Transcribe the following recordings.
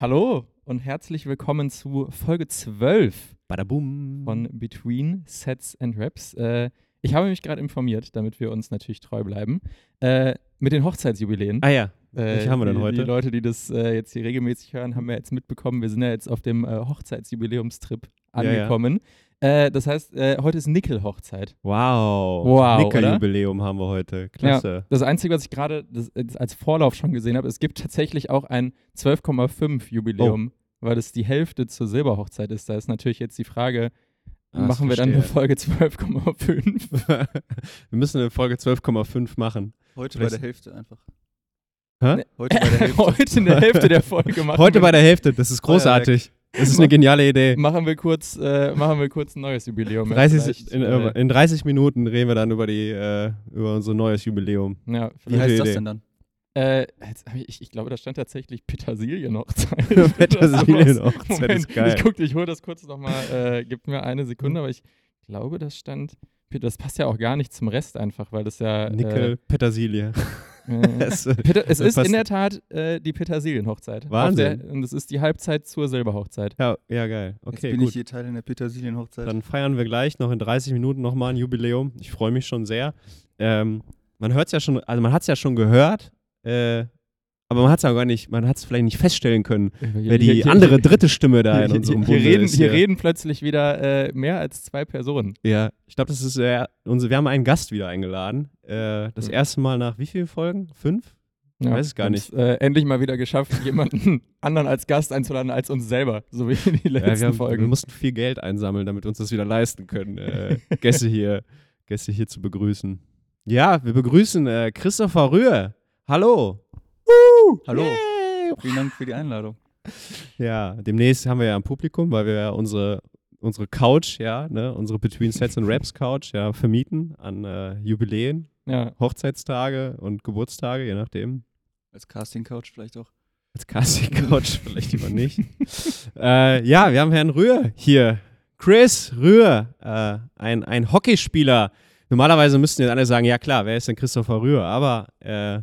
Hallo und herzlich willkommen zu Folge 12 Badabum. von Between Sets and Raps. Äh, ich habe mich gerade informiert, damit wir uns natürlich treu bleiben, äh, mit den Hochzeitsjubiläen. ah ja, Äh, welche haben wir denn die, heute? Die Leute, die das äh, jetzt hier regelmäßig hören, haben ja jetzt mitbekommen, wir sind ja jetzt auf dem äh, Hochzeitsjubiläumstrip Ja, ja. Äh, das heißt, äh, heute ist Nickel-Hochzeit. Wow. Wow, Nickel-Jubiläum haben wir heute. Klasse. Das Einzige, was ich gerade als Vorlauf schon gesehen habe, es gibt tatsächlich auch ein 12,5 Jubiläum, Oh. weil das die Hälfte zur Silberhochzeit ist. Da ist natürlich jetzt die Frage, Ah, das machen wir dann eine verstehe. Folge 12,5? wir müssen eine Folge 12,5 machen. Heute Vielleicht- bei der Hälfte einfach. Hä? Nee. Heute bei der Hälfte. Heute in der Hälfte der Folge machen Heute wir, bei der Hälfte, das ist großartig. Das ist eine geniale Idee. machen wir kurz äh, machen wir kurz ein neues Jubiläum. Ja, 30, vielleicht, in, äh, in 30 Minuten reden wir dann über, die, äh, über unser neues Jubiläum. ja, Wie vielleicht. heißt Idee. das denn dann? Äh, ich, ich, glaube, da stand tatsächlich Petersilienhochzeit. Petersilienhochzeit Moment, ist geil. Ich gucke, ich hole das kurz nochmal, äh, gib mir eine Sekunde, aber ich glaube, das stand. Das passt ja auch gar nicht zum Rest einfach, weil das ja. Nickel, Petersilie. Äh, Das, äh, Peter, es das ist in der Tat äh, die Petersilienhochzeit. Wahnsinn. Der, und es ist die Halbzeit zur Silberhochzeit. ja, ja, geil. Jetzt Okay, bin gut. ich hier Teil in der Petersilienhochzeit. Dann feiern wir gleich noch in 30 Minuten nochmal ein Jubiläum. Ich freue mich schon sehr. Ähm, man hört es ja schon, also man hat es ja schon gehört, äh, aber man hat es ja gar nicht, man hat es vielleicht nicht feststellen können, wer die andere dritte Stimme da in hier, unserem hier, Bunde reden, ist. hier reden plötzlich wieder äh, mehr als zwei Personen. Ja, ich glaube, das ist äh, unser, wir haben einen Gast wieder eingeladen. Äh, das Mhm. erste Mal nach wie vielen Folgen? Fünf? Ja, weiß es gar nicht. Äh, endlich mal wieder geschafft, jemanden anderen als Gast einzuladen als uns selber, so wie die Ja, letzten wir, haben, Folgen. wir mussten viel Geld einsammeln, damit wir uns das wieder leisten können, äh, Gäste, hier, Gäste hier zu begrüßen. Ja, wir begrüßen äh, Christopher Rühr. Hallo. Hallo. Yay. Vielen Dank für die Einladung. Ja, demnächst haben wir ja ein Publikum, weil wir ja unsere, unsere Couch, ja, ne, unsere Between Sets and Raps Couch ja vermieten an äh, Jubiläen, ja. Hochzeitstage und Geburtstage, je nachdem. Als Casting-Couch vielleicht auch. Als Casting Couch vielleicht lieber nicht. äh, ja, wir haben Herrn Rühr hier. Chris Rühr, äh, ein, ein Hockeyspieler. Normalerweise müssten jetzt alle sagen, ja klar, wer ist denn Christopher Rühr? Aber äh,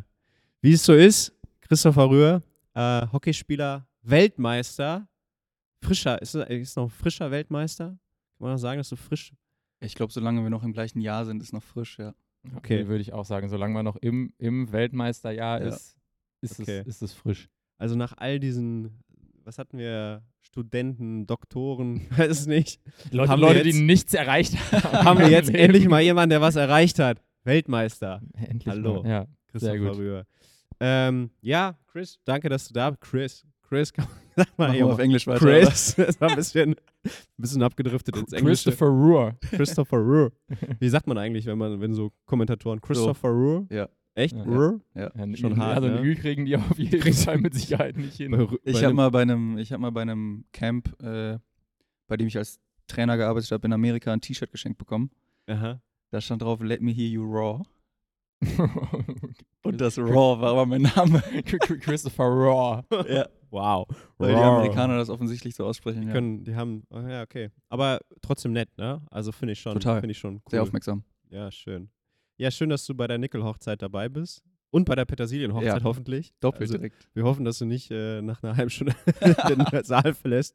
wie es so ist, Christopher Rühr, äh, Hockeyspieler, Weltmeister, frischer, ist, ist noch frischer Weltmeister? Kann man noch sagen, dass du frisch Ich glaube, solange wir noch im gleichen Jahr sind, ist noch frisch, ja. Okay, würde ich auch sagen. Solange man noch im, im Weltmeisterjahr Ja. ist, ist, Okay. es, ist es frisch. Also nach all diesen, was hatten wir, Studenten, Doktoren, weiß es nicht, Leute, Haben Leute die jetzt- nichts erreicht haben. haben wir jetzt endlich mal jemanden, der was erreicht hat. Weltmeister, Endlich Hallo. Mal. Ja, gut. Rühr. Ähm, ja, Chris, danke, dass du da bist. Chris, Chris, komm, sag mal wir auf. Englisch weiter. Chris, das war ein bisschen, ein bisschen abgedriftet ins Englische. Christopher Rühr. Christopher Rühr. Wie sagt man eigentlich, wenn man, wenn so Kommentatoren Christopher Rühr? Ja. Echt? Ja. Rühr? Ja. Ja, Schon hart, Also ne? ein Ü kriegen die auf jeden Fall mit Sicherheit nicht hin. Bei Ich habe mal bei einem, ich habe mal bei einem Camp, äh, bei dem ich als Trainer gearbeitet habe, in Amerika ein T-Shirt geschenkt bekommen. Aha. Da stand drauf, Let me hear you raw. Und das Raw war aber mein Name. Christopher Raw. ja. Wow. Weil die. Amerikaner das offensichtlich so aussprechen. Die Ja. können, die haben, oh, ja, okay. Aber trotzdem nett, ne? Also finde ich schon, Total. finde ich schon cool. Sehr aufmerksam. Ja, schön. Ja, schön, dass du bei der Nickel-Hochzeit dabei bist. Und bei der Petersilien-Hochzeit Ja. hoffentlich. Doppelt Also, direkt. wir hoffen, dass du nicht äh, nach einer halben Stunde den Saal verlässt.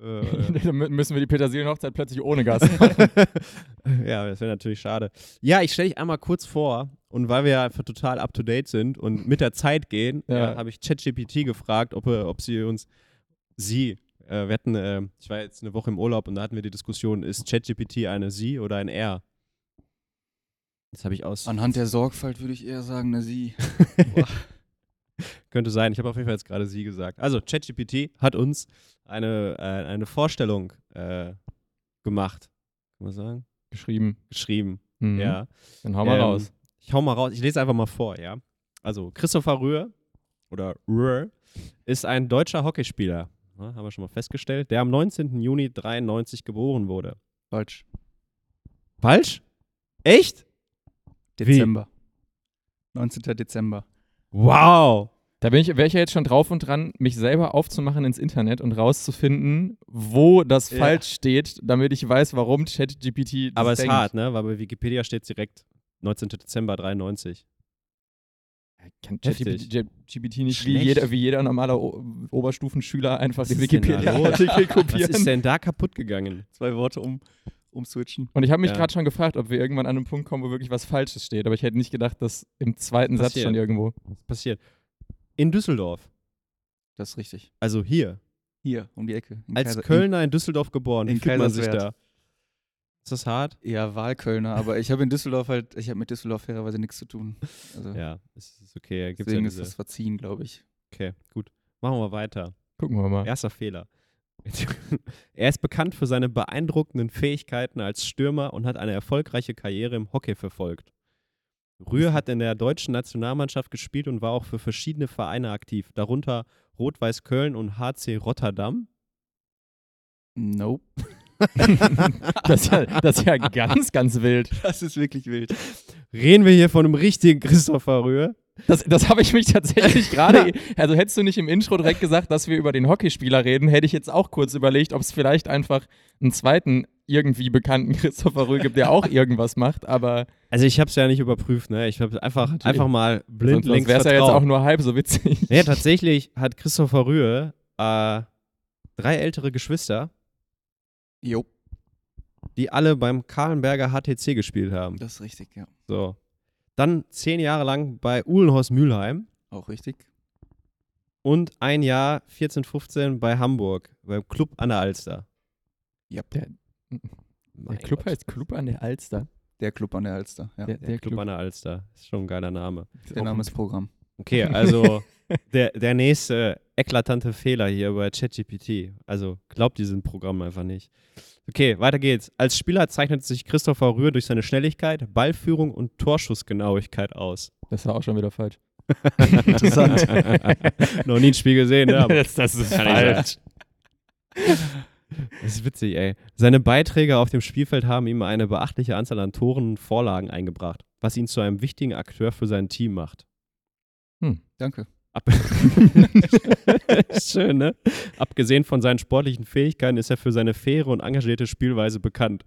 Äh, Dann mü- müssen wir die Petersilienhochzeit plötzlich ohne Gast machen. ja, das wäre natürlich schade. Ja, ich stelle dich einmal kurz vor. Und weil wir ja einfach total up to date sind und mit der Zeit gehen, Ja. ja. habe ich ChatGPT gefragt, ob, er- ob sie uns, sie, äh, wir hatten, äh, ich war jetzt eine Woche im Urlaub und da hatten wir die Diskussion, ist ChatGPT eine sie oder ein er? Das habe ich aus. Anhand der Sorgfalt würde ich eher sagen, eine Sie. Könnte sein. Ich habe auf jeden Fall jetzt gerade sie gesagt. Also, ChatGPT hat uns eine, äh, eine Vorstellung äh, gemacht. Kann man sagen? Geschrieben. Geschrieben. Mhm. Ja. Dann hau mal Ähm, raus. Ich hau mal raus. Ich lese einfach mal vor, ja. Also, Christopher Rühr oder Rühr ist ein deutscher Hockeyspieler. Ja, haben wir schon mal festgestellt. Der am 19. Juni 93 geboren wurde. Falsch. Falsch? Echt? Dezember. 19. Dezember. Wow. Da bin ich, wäre ich ja jetzt schon drauf und dran, mich selber aufzumachen ins Internet und rauszufinden, wo das Ja. falsch steht, damit ich weiß, warum ChatGPT Aber es ist hart, ne? Weil bei Wikipedia steht direkt 19. Dezember 93. Kann Heftig. ChatGPT nicht wie jeder, wie jeder normale o Oberstufenschüler einfach Was den ist denn da Wikipedia-Artikel Was kopieren. ist denn da kaputt gegangen? Zwei Worte um, umswitchen. Und ich habe mich Ja. gerade schon gefragt, ob wir irgendwann an einem Punkt kommen, wo wirklich was Falsches steht. Aber ich hätte nicht gedacht, dass im zweiten Satz Passiert. schon irgendwo. Was passiert? In Düsseldorf, Das ist richtig. also hier, Hier, um die Ecke. In als Kaiser- Kölner in Düsseldorf geboren, in fühlt man sich da? Ist das hart? Ja, Wahlkölner, aber ich habe in Düsseldorf halt, ich habe mit Düsseldorf fairerweise nichts zu tun. Also Ja, es ist okay. Gibt's deswegen ja ist diese. das verziehen, glaube ich. Okay, gut. Machen wir weiter. Gucken wir mal. Erster Fehler. er ist bekannt für seine beeindruckenden Fähigkeiten als Stürmer und hat eine erfolgreiche Karriere im Hockey verfolgt. Rühr hat in der deutschen Nationalmannschaft gespielt und war auch für verschiedene Vereine aktiv, darunter Rot-Weiß Köln und HC Rotterdam. Nope. das, ist ja, das ist ja ganz, ganz wild. Das ist wirklich wild. Reden wir hier von einem richtigen Christopher Rühr? Das, das habe ich mich tatsächlich gerade. Also hättest du nicht im Intro direkt gesagt, dass wir über den Hockeyspieler reden, hätte ich jetzt auch kurz überlegt, ob es vielleicht einfach einen zweiten irgendwie bekannten Christopher Rühl gibt, der auch irgendwas macht. Aber Also ich habe es ja nicht überprüft, ne? Ich habe einfach, Natürlich. einfach mal blind sonst links wäre es ja jetzt auch nur halb so witzig. Ja, tatsächlich hat Christopher Rühr äh, drei ältere Geschwister, Jo, die alle beim Kahlenberger HTC gespielt haben. das ist richtig, ja. So. Dann zehn Jahre lang bei Uhlenhorst Mülheim Auch richtig. und ein Jahr 14, 15 bei Hamburg, beim Club an der Alster. Ja, Der, der Club Gott. heißt Club an der Alster. der Club an der Alster. Ja. Der, Der, der Club, Club. an der Alster. Ist schon ein geiler Name. der Name ist Programm. Okay, also der, der nächste eklatante Fehler hier bei ChatGPT. Also glaubt diesem Programm einfach nicht. Okay, weiter geht's. Als Spieler zeichnet sich Christopher Rühr durch seine Schnelligkeit, Ballführung und Torschussgenauigkeit aus. Das war auch schon wieder falsch. Interessant. Noch nie ein Spiel gesehen, ne? Aber das, das ist nicht Das ist witzig, ey. Seine Beiträge auf dem Spielfeld haben ihm eine beachtliche Anzahl an Toren und Vorlagen eingebracht, was ihn zu einem wichtigen Akteur für sein Team macht. Danke. Ab Schön, ne? Abgesehen von seinen sportlichen Fähigkeiten ist er für seine faire und engagierte Spielweise bekannt.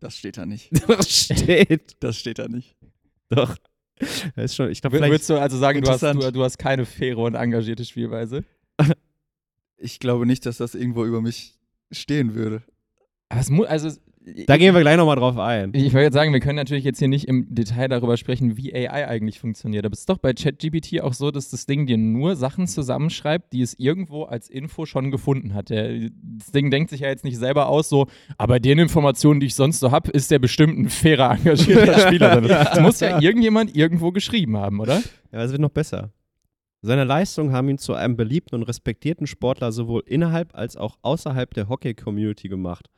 Das steht da nicht. Das steht Das steht da nicht. doch. Das ist schon, ich vielleicht. Würdest du also sagen, du hast, du, du hast keine faire und engagierte Spielweise? Ich glaube nicht, dass das irgendwo über mich stehen würde. Aber es also, Da gehen wir gleich nochmal drauf ein. Ich wollte jetzt sagen, wir können natürlich jetzt hier nicht im Detail darüber sprechen, wie AI eigentlich funktioniert. Aber es ist doch bei ChatGPT auch so, dass das Ding dir nur Sachen zusammenschreibt, die es irgendwo als Info schon gefunden hat. Das Ding denkt sich ja jetzt nicht selber aus, so, aber den Informationen, die ich sonst so habe, ist der bestimmt ein fairer, engagierter Spieler. Das muss ja irgendjemand irgendwo geschrieben haben, oder? Ja, es wird noch besser. Seine Leistungen haben ihn zu einem beliebten und respektierten Sportler sowohl innerhalb als auch außerhalb der Hockey-Community gemacht.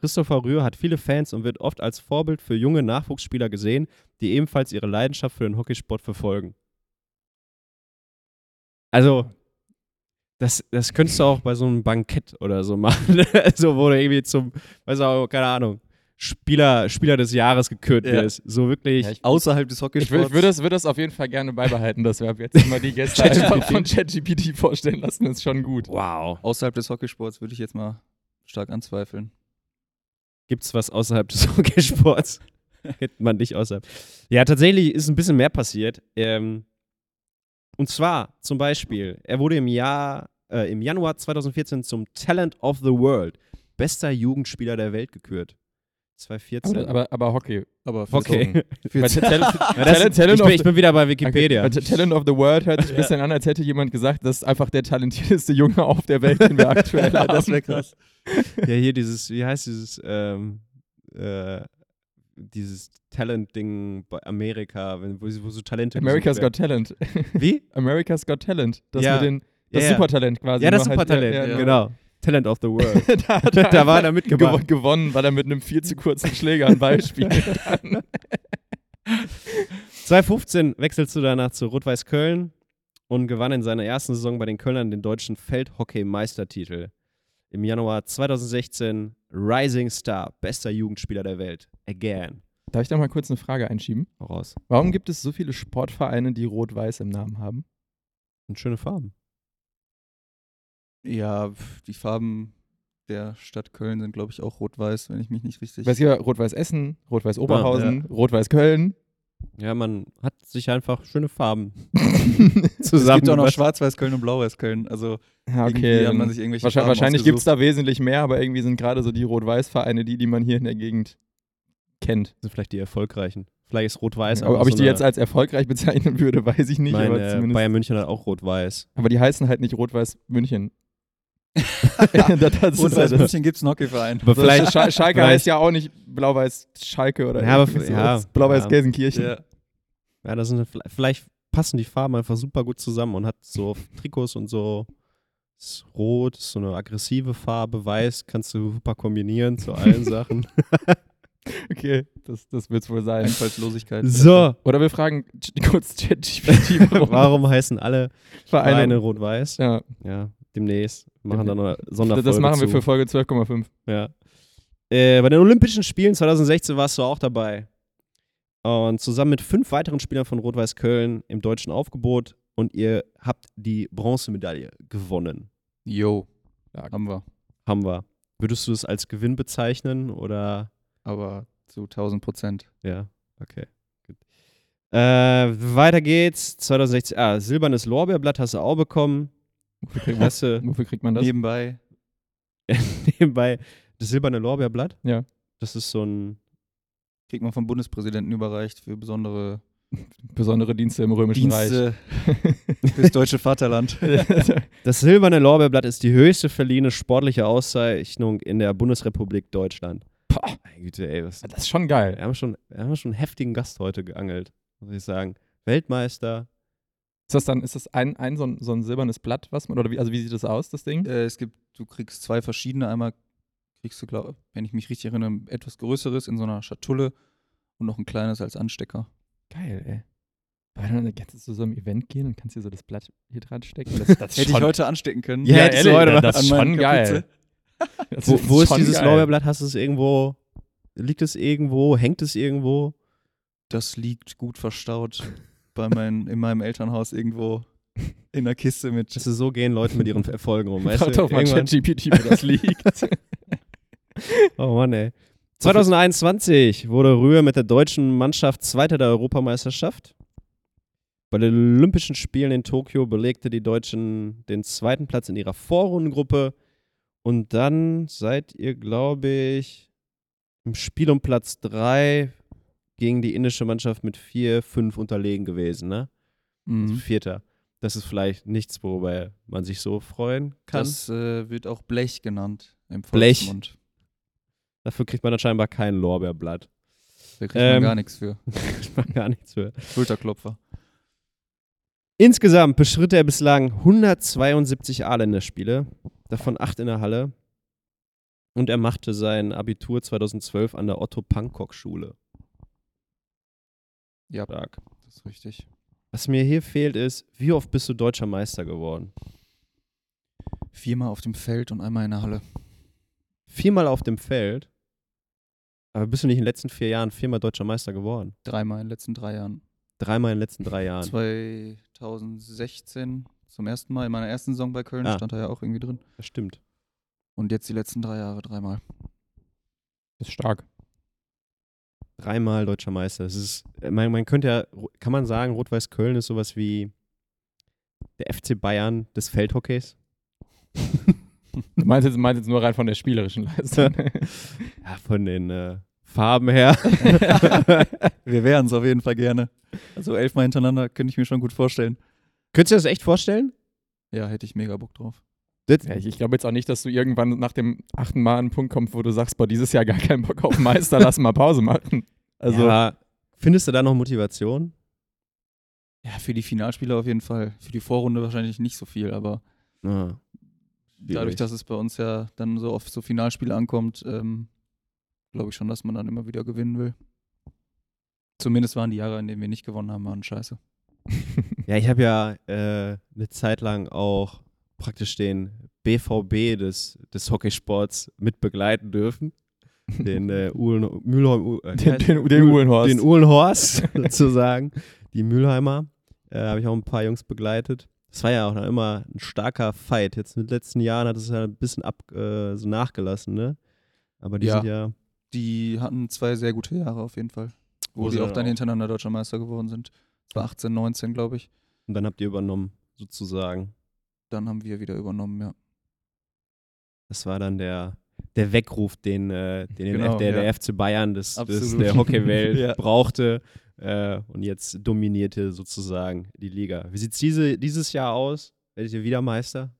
Christopher Rühr hat viele Fans und wird oft als Vorbild für junge Nachwuchsspieler gesehen, die ebenfalls ihre Leidenschaft für den Hockeysport verfolgen. Also, das, das könntest du auch bei so einem Bankett oder so machen. so, wo du irgendwie zum, weiß auch, keine Ahnung, Spieler, Spieler des Jahres gekürt Ja. wirst. So wirklich. Ja, ich- Außerhalb des Ich, will, Hockeysports. ich würde das, würd das auf jeden Fall gerne beibehalten, dass wir ab jetzt immer die Gäste einfach von ChatGPT vorstellen lassen. Das ist schon gut. wow. Außerhalb des Hockeysports würde ich jetzt mal stark anzweifeln. Gibt's was außerhalb des Hockeysports? Kennt man nicht außerhalb. Ja, tatsächlich ist ein bisschen mehr passiert. Ähm, und zwar zum Beispiel, er wurde im Jahr, äh, im Januar 2014 zum Talent of the World, bester Jugendspieler der Welt gekürt. 2014. Aber, aber, aber Hockey. Aber Talent ich, bin, ich bin wieder bei Wikipedia. Okay. Talent of the World hört sich ein bisschen an, als hätte jemand gesagt, das ist einfach der talentierteste Junge auf der Welt, den wir aktuell haben. das wäre krass. Ja, hier dieses, wie heißt dieses, ähm, äh, dieses Talent-Ding bei Amerika, wenn, wo, wo so Talente America's Got Talent. Wie? America's Got Talent. Das Ja. mit den, das Ja. Supertalent quasi. Ja, das halt- Supertalent, ja, ja, genau. Talent of the World. da, hat da war er mitgemacht. gewo- gewonnen, weil er mit einem viel zu kurzen Schläger einen Ball spielen kann. 2015 wechselst du danach zu Rot-Weiß Köln und gewann in seiner ersten Saison bei den Kölnern den deutschen Feldhockey-Meistertitel. Im Januar 2016 Rising Star, bester Jugendspieler der Welt. Again. Darf ich da mal kurz eine Frage einschieben? Raus. Warum gibt es so viele Sportvereine, die Rot-Weiß im Namen haben? Und schöne Farben. Ja, die Farben der Stadt Köln sind, glaube ich, auch rot-weiß, wenn ich mich nicht richtig. Weiß ja, Rot-Weiß Essen, Rot-Weiß Oberhausen, Rot-Weiß Köln. Ja, man hat sich einfach schöne Farben Es zusammen. gibt auch noch Schwarz-Weiß-Köln und Blau-Weiß-Köln. Also Ja, irgendwie hat man sich irgendwelche Wahrscheinlich, wahrscheinlich gibt es da wesentlich mehr, aber irgendwie sind gerade so die Rot-Weiß-Vereine die, die man hier in der Gegend kennt. sind vielleicht die erfolgreichen. Vielleicht ist Rot-Weiß Aber einfach ob ich so die eine- jetzt als erfolgreich bezeichnen würde, weiß ich nicht. Nein, aber, äh, zumindest, Bayern München hat auch Rot-Weiß. aber die heißen halt nicht Rot-Weiß München. das, das Und das. München gibt es einen Hockeyverein. Aber So, vielleicht, Sch Schalke vielleicht- heißt ja auch nicht Blau-Weiß Schalke oder Ja, f- ja. Blau-Weiß ja. Gelsenkirchen. Ja. ja, das sind vielleicht- passen die Farben einfach super gut zusammen und hat so Trikots und so ist rot, ist so eine aggressive Farbe, weiß, kannst du super kombinieren zu allen Sachen. Okay, das, das wird es wohl sein. Einfallslosigkeit. So, Oder wir fragen kurz ChatGPT, warum, warum heißen alle Vereine. Vereine rot-weiß? Ja, Ja, demnächst machen dann eine das, Sonderfolge das machen wir zu. für Folge 12,5. Ja. Äh, bei den Olympischen Spielen 2016 warst du auch dabei. Und zusammen mit fünf weiteren Spielern von Rot-Weiß Köln im deutschen Aufgebot und ihr habt die Bronzemedaille gewonnen. Yo, Ja. haben wir. Haben wir. Würdest du es als Gewinn bezeichnen oder? Aber zu 1000 Prozent. Ja, okay. Äh, weiter geht's. 2016. Ah, silbernes Lorbeerblatt hast du auch bekommen. Wofür kriegt man, Weißt du, wofür kriegt man das? Nebenbei. nebenbei das silberne Lorbeerblatt. Ja. Das ist so ein. Kriegt man vom Bundespräsidenten überreicht für besondere Besondere Dienste im Römischen Dienste fürs deutsche Vaterland. Reich. Das silberne Lorbeerblatt ist die höchste verliehene sportliche Auszeichnung in der Bundesrepublik Deutschland. Boah, Meine Güte, ey, was, das ist schon geil. wir, haben schon, wir haben schon einen heftigen Gast heute geangelt, muss ich sagen. Weltmeister. Ist das dann, ist das ein, ein so, ein so ein silbernes Blatt, was man, oder wie, also wie sieht das aus, das Ding? äh, es gibt, du kriegst zwei verschiedene. Einmal kriegst du, glaub, wenn ich mich richtig erinnere, etwas größeres in so einer Schatulle und noch ein kleines als Anstecker. Geil, ey. Aber dann kannst du zu so einem Event gehen und kannst dir so das Blatt hier dran stecken. Das, das Hätte ich heute anstecken können. Ja, hättest du ehrlich, heute das, ist schon geil. Das Wo, wo ist schon dieses geil. Lorbeerblatt? Hast du es irgendwo? Liegt es irgendwo? Hängt es irgendwo? Das liegt gut verstaut bei mein, in meinem Elternhaus irgendwo in der Kiste mit. Du, so gehen Leute mit ihren Erfolgen rum. Weißt du? doch mal ChatGPT, wo das liegt. Oh Mann, ey. 2021 wurde Rühr mit der deutschen Mannschaft Zweiter der Europameisterschaft. Bei den Olympischen Spielen in Tokio belegte die Deutschen den zweiten Platz in ihrer Vorrundengruppe. Und dann seid ihr, glaube ich, im Spiel um Platz 3 gegen die indische Mannschaft mit 4-5 unterlegen gewesen, ne? Also Mhm. Vierter. Das ist vielleicht nichts, worüber man sich so freuen kann. Das äh, wird auch Blech genannt im Blech. Volksmund. Dafür kriegt man dann scheinbar kein Lorbeerblatt. Da kriegt Ähm. man gar nichts für. Kriegt man gar nichts für. Schulterklopfer. Insgesamt bestritt er bislang 172 A-Länderspiele, davon acht in der Halle. Und er machte sein Abitur 2012 an der Otto-Pankok-Schule. Ja, Stark. das ist richtig. Was mir hier fehlt ist, wie oft bist du deutscher Meister geworden? Viermal auf dem Feld und einmal in der Halle. Viermal auf dem Feld. Aber bist du nicht in den letzten vier Jahren viermal deutscher Meister geworden? Dreimal in den letzten drei Jahren. Dreimal in den letzten drei Jahren. 2016 zum ersten Mal in meiner ersten Saison bei Köln Ah. stand er ja auch irgendwie drin. Das stimmt. Und jetzt die letzten drei Jahre dreimal. Das ist stark. Dreimal deutscher Meister. Das ist, man, man könnte ja, kann man sagen, Rot-Weiß Köln ist sowas wie der FC Bayern des Feldhockeys? Du meinst jetzt, meinst jetzt nur rein von der spielerischen Leistung. Ja, von den äh, Farben her. Wir wären es auf jeden Fall gerne. Also elfmal hintereinander könnte ich mir schon gut vorstellen. Könntest du dir das echt vorstellen? Ja, hätte ich mega Bock drauf. Das, Ja, ich ich glaube jetzt auch nicht, dass du irgendwann nach dem achten Mal an einen Punkt kommst, wo du sagst, boah, dieses Jahr gar keinen Bock auf Meister, lass mal Pause machen. Also, ja, findest du da noch Motivation? Ja, für die Finalspiele auf jeden Fall. Für die Vorrunde wahrscheinlich nicht so viel, aber Ah, dadurch, dass es bei uns ja dann so auf so Finalspiele ankommt, ähm, glaube ich schon, dass man dann immer wieder gewinnen will. Zumindest waren die Jahre, in denen wir nicht gewonnen haben, waren scheiße. Ja, ich habe ja äh, eine Zeit lang auch praktisch den BVB des, des Hockeysports mit begleiten dürfen. Den äh, Uhlen, Mühlheim, äh, den, den, den Uhlenhorst. den Uhlenhorst sozusagen. Die Mülheimer äh, habe ich auch ein paar Jungs begleitet. Das war ja auch noch immer ein starker Fight. Jetzt in den letzten Jahren hat es ja ein bisschen ab, äh, so nachgelassen, ne? Aber die Ja. sind ja. Die hatten zwei sehr gute Jahre auf jeden Fall. Wo, Wo sie auch dann dann auch- hintereinander deutscher Meister geworden sind. Das war 18, 19, glaube ich. Und dann habt ihr übernommen, sozusagen. Dann haben wir wieder übernommen, ja. Das war dann der, der Weckruf, den, äh, den Genau, der, der ja. FC Bayern des, des, der Hockeywelt Ja. brauchte. Äh, und jetzt dominierte sozusagen die Liga. Wie sieht es diese, dieses Jahr aus? Werdet ihr wieder Meister?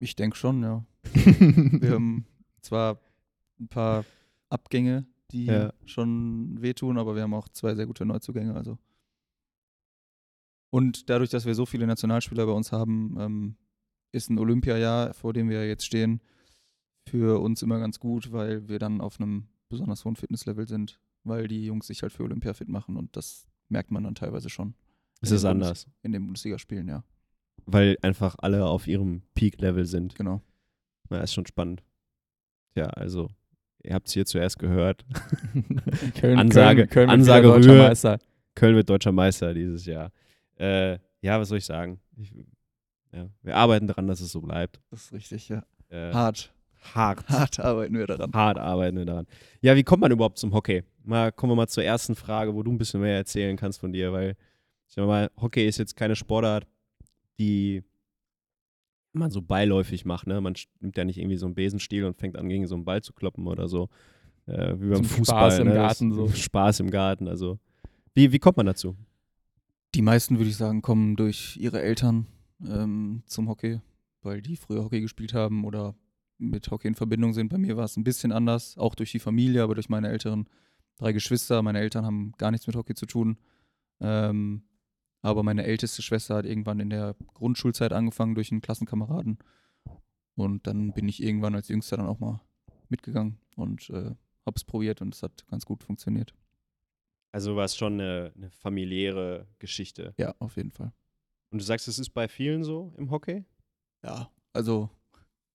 Ich denke schon, ja. Wir haben zwar ein paar Abgänge, die Ja. schon wehtun, aber wir haben auch zwei sehr gute Neuzugänge. Also. Und dadurch, dass wir so viele Nationalspieler bei uns haben, ähm, ist ein Olympiajahr, vor dem wir jetzt stehen, für uns immer ganz gut, weil wir dann auf einem besonders hohen Fitnesslevel sind, weil die Jungs sich halt für Olympia fit machen und das merkt man dann teilweise schon Es ist anders, in den Bundesligaspielen, ja. weil einfach alle auf ihrem Peak-Level sind. Genau. Na, ist schon spannend. Ja, also, ihr habt es hier zuerst gehört. Köln, Ansage- Köln, Köln wird Ansage wieder deutscher. Meister. Köln wird deutscher Meister dieses Jahr. Äh, ja, was soll ich sagen? Ich, ja, wir arbeiten daran, dass es so bleibt. Das ist richtig, ja. Äh, Hart. hart. Hart arbeiten wir daran. Hart arbeiten wir daran. Ja, wie kommt man überhaupt zum Hockey? Mal kommen wir mal zur ersten Frage, wo du ein bisschen mehr erzählen kannst von dir, weil ich sag mal, Hockey ist jetzt keine Sportart, die man so beiläufig macht. Ne? Man nimmt ja nicht irgendwie so einen Besenstiel und fängt an, gegen so einen Ball zu kloppen oder so. Äh, wie beim Zum Fußball. Spaß im ne? Garten so. Spaß im Garten. Also, wie, wie kommt man dazu? Die meisten, würde ich sagen, kommen durch ihre Eltern ähm, zum Hockey, weil die früher Hockey gespielt haben oder mit Hockey in Verbindung sind. Bei mir war es ein bisschen anders, auch durch die Familie, aber durch meine älteren drei Geschwister. Meine Eltern haben gar nichts mit Hockey zu tun. Ähm, aber meine älteste Schwester hat irgendwann in der Grundschulzeit angefangen durch einen Klassenkameraden. Und dann bin ich irgendwann als Jüngster dann auch mal mitgegangen und äh, habe es probiert und es hat ganz gut funktioniert. Also war es schon eine, eine familiäre Geschichte. Ja, auf jeden Fall. Und du sagst, es ist bei vielen so im Hockey? ja, also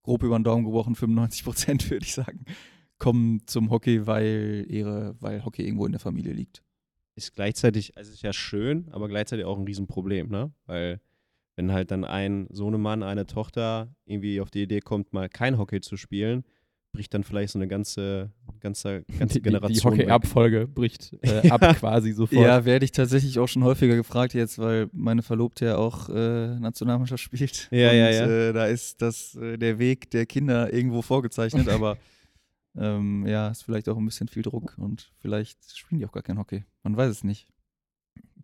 grob über den Daumen gebrochen, 95 Prozent würde ich sagen, kommen zum Hockey, weil ihre, weil Hockey irgendwo in der Familie liegt. ist gleichzeitig, also ist ja schön, aber gleichzeitig auch ein Riesenproblem, ne? Weil wenn halt dann ein Sohnemann, eine Tochter irgendwie auf die Idee kommt, mal kein Hockey zu spielen, bricht dann vielleicht so eine ganze, ganze, ganze Die, die, Generation. die weg. Hockey-Abfolge bricht äh, ab quasi sofort. Ja, werde ich tatsächlich auch schon häufiger gefragt jetzt, weil meine Verlobte ja auch äh, Nationalmannschaft spielt. Ja, und, ja, ja. Äh, da ist das äh, der Weg der Kinder irgendwo vorgezeichnet, aber ähm, ja, ist vielleicht auch ein bisschen viel Druck und vielleicht spielen die auch gar kein Hockey. Man weiß es nicht.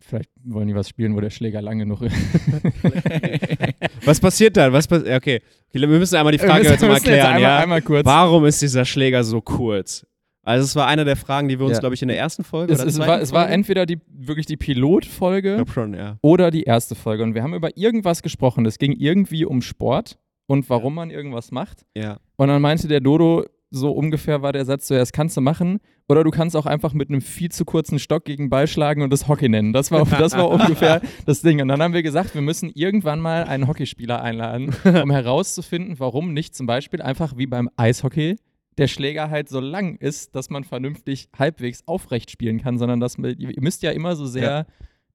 Vielleicht wollen die was spielen, wo der Schläger lang genug ist. Was passiert dann? Was pass okay. wir müssen einmal die Frage jetzt mal klären, einmal, ja? einmal kurz. Warum ist dieser Schläger so kurz? Also es war eine der Fragen, die wir uns, Ja. glaube ich, in der ersten Folge es, oder es, war, es war Folge- entweder die, wirklich die Pilotfolge schon, ja. oder die erste Folge. Und wir haben über irgendwas gesprochen. Es ging irgendwie um Sport und warum man irgendwas macht. Ja. Und dann meinte der Dodo, so ungefähr war der Satz so, ja, das kannst du machen. Oder du kannst auch einfach mit einem viel zu kurzen Stock gegen den Ball schlagen und das Hockey nennen. Das war, das war ungefähr das Ding. Und dann haben wir gesagt, wir müssen irgendwann mal einen Hockeyspieler einladen, um herauszufinden, warum nicht zum Beispiel einfach wie beim Eishockey der Schläger halt so lang ist, dass man vernünftig halbwegs aufrecht spielen kann, sondern dass man, ihr müsst ja immer so sehr Ja.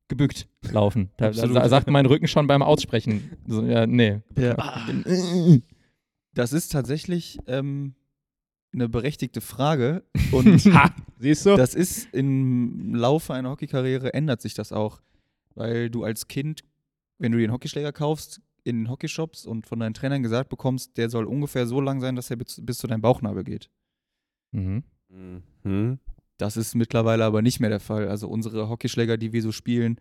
gebückt laufen. Da, da sagt mein Rücken schon beim Aussprechen. So, ja, nee. Ja. Das ist tatsächlich ähm, eine berechtigte Frage und Ha! Siehst du? Das ist im Laufe einer Hockeykarriere ändert sich das auch, weil du als Kind, wenn du dir einen Hockeyschläger kaufst, in den Hockeyshops und von deinen Trainern gesagt bekommst, der soll ungefähr so lang sein, dass er bis, bis zu deinem Bauchnabel geht. Mhm. Mhm. Das ist mittlerweile aber nicht mehr der Fall. Also unsere Hockeyschläger, die wir so spielen,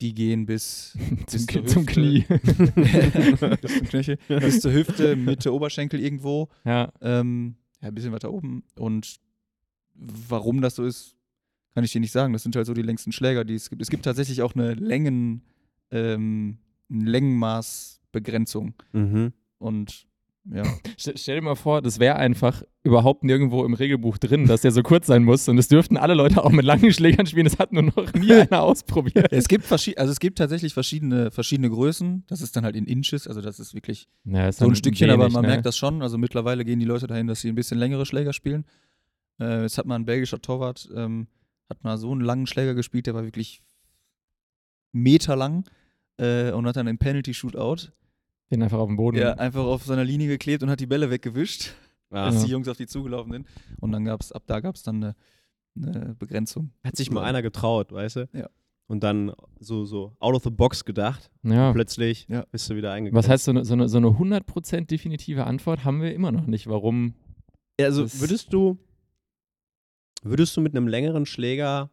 die gehen bis, Zum, bis zur zum Hüfte. Knie. bis zum Knöchel, bis zur Hüfte, Mitte Oberschenkel irgendwo. ja. Ähm, ja, ein bisschen weiter oben. Und warum das so ist, kann ich dir nicht sagen. Das sind halt so die längsten Schläger, die es gibt. Es gibt tatsächlich auch eine Längen, ähm, Längenmaßbegrenzung. Mhm. Und ja, Stell, dir mal vor, das wäre einfach überhaupt nirgendwo im Regelbuch drin, dass der so kurz sein muss. Und es dürften alle Leute auch mit langen Schlägern spielen. Das hat nur noch nie einer ausprobiert. es gibt also es gibt tatsächlich verschiedene, verschiedene Größen. Das ist dann halt in Inches, also das ist wirklich Ja, ist so ein Stückchen, aber wenig, man ne? merkt das schon. Also mittlerweile gehen die Leute dahin, dass sie ein bisschen längere Schläger spielen. Äh, jetzt hat mal ein belgischer Torwart, ähm, hat mal so einen langen Schläger gespielt, der war wirklich meterlang äh, und hat dann im Penalty-Shootout Den einfach auf dem Boden. ja, einfach auf seiner Linie geklebt und hat die Bälle weggewischt, Ah. als Ja. die Jungs auf die zugelaufen sind. Und dann gab's, ab da gab es dann eine, eine Begrenzung. Hat sich mal einer getraut, weißt du? Ja. und dann so, so out of the box gedacht. Ja. Plötzlich Ja. bist du wieder eingegangen. Was heißt so eine, so, eine, so eine 100% definitive Antwort haben wir immer noch nicht. Warum? Also Das- würdest du, würdest du mit einem längeren Schläger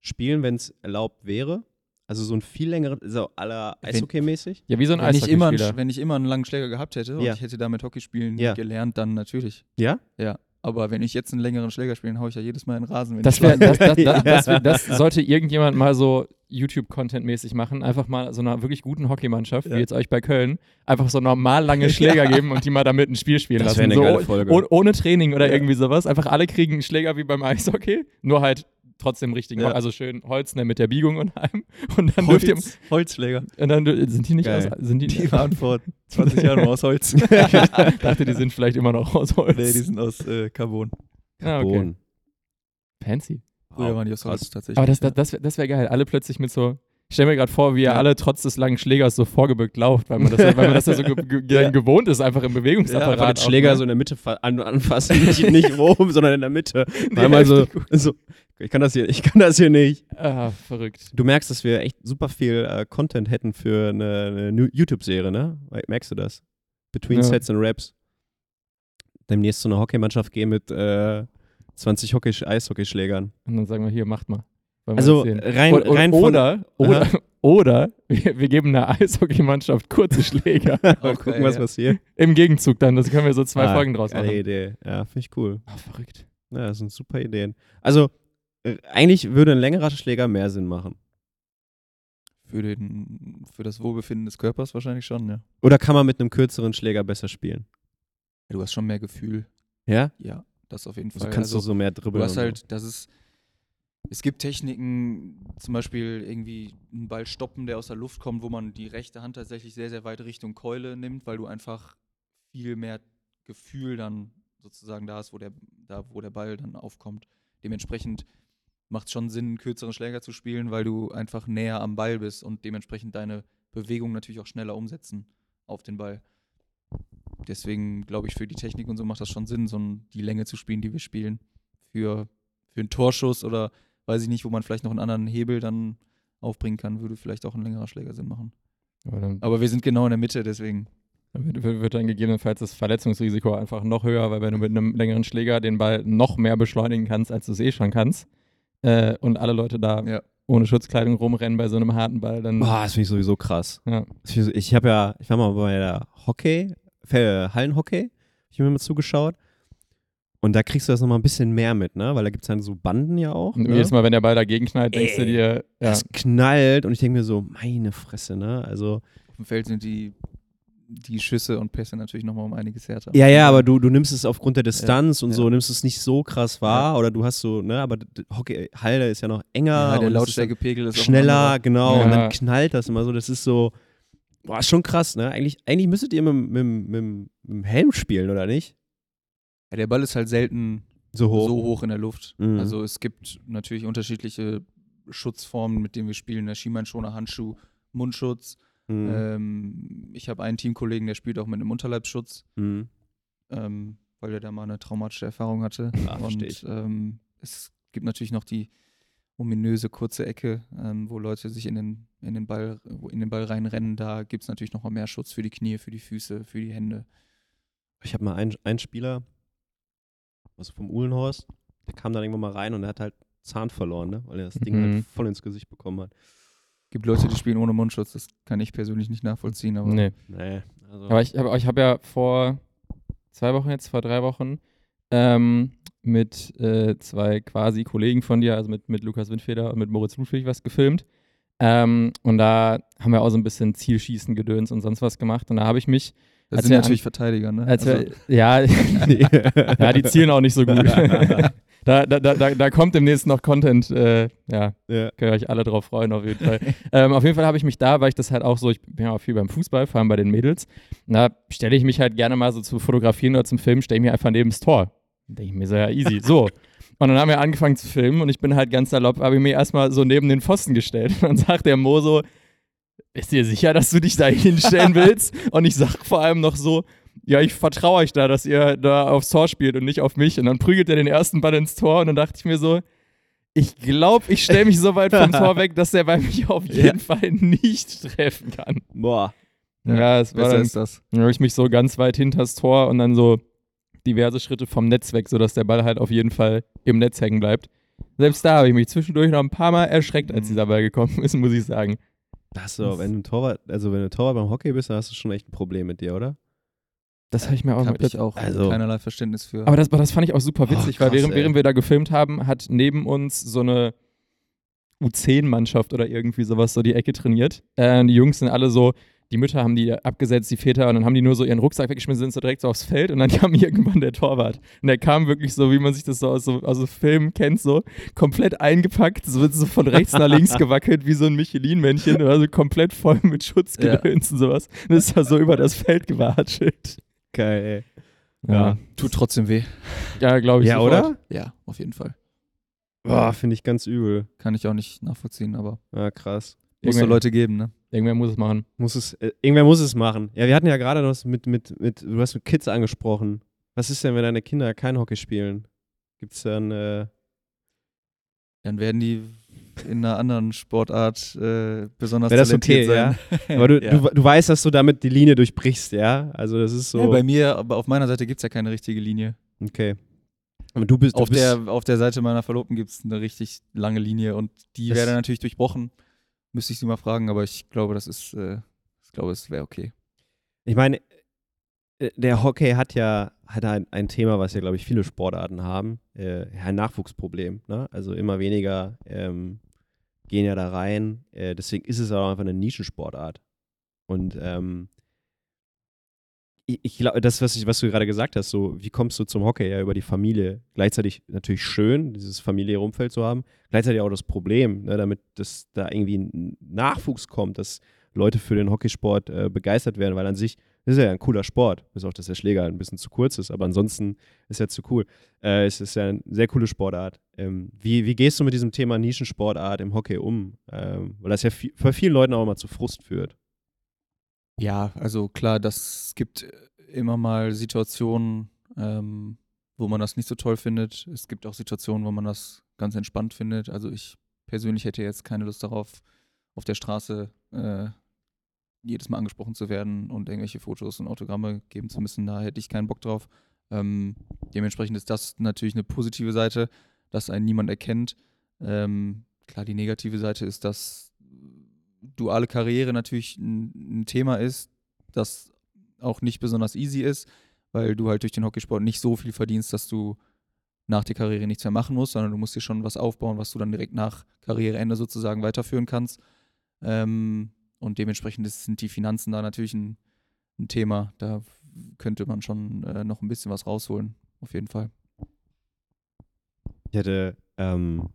spielen, wenn es erlaubt wäre? Also so ein viel längeren, so aller Eishockey-mäßig? Ja, wie so ein Wenn ich, immer, Eishockeyspieler. einen- wenn ich immer einen langen Schläger gehabt hätte und Ja. ich hätte damit Hockeyspielen Ja. gelernt, dann natürlich. Ja? Ja. Aber wenn ich jetzt einen längeren Schläger spiele, dann hau ich ja jedes Mal in den Rasen. Wenn Das, ich wär, das, das, das, das, sollte irgendjemand mal so YouTube-Content-mäßig machen. Einfach mal so einer wirklich guten Hockeymannschaft, Ja. wie jetzt euch bei Köln, einfach so normal lange Schläger geben und die mal damit ein Spiel spielen Das lassen. wäre eine so, geile Folge. oh- ohne Training oder Ja. irgendwie sowas. Einfach alle kriegen einen Schläger wie beim Eishockey, nur halt trotzdem richtig. Ja. Also schön Holzner mit der Biegung und allem. Und dann dürft ihr. Holz, Holzschläger. Und dann sind die nicht Geil. aus. Sind die, Die waren vor 20 Jahren nur aus Holz. ich dachte, die sind vielleicht immer noch aus Holz. nee, die sind aus äh, Carbon. ah, okay. Fancy. Früher waren die aus Holz tatsächlich. Aber das, das, das wäre das wär geil. Alle plötzlich mit so. Ich stell mir gerade vor, wie ihr Ja. alle trotz des langen Schlägers so vorgebückt lauft, weil man das, weil man das ja so ge ge Ja. gewohnt ist, einfach im Bewegungsapparat. Einfach den auch, Schläger ne? so in der Mitte an anfassen, nicht, nicht oben, sondern in der Mitte. Einmal so, heftig so, ich kann das hier, ich kann das hier nicht. Ah, verrückt. Du merkst, dass wir echt super viel äh, Content hätten für eine, eine YouTube-Serie, ne? Merkst du das? Between Ja. Sets and Raps. Demnächst zu einer Hockeymannschaft gehen mit äh, 20 Hockey Eishockeyschlägern. Und dann sagen wir, hier, macht mal. Also rein, oder, rein von, oder, oder, oder wir, wir geben einer Eishockeymannschaft kurze Schläger. Mal Auch gucken, was ja. passiert. Im Gegenzug dann. Das können wir so zwei Ah, Folgen draus machen. Idee. Ja, finde ich cool. Ah, verrückt. Ja, das sind super Ideen. Also, äh, eigentlich würde ein längerer Schläger mehr Sinn machen. Für, den, für das Wohlbefinden des Körpers wahrscheinlich schon, ja. Oder kann man mit einem kürzeren Schläger besser spielen? ja du hast schon mehr Gefühl. Ja? Ja, das auf jeden Also Fall. kannst also, du so mehr du dribbeln. hast und halt, das ist, es gibt Techniken, zum Beispiel irgendwie einen Ball stoppen, der aus der Luft kommt, wo man die rechte Hand tatsächlich sehr, sehr weit Richtung Keule nimmt, weil du einfach viel mehr Gefühl dann sozusagen da hast, wo der, da, wo der Ball dann aufkommt. Dementsprechend macht es schon Sinn, einen kürzeren Schläger zu spielen, weil du einfach näher am Ball bist und dementsprechend deine Bewegung natürlich auch schneller umsetzen auf den Ball. Deswegen glaube ich, für die Technik und so macht das schon Sinn, so die Länge zu spielen, die wir spielen. Für, für einen Torschuss oder weiß ich nicht, wo man vielleicht noch einen anderen Hebel dann aufbringen kann, würde vielleicht auch ein längerer Schläger Sinn machen. Aber dann Aber wir sind genau in der Mitte, deswegen. wird, wird dann gegebenenfalls das Verletzungsrisiko einfach noch höher, weil wenn du mit einem längeren Schläger den Ball noch mehr beschleunigen kannst, als du es eh schon kannst, äh, und alle Leute da Ja. ohne Schutzkleidung rumrennen bei so einem harten Ball, dann. Boah, das finde ich sowieso krass. Ja. Ich, habe ja, ich war mal bei der Hockey, äh, Hallenhockey, ich mir mal zugeschaut. Und da kriegst du das nochmal ein bisschen mehr mit, ne? Weil da gibt es dann so Banden ja auch. Und Ne? jedes Mal, wenn der Ball dagegen knallt, denkst du Ey, dir, ja, Das knallt und ich denke mir so, meine Fresse, ne? Also, Auf dem Feld sind die, die Schüsse und Pässe natürlich nochmal um einiges härter. ja, ja, aber du, du nimmst es aufgrund der Distanz und ja. so, nimmst es nicht so krass wahr oder du hast so, ne? Aber Hockey, Halle ist ja noch enger. ja, der ist Lautstärkepegel ist auch ein schneller, genau. Und Ja. dann knallt das immer so. Das ist so, boah, ist schon krass, ne? Eigentlich, eigentlich müsstet ihr mit, mit, mit, mit dem Helm spielen, oder nicht? Ja, der Ball ist halt selten So hoch. so hoch in der Luft. Mhm. Also es gibt natürlich unterschiedliche Schutzformen, mit denen wir spielen. Der Schienbeinschoner, Handschuh, Mundschutz. Mhm. Ähm, ich habe einen Teamkollegen, der spielt auch mit einem Unterleibsschutz, Mhm. ähm, weil er da mal eine traumatische Erfahrung hatte. Ich. Und ähm, es gibt natürlich noch die ominöse kurze Ecke, ähm, wo Leute sich in den, in den Ball, in den Ball reinrennen. Da gibt es natürlich noch mal mehr Schutz für die Knie, für die Füße, für die Hände. Ich habe mal einen, einen Spieler, also vom Uhlenhorst, der kam dann irgendwann mal rein und er hat halt Zahn verloren, ne? Weil er das Ding Mhm. halt voll ins Gesicht bekommen hat. gibt Leute, die spielen ohne Mundschutz. Das kann ich persönlich nicht nachvollziehen. Aber nee. Nee. Also, Aber ich habe ich hab ja vor zwei Wochen jetzt, vor drei Wochen, ähm, mit äh, zwei quasi Kollegen von dir, also mit, mit Lukas Windfeder und mit Moritz Ludwig was gefilmt. Ähm, und da haben wir auch so ein bisschen Zielschießen, Gedöns und sonst was gemacht. Und da habe ich mich, das als sind natürlich Verteidiger, ne? als Also- wir, ja, ja, die zielen auch nicht so gut. da, da, da, da, kommt demnächst noch Content, äh, ja, ja. könnt ihr euch alle drauf freuen, auf jeden Fall. ähm, auf jeden Fall habe ich mich da, weil ich das halt auch so, ich bin ja auch viel beim Fußball, vor allem bei den Mädels, da stelle ich mich halt gerne mal so zu fotografieren oder zum Filmen, stelle ich mir einfach neben das Tor. Denke ich mir so, ja, easy. So. Und dann haben wir angefangen zu filmen und ich bin halt ganz salopp, habe ich mir erstmal so neben den Pfosten gestellt. Und dann sagt der Mo so, ist dir sicher, dass du dich da hinstellen willst? Und ich sag vor allem noch so, ja, ich vertraue euch da, dass ihr da aufs Tor spielt und nicht auf mich. Und dann prügelt er den ersten Ball ins Tor und dann dachte ich mir so, Ich glaube, ich stelle mich so weit vom Tor weg, dass er bei mir auf jeden Ja. Fall nicht treffen kann. Boah. Ja, es war dann, ist das. dann habe ich mich so ganz weit hinters Tor und dann so diverse Schritte vom Netz weg, sodass der Ball halt auf jeden Fall im Netz hängen bleibt. Selbst da habe ich mich zwischendurch noch ein paar Mal erschreckt, als Mhm. dieser Ball gekommen ist, muss ich sagen. Das ist so, wenn du ein Torwart, also wenn du Torwart beim Hockey bist, dann hast du schon echt ein Problem mit dir, oder? Das habe ich mir auch ich auch also- keinerlei Verständnis für. Aber das, aber das fand ich auch super witzig, Oh, krass, weil während, ey. während wir da gefilmt haben, hat neben uns so eine U10-Mannschaft oder irgendwie sowas so die Ecke trainiert. Äh, die Jungs sind alle so, die Mütter haben die abgesetzt, die Väter, und dann haben die nur so ihren Rucksack weggeschmissen, sind so direkt so aufs Feld und dann kam irgendwann der Torwart. Und der kam wirklich so, wie man sich das so aus so, aus so Filmen kennt, so komplett eingepackt, so wird so von rechts nach links gewackelt, wie so ein Michelin-Männchen, oder so komplett voll mit Schutzgedöns und sowas. Und ist da so über das Feld gewatschelt. Geil, Ja, Tut trotzdem weh. ja glaube ich. Ja, sofort. oder? Ja, auf jeden Fall. Boah, finde ich ganz übel. Kann ich auch nicht nachvollziehen, aber Ja, krass. muss so Leute geben, ne? Irgendwer muss es machen. Muss es, äh, irgendwer muss es machen. Ja, wir hatten ja gerade noch mit, mit, mit, du hast mit Kids angesprochen. Was ist denn, wenn deine Kinder kein Hockey spielen? Gibt's dann, äh, Dann werden die in einer anderen Sportart äh, besonders Wäre das talentiert okay, sein. aber du, ja. du, du weißt, dass du damit die Linie durchbrichst, ja? Also das ist so, ja, bei mir, aber auf meiner Seite gibt es ja keine richtige Linie. okay. Aber du bist, du Auf bist, der, auf der Seite meiner Verlobten gibt es eine richtig lange Linie und die wäre natürlich durchbrochen. Müsste ich sie mal fragen, aber ich glaube, das ist, äh, ich glaube, es wäre okay. Ich meine, äh, der Hockey hat ja hat ein, ein Thema, was ja, glaube ich, viele Sportarten haben. Äh, ein Nachwuchsproblem. Ne? Also immer weniger ähm, gehen ja da rein. Äh, deswegen ist es auch einfach eine Nischensportart. Und ähm, ich, glaube, das, was, ich, was du gerade gesagt hast, so, wie kommst du zum Hockey? Ja, über die Familie. Gleichzeitig natürlich schön, dieses familiäre Umfeld zu haben. Gleichzeitig auch das Problem, ne, damit das da irgendwie ein Nachwuchs kommt, dass Leute für den Hockeysport äh, begeistert werden, weil an sich ist ja ein cooler Sport, bis auf dass der Schläger ein bisschen zu kurz ist, aber ansonsten ist er zu cool. Äh, es ist ja eine sehr coole Sportart. Ähm, wie, wie gehst du mit diesem Thema Nischensportart im Hockey um? Ähm, weil das ja viel, vielen Leuten auch immer zu Frust führt. Ja, also klar, das gibt immer mal Situationen, ähm, wo man das nicht so toll findet. Es gibt auch Situationen, wo man das ganz entspannt findet. Also ich persönlich hätte jetzt keine Lust darauf, auf der Straße äh, jedes Mal angesprochen zu werden und irgendwelche Fotos und Autogramme geben zu müssen. Da hätte ich keinen Bock drauf. Ähm, dementsprechend ist das natürlich eine positive Seite, dass einen niemand erkennt. Ähm, klar, die negative Seite ist, dass duale Karriere natürlich ein, ein Thema ist, das auch nicht besonders easy ist, weil du halt durch den Hockeysport nicht so viel verdienst, dass du nach der Karriere nichts mehr machen musst, sondern du musst dir schon was aufbauen, was du dann direkt nach Karriereende sozusagen weiterführen kannst. Ähm, und dementsprechend sind die Finanzen da natürlich ein, ein Thema. Da könnte man schon äh, noch ein bisschen was rausholen, auf jeden Fall. Ich hatte, ähm,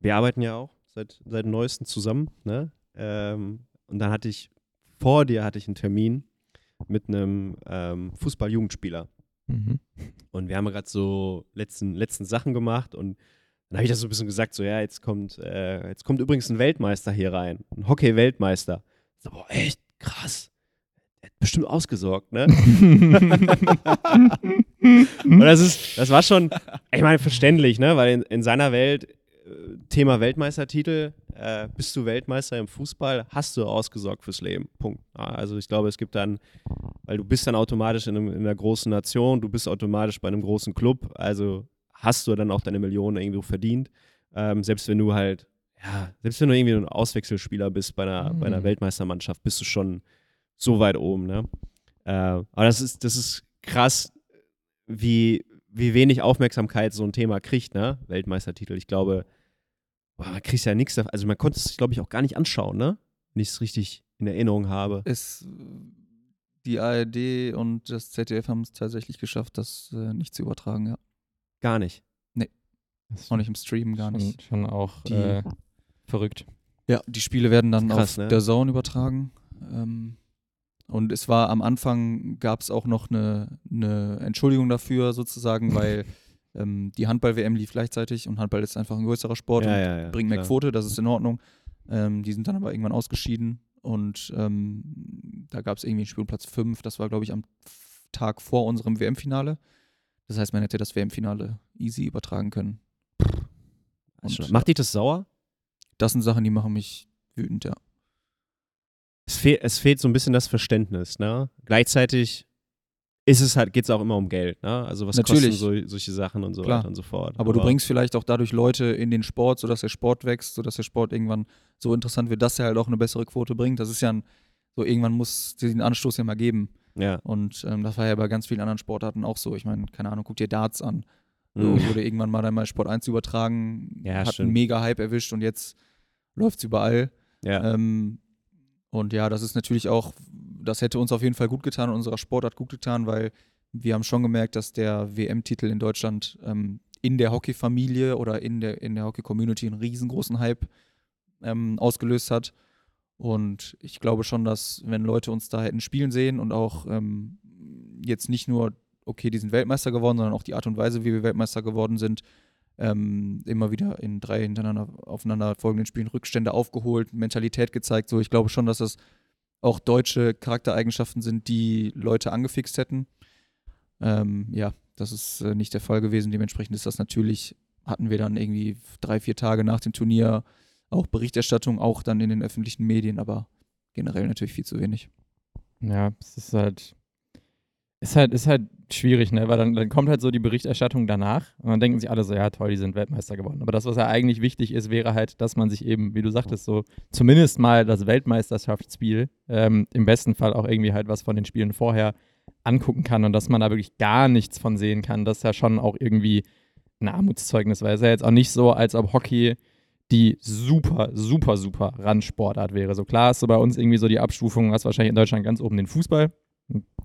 wir arbeiten ja auch seit, seit neuestem zusammen, ne? Ähm, und dann hatte ich, vor dir hatte ich einen Termin mit einem ähm, Fußball-Jugendspieler. Mhm. Und wir haben gerade so letzten, letzten Sachen gemacht und dann habe ich das so ein bisschen gesagt, so ja, jetzt kommt, äh, jetzt kommt übrigens ein Weltmeister hier rein, ein Hockey-Weltmeister. So, boah, echt krass. Der hat bestimmt ausgesorgt, ne? Und das ist, das war schon, ich meine, verständlich, ne? Weil in, in seiner Welt, Thema Weltmeistertitel, äh, bist du Weltmeister im Fußball, hast du ausgesorgt fürs Leben. Punkt. Also ich glaube, es gibt dann, weil du bist dann automatisch in, einem, in einer großen Nation, du bist automatisch bei einem großen Club, also hast du dann auch deine Millionen irgendwo verdient. Ähm, selbst wenn du halt, ja, selbst wenn du irgendwie ein Auswechselspieler bist bei einer, bei einer Mhm. Weltmeistermannschaft, bist du schon so weit oben, ne? Äh, aber das ist, das ist krass, wie, wie wenig Aufmerksamkeit so ein Thema kriegt, ne? Weltmeistertitel. Ich glaube, boah, man kriegt ja nichts davon. Also man konnte es, glaube ich, auch gar nicht anschauen, ne? Wenn ich es richtig in Erinnerung habe. Es, die ARD und das ZDF haben es tatsächlich geschafft, das äh, nicht zu übertragen, ja. Gar nicht. Das Auch nicht im Stream, gar schon, nicht. schon auch Die- äh, verrückt. Ja, die Spiele werden dann Krass, auf ne? der Zone übertragen. Ähm, und es war am Anfang gab es auch noch eine, eine Entschuldigung dafür sozusagen, weil ähm, die Handball-WM lief gleichzeitig und Handball ist einfach ein größerer Sport ja, und ja, ja, bringen mehr. Quote, das ist in Ordnung. Ähm, die sind dann aber irgendwann ausgeschieden und ähm, da gab es irgendwie einen Spielplatz 5, das war glaube ich am Tag vor unserem WM-Finale. Das heißt, man hätte das WM-Finale easy übertragen können. Und, macht dich das sauer? Das sind Sachen, die machen mich wütend, ja. Es, fehl, es fehlt so ein bisschen das Verständnis, ne? Gleichzeitig ist es halt, geht es auch immer um Geld, ne? Also was Natürlich. kosten so, solche Sachen und so Klar. weiter und so fort. Aber, du bringst vielleicht auch dadurch Leute in den Sport, sodass der Sport wächst, sodass der Sport irgendwann so interessant wird, dass er halt auch eine bessere Quote bringt. Das ist ja ein, so irgendwann muss diesen Anstoß ja mal geben. Ja. Und ähm, das war ja bei ganz vielen anderen Sportarten auch so. Ich meine, keine Ahnung, guck dir Darts an. So, Mhm. wurde irgendwann mal dann mal Sport 1 übertragen, Ja, hat stimmt. einen mega Hype erwischt und jetzt läuft es überall. Ja. Ähm, und ja, das ist natürlich auch, das hätte uns auf jeden Fall gut getan und unserer Sportart gut getan, weil wir haben schon gemerkt, dass der WM-Titel in Deutschland ähm, in der Hockey-Familie oder in der, in der Hockey-Community einen riesengroßen Hype ähm, ausgelöst hat. Und ich glaube schon, dass wenn Leute uns da hätten spielen sehen und auch ähm, jetzt nicht nur, okay, die sind Weltmeister geworden, sondern auch die Art und Weise, wie wir Weltmeister geworden sind, ähm, immer wieder in drei hintereinander aufeinander folgenden Spielen Rückstände aufgeholt, Mentalität gezeigt. So, ich glaube schon, dass das auch deutsche Charaktereigenschaften sind, die Leute angefixt hätten. Ähm, ja, das ist äh, nicht der Fall gewesen. Dementsprechend ist das natürlich, hatten wir dann irgendwie drei, vier Tage nach dem Turnier auch Berichterstattung, auch dann in den öffentlichen Medien, aber generell natürlich viel zu wenig. Ja, es ist halt, ist halt, ist halt schwierig, ne? Weil dann, dann kommt halt so die Berichterstattung danach und dann denken sich alle so, ja toll, die sind Weltmeister geworden. Aber das, was ja eigentlich wichtig ist, wäre halt, dass man sich eben, wie du sagtest, so zumindest mal das Weltmeisterschaftsspiel, ähm, im besten Fall auch irgendwie halt was von den Spielen vorher angucken kann und dass man da wirklich gar nichts von sehen kann, das ist ja schon auch irgendwie ein Armutszeugnis, weil es ja jetzt auch nicht so, als ob Hockey die super, super, super Randsportart wäre. So klar ist so bei uns irgendwie so die Abstufung, was wahrscheinlich in Deutschland ganz oben den Fußball,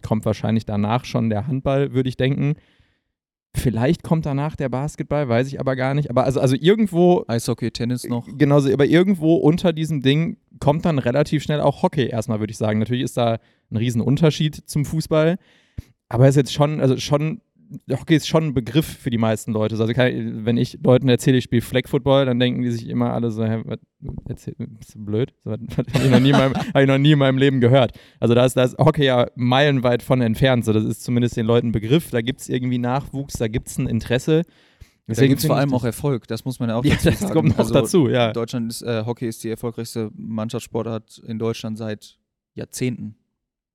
kommt wahrscheinlich danach schon der Handball, würde ich denken. Vielleicht kommt danach der Basketball, weiß ich aber gar nicht. Aber also, also irgendwo, Eishockey, Tennis noch. genauso, aber irgendwo unter diesem Ding kommt dann relativ schnell auch Hockey erstmal, würde ich sagen. Natürlich ist da ein Riesenunterschied zum Fußball. Aber es ist jetzt schon, also schon, Hockey ist schon ein Begriff für die meisten Leute. Also kann, wenn ich Leuten erzähle, ich spiele Flag Football, dann denken die sich immer alle so, hä, was, erzähl, bist du blöd? So, habe ich, noch nie in meinem- hab ich noch nie in meinem Leben gehört. Also da ist, da ist Hockey ja meilenweit von entfernt. So, das ist zumindest den Leuten ein Begriff. Da gibt es irgendwie Nachwuchs, da gibt es ein Interesse. Da gibt es vor allem auch Erfolg, das muss man ja auch Ja, dazu das sagen. kommt noch Also, dazu, ja. Deutschland ist, äh, Hockey ist die erfolgreichste Mannschaftssportart in Deutschland seit Jahrzehnten.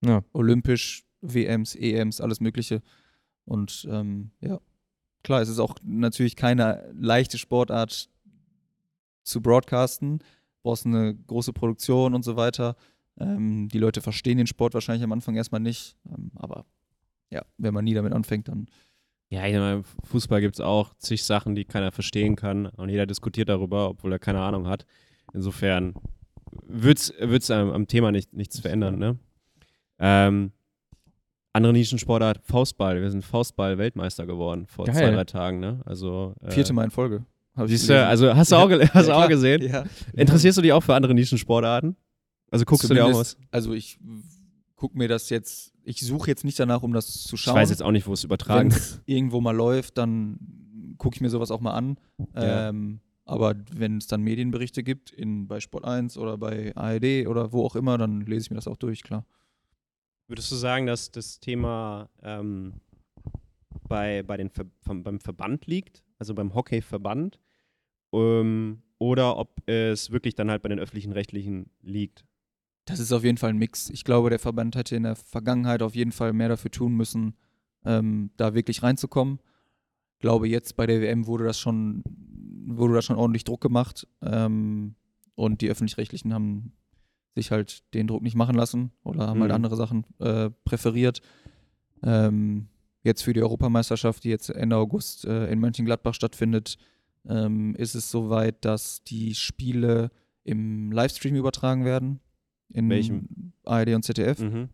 Ja. Olympisch, WMs, EMs, alles Mögliche. Und ähm, ja, klar, es ist auch natürlich keine leichte Sportart zu broadcasten. Du brauchst eine große Produktion und so weiter. Ähm, die Leute verstehen den Sport wahrscheinlich am Anfang erstmal nicht. Ähm, aber ja, wenn man nie damit anfängt, dann Ja, ich meine, Fußball gibt es auch zig Sachen, die keiner verstehen kann und jeder diskutiert darüber, obwohl er keine Ahnung hat. Insofern wird es am, am Thema nicht, nichts verändern. Ne? Ähm, andere Nischensportart, Faustball. Wir sind Faustball-Weltmeister geworden vor Geil. zwei, drei Tagen. Ne? Also, äh, vierte Mal in Folge. ich Siehst du, also hast du auch, gel- hast Ja, auch gesehen? Ja. Interessierst du dich auch für andere Nischensportarten? Also guckst du dir auch was? Zumindest- Also ich gucke mir das jetzt, ich suche jetzt nicht danach, um das zu Ich schauen. weiß jetzt auch nicht, wo es Wenn übertragen es irgendwo mal läuft, dann gucke ich mir sowas auch mal an. Ja. Ähm, aber wenn es dann Medienberichte gibt, in, bei Sport 1 oder bei ARD oder wo auch immer, dann lese ich mir das auch durch, klar. Würdest du sagen, dass das Thema ähm, bei, bei den Ver beim Verband liegt, also beim Hockeyverband, ähm, oder ob es wirklich dann halt bei den öffentlichen Rechtlichen liegt? Das ist auf jeden Fall ein Mix. Ich glaube, der Verband hätte in der Vergangenheit auf jeden Fall mehr dafür tun müssen, ähm, da wirklich reinzukommen. Ich glaube, jetzt bei der WM wurde das schon, wurde da schon ordentlich Druck gemacht. Ähm, und die Öffentlich-Rechtlichen haben sich halt den Druck nicht machen lassen oder haben halt Mhm. andere Sachen äh, präferiert. Ähm, jetzt für die Europameisterschaft, die jetzt Ende August äh, in Mönchengladbach stattfindet, ähm, ist es soweit, dass die Spiele im Livestream übertragen werden. In Welchem? ARD und ZDF, Mhm.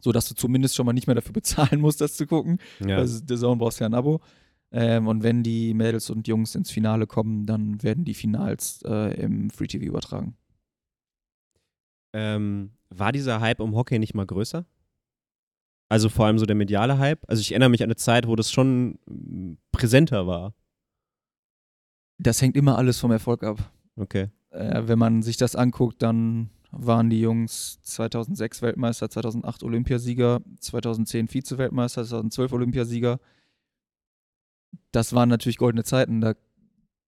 so dass du zumindest schon mal nicht mehr dafür bezahlen musst, das zu gucken. Ja. Also der Zone brauchst ja ein Abo. Ähm, und wenn die Mädels und Jungs ins Finale kommen, dann werden die Finals äh, im Free TV übertragen. Ähm, war dieser Hype um Hockey nicht mal größer? Also vor allem so der mediale Hype? Also ich erinnere mich an eine Zeit, wo das schon mm, präsenter war. Das hängt immer alles vom Erfolg ab. Okay. Äh, wenn man sich das anguckt, dann waren die Jungs 2006 Weltmeister, 2008 Olympiasieger, 2010 Vize-Weltmeister, 2012 Olympiasieger. Das waren natürlich goldene Zeiten. Da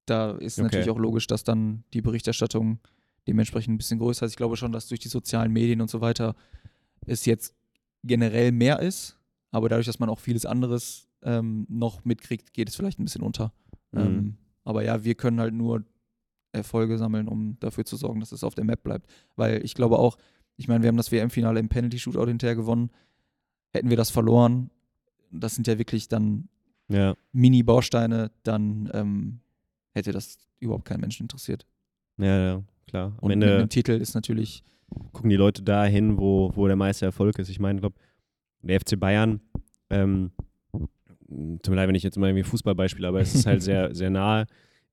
da ist Okay. natürlich auch logisch, dass dann die Berichterstattung dementsprechend ein bisschen größer ist. Ich glaube schon, dass durch die sozialen Medien und so weiter es jetzt generell mehr ist, aber dadurch, dass man auch vieles anderes ähm, noch mitkriegt, geht es vielleicht ein bisschen unter. Mhm. Ähm, aber ja, wir können halt nur Erfolge sammeln, um dafür zu sorgen, dass es auf der Map bleibt. Weil ich glaube auch, ich meine, wir haben das WM-Finale im Penalty-Shootout hinterher gewonnen. Hätten wir das verloren, das sind ja wirklich dann Ja. Mini-Bausteine, dann ähm, hätte das überhaupt keinen Menschen interessiert. Ja, ja, klar. Am Und mit Ende einem Titel ist natürlich, gucken die Leute dahin, wo, wo der meiste Erfolg ist. Ich meine, ich glaube, der FC Bayern, ähm, tut mir leid, wenn ich jetzt mal irgendwie Fußballbeispiel, aber es ist halt sehr, sehr nahe,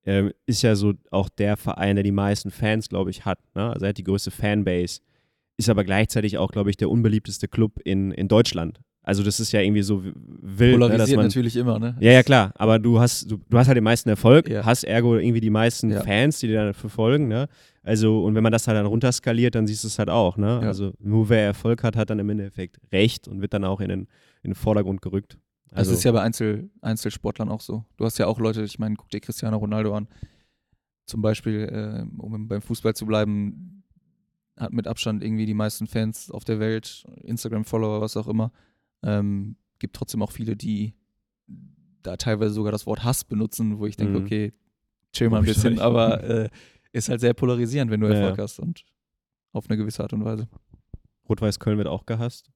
ähm, ist ja so auch der Verein, der die meisten Fans, glaube ich, hat. Ne? Also er hat die größte Fanbase, ist aber gleichzeitig auch, glaube ich, der unbeliebteste Club in, in Deutschland. Also das ist ja irgendwie so wild, ne, polarisiert man natürlich immer, ne? ja, ja, klar, aber du hast, du, du hast halt den meisten Erfolg, Ja. hast ergo irgendwie die meisten Ja. Fans, die dir dann verfolgen, ne? Also, und wenn man das halt dann runterskaliert, dann siehst du es halt auch, ne? Ja. Also, nur wer Erfolg hat, hat dann im Endeffekt recht und wird dann auch in den, in den Vordergrund gerückt. Also, das ist ja bei Einzel, Einzelsportlern auch so. Du hast ja auch Leute, ich meine, guck dir Cristiano Ronaldo an. Zum Beispiel, äh, um beim Fußball zu bleiben, hat mit Abstand irgendwie die meisten Fans auf der Welt, Instagram-Follower, was auch immer. Ähm, gibt trotzdem auch viele, die da teilweise sogar das Wort Hass benutzen, wo ich denke, Mhm. okay, chill mal ein bisschen, aber äh, ist halt sehr polarisierend, wenn du Ja, Erfolg ja. hast und auf eine gewisse Art und Weise. Rot-Weiß Köln wird auch gehasst.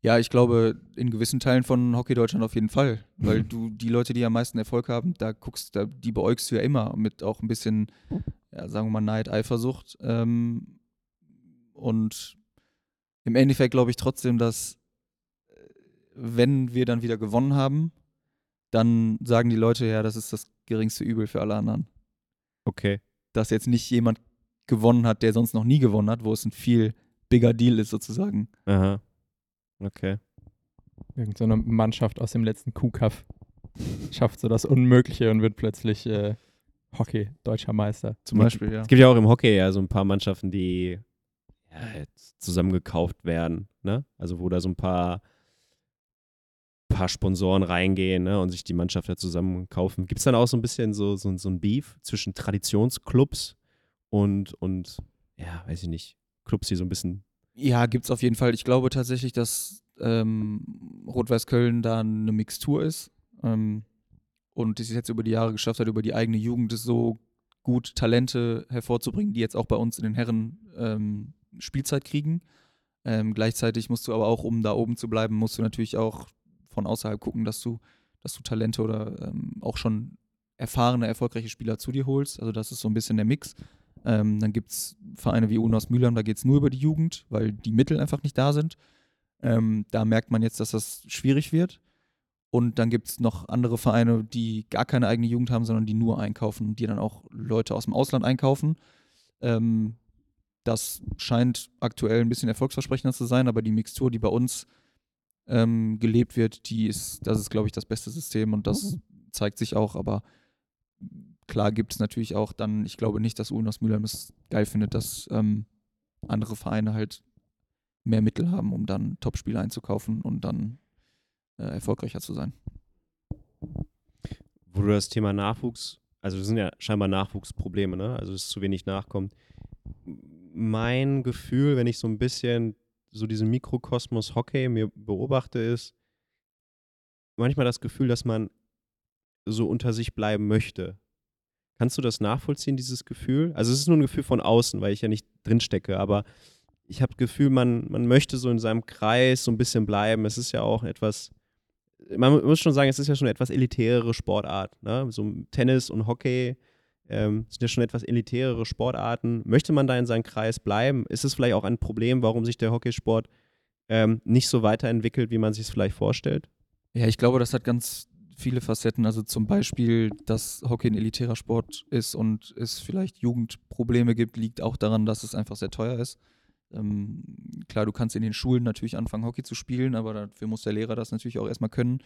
Ja, ich glaube, in gewissen Teilen von Hockey Deutschland auf jeden Fall. Weil du die Leute, die am meisten Erfolg haben, da guckst, da, die beäugst du ja immer mit auch ein bisschen, ja, sagen wir mal, Neid, Eifersucht. Ähm, und im Endeffekt glaube ich trotzdem, dass wenn wir dann wieder gewonnen haben, dann sagen die Leute, ja, das ist das geringste Übel für alle anderen. Okay. Dass jetzt nicht jemand gewonnen hat, der sonst noch nie gewonnen hat, wo es ein viel bigger Deal ist sozusagen. Aha. Okay. Irgend so eine Mannschaft aus dem letzten Kuhkaff schafft so das Unmögliche und wird plötzlich äh, Hockey, deutscher Meister. Zum Beispiel, ja. Es gibt ja auch im Hockey ja so ein paar Mannschaften, die ja, jetzt zusammengekauft werden, ne? Also wo da so ein paar, paar Sponsoren reingehen ne? und sich die Mannschaft da zusammen kaufen. Gibt es dann auch so ein bisschen so, so, so ein Beef zwischen Traditionsclubs und, und, ja, weiß ich nicht, Clubs, die so ein bisschen. Ja, gibt's auf jeden Fall. Ich glaube tatsächlich, dass ähm, Rot-Weiß Köln da eine Mixtur ist ähm, und es jetzt über die Jahre geschafft hat, über die eigene Jugend so gut Talente hervorzubringen, die jetzt auch bei uns in den Herren ähm, Spielzeit kriegen. Ähm, gleichzeitig musst du aber auch, um da oben zu bleiben, musst du natürlich auch von außerhalb gucken, dass du, dass du Talente oder ähm, auch schon erfahrene, erfolgreiche Spieler zu dir holst. Also das ist so ein bisschen der Mix. Ähm, dann gibt es Vereine wie Unos Mülheim, da geht es nur über die Jugend, weil die Mittel einfach nicht da sind. Ähm, da merkt man jetzt, dass das schwierig wird. Und dann gibt es noch andere Vereine, die gar keine eigene Jugend haben, sondern die nur einkaufen, die dann auch Leute aus dem Ausland einkaufen. Ähm, das scheint aktuell ein bisschen erfolgsversprechender zu sein, aber die Mixtur, die bei uns ähm, gelebt wird, die ist, das ist, glaube ich, das beste System und das zeigt sich auch, aber klar gibt es natürlich auch dann, ich glaube nicht, dass Unos Mülheim es geil findet, dass ähm, andere Vereine halt mehr Mittel haben, um dann Topspieler einzukaufen und dann äh, erfolgreicher zu sein. Wo du das Thema Nachwuchs, also das sind ja scheinbar Nachwuchsprobleme, ne? Also dass zu wenig nachkommt. Mein Gefühl, wenn ich so ein bisschen so diesen Mikrokosmos Hockey mir beobachte, ist manchmal das Gefühl, dass man so unter sich bleiben möchte. Kannst du das nachvollziehen, dieses Gefühl? Also es ist nur ein Gefühl von außen, weil ich ja nicht drinstecke, aber ich habe das Gefühl, man, man möchte so in seinem Kreis so ein bisschen bleiben. Es ist ja auch etwas, man muss schon sagen, es ist ja schon eine etwas elitärere Sportart. Ne? So Tennis und Hockey ähm, sind ja schon etwas elitärere Sportarten. Möchte man da in seinem Kreis bleiben? Ist es vielleicht auch ein Problem, warum sich der Hockeysport ähm, nicht so weiterentwickelt, wie man sich es vielleicht vorstellt? Ja, ich glaube, das hat ganz viele Facetten. Also zum Beispiel, dass Hockey ein elitärer Sport ist und es vielleicht Jugendprobleme gibt, liegt auch daran, dass es einfach sehr teuer ist. Ähm, klar, du kannst in den Schulen natürlich anfangen, Hockey zu spielen, aber dafür muss der Lehrer das natürlich auch erstmal können.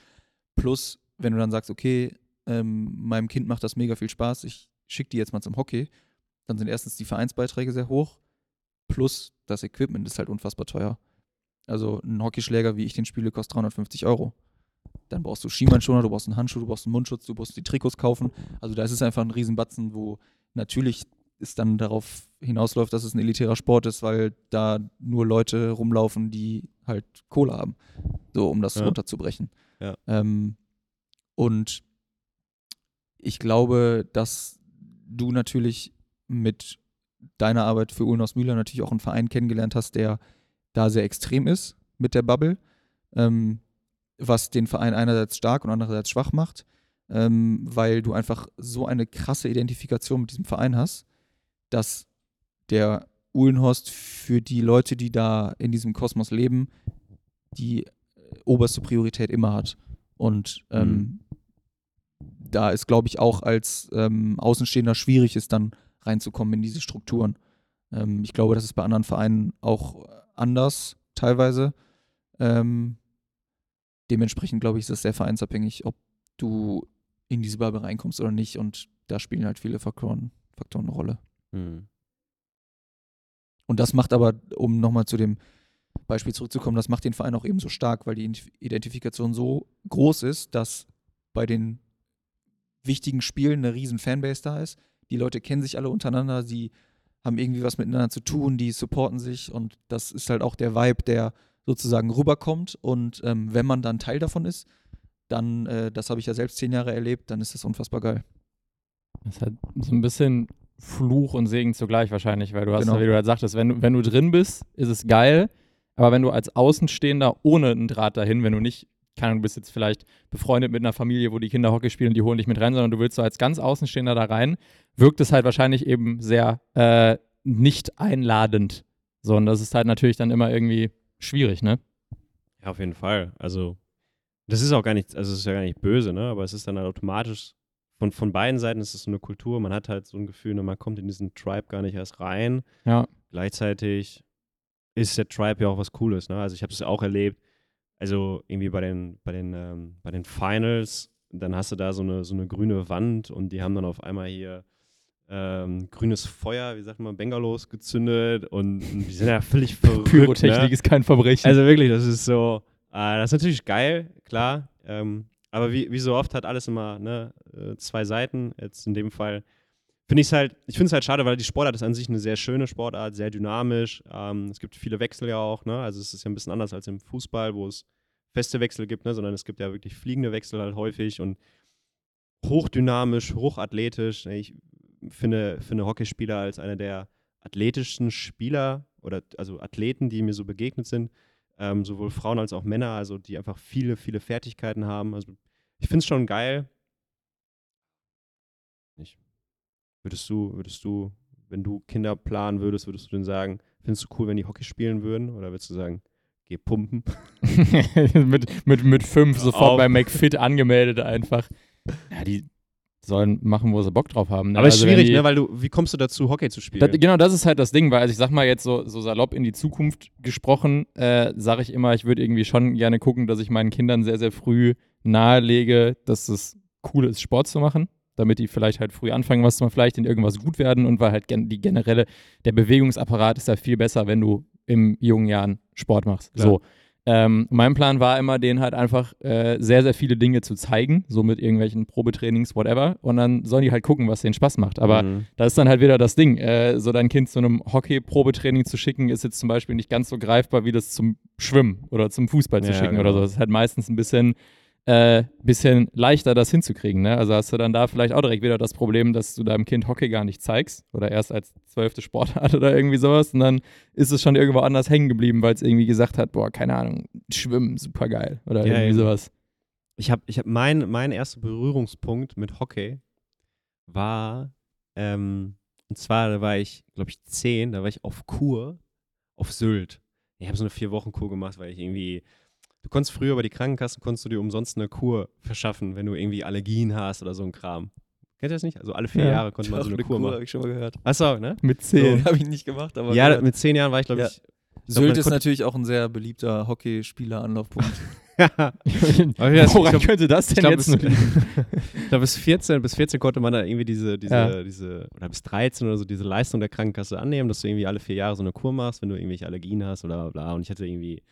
Plus, wenn du dann sagst, okay, ähm, meinem Kind macht das mega viel Spaß, ich schicke die jetzt mal zum Hockey, dann sind erstens die Vereinsbeiträge sehr hoch, plus das Equipment ist halt unfassbar teuer. Also ein Hockeyschläger, wie ich den spiele, kostet 350 Euro. dann brauchst du Schienbeinschoner, du brauchst einen Handschuh, du brauchst einen Mundschutz, du musst die Trikots kaufen. Also da ist es einfach ein Riesenbatzen, wo natürlich es dann darauf hinausläuft, dass es ein elitärer Sport ist, weil da nur Leute rumlaufen, die halt Kohle haben, so um das Ja. runterzubrechen. Ja. Ähm, und ich glaube, dass du natürlich mit deiner Arbeit für Ulnos Müller natürlich auch einen Verein kennengelernt hast, der da sehr extrem ist mit der Bubble, ähm, was den Verein einerseits stark und andererseits schwach macht, ähm, weil du einfach so eine krasse Identifikation mit diesem Verein hast, dass der Uhlenhorst für die Leute, die da in diesem Kosmos leben, die äh, oberste Priorität immer hat. Und ähm, da ist, glaube ich, auch als ähm, Außenstehender schwierig ist, dann reinzukommen in diese Strukturen. Ähm, ich glaube, das ist bei anderen Vereinen auch anders teilweise. Ähm, dementsprechend, glaube ich, ist das sehr vereinsabhängig, ob du in diese Bubble reinkommst oder nicht. Und da spielen halt viele Faktoren, Faktoren eine Rolle. Hm. Und das macht aber, um nochmal zu dem Beispiel zurückzukommen, das macht den Verein auch eben so stark, weil die Identifikation so groß ist, dass bei den wichtigen Spielen eine riesen Fanbase da ist. Die Leute kennen sich alle untereinander, sie haben irgendwie was miteinander zu tun, die supporten sich und das ist halt auch der Vibe, der sozusagen rüberkommt. Und ähm, wenn man dann Teil davon ist, dann, äh, das habe ich ja selbst zehn Jahre erlebt, dann ist das unfassbar geil. Das ist halt so ein bisschen Fluch und Segen zugleich wahrscheinlich, weil du hast, Genau. wie du halt sagtest, wenn du, wenn du drin bist, ist es geil, aber wenn du als Außenstehender ohne einen Draht dahin, wenn du nicht, keine Ahnung, du bist jetzt vielleicht befreundet mit einer Familie, wo die Kinder Hockey spielen, die holen dich mit rein, sondern du willst so als ganz Außenstehender da rein, wirkt es halt wahrscheinlich eben sehr äh, nicht einladend. So, und das ist halt natürlich dann immer irgendwie schwierig, ne? Ja, auf jeden Fall. Also, das ist auch gar nicht, also es ist ja gar nicht böse, ne? Aber es ist dann halt automatisch, von, von beiden Seiten ist es so eine Kultur, man hat halt so ein Gefühl, ne, man kommt in diesen Tribe gar nicht erst rein. Ja. Gleichzeitig ist der Tribe ja auch was Cooles, ne? Also ich habe das ja auch erlebt, also irgendwie bei den, bei den, ähm, bei den Finals, dann hast du da so eine, so eine grüne Wand und die haben dann auf einmal hier ähm, grünes Feuer, wie sagt man, Bengalos gezündet und, und die sind ja völlig verrückt. Pyrotechnik ne? ist kein Verbrechen. Also wirklich, das ist so, äh, das ist natürlich geil, klar. Ähm, aber wie, wie so oft hat alles immer ne, äh, zwei Seiten. Jetzt in dem Fall finde ich es halt, ich finde es halt schade, weil die Sportart ist an sich eine sehr schöne Sportart, sehr dynamisch. Ähm, es gibt viele Wechsel ja auch, ne? Also es ist ja ein bisschen anders als im Fußball, wo es feste Wechsel gibt, ne? sondern es gibt ja wirklich fliegende Wechsel halt häufig und hochdynamisch, hochathletisch. Ich finde, finde Hockeyspieler als einer der athletischsten Spieler oder also Athleten, die mir so begegnet sind, ähm, sowohl Frauen als auch Männer, also die einfach viele, viele Fertigkeiten haben. Also ich finde es schon geil. Würdest du, würdest du, wenn du Kinder planen würdest, würdest du denn sagen, findest du cool, wenn die Hockey spielen würden? Oder würdest du sagen, geh pumpen? mit, mit, mit fünf Hör sofort auf. bei McFit angemeldet einfach. Ja, die sollen machen, wo sie Bock drauf haben. Ne? Aber ist Also wenn schwierig, die, ne? Weil du, wie kommst du dazu, Hockey zu spielen? Das, genau, das ist halt das Ding, weil also ich sag mal jetzt so, so salopp in die Zukunft gesprochen, äh, sage ich immer, ich würde irgendwie schon gerne gucken, dass ich meinen Kindern sehr, sehr früh nahelege, dass es cool ist, Sport zu machen, damit die vielleicht halt früh anfangen, was machen, vielleicht in irgendwas gut werden und weil halt gen die generelle, der Bewegungsapparat ist ja viel besser, wenn du im jungen Jahren Sport machst. Klar. So. Ähm, mein Plan war immer, denen halt einfach äh, sehr, sehr viele Dinge zu zeigen, so mit irgendwelchen Probetrainings, whatever. Und dann sollen die halt gucken, was denen Spaß macht. Aber Mhm. da ist dann halt wieder das Ding. Äh, so dein Kind zu einem Hockey-Probetraining zu schicken, ist jetzt zum Beispiel nicht ganz so greifbar, wie das zum Schwimmen oder zum Fußball zu Ja, schicken genau. oder so. Das ist halt meistens ein bisschen, äh, bisschen leichter, das hinzukriegen. Ne? Also hast du dann da vielleicht auch direkt wieder das Problem, dass du deinem Kind Hockey gar nicht zeigst oder erst als zwölfte Sportart oder irgendwie sowas. Und dann ist es schon irgendwo anders hängen geblieben, weil es irgendwie gesagt hat, boah, keine Ahnung, Schwimmen, super geil oder Ja, irgendwie eben. sowas. Ich habe ich hab mein, mein erster Berührungspunkt mit Hockey war, ähm, und zwar, da war ich, glaube ich, zehn, da war ich auf Kur auf Sylt. Ich habe so eine Vier-Wochen-Kur gemacht, weil ich irgendwie, du konntest früher bei die Krankenkassen, konntest du dir umsonst eine Kur verschaffen, wenn du irgendwie Allergien hast oder so ein Kram. Kennt ihr das nicht? Also alle vier Ja. Jahre konnte man so eine Kur habe machen. ich schon mal gehört. Achso, ne? Mit So, zehn. habe ich nicht gemacht, aber Ja, gehört. mit zehn Jahren war ich, glaube Ja. ich. Sylt ist natürlich auch ein sehr beliebter Hockeyspieler-Anlaufpunkt. Ja, ich Woran glaub- könnte das Ich denn glaube, jetzt bis, ich glaub, bis 14, bis 14 konnte man da irgendwie diese, diese, Ja. diese, oder bis 13 oder so, diese Leistung der Krankenkasse annehmen, dass du irgendwie alle vier Jahre so eine Kur machst, wenn du irgendwelche Allergien hast oder bla bla. Und ich hatte irgendwie,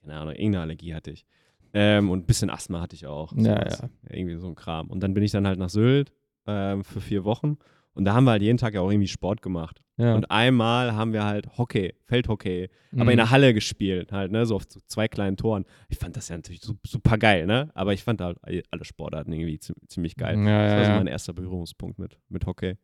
keine Ahnung, irgendeine Allergie hatte ich. Ähm, und ein bisschen Asthma hatte ich auch. Ja, sowas. Irgendwie so ein Kram. Und dann bin ich dann halt nach Sylt ähm, für vier Wochen. Und da haben wir halt jeden Tag ja auch irgendwie Sport gemacht. Ja. Und einmal haben wir halt Hockey, Feldhockey, aber Mhm. in der Halle gespielt, halt, ne, so auf so zwei kleinen Toren. Ich fand das ja natürlich su- super geil, ne? Aber ich fand halt alle Sportarten irgendwie zi- ziemlich geil. Ja, das war ja, so ja. mein erster Berührungspunkt mit, mit Hockey.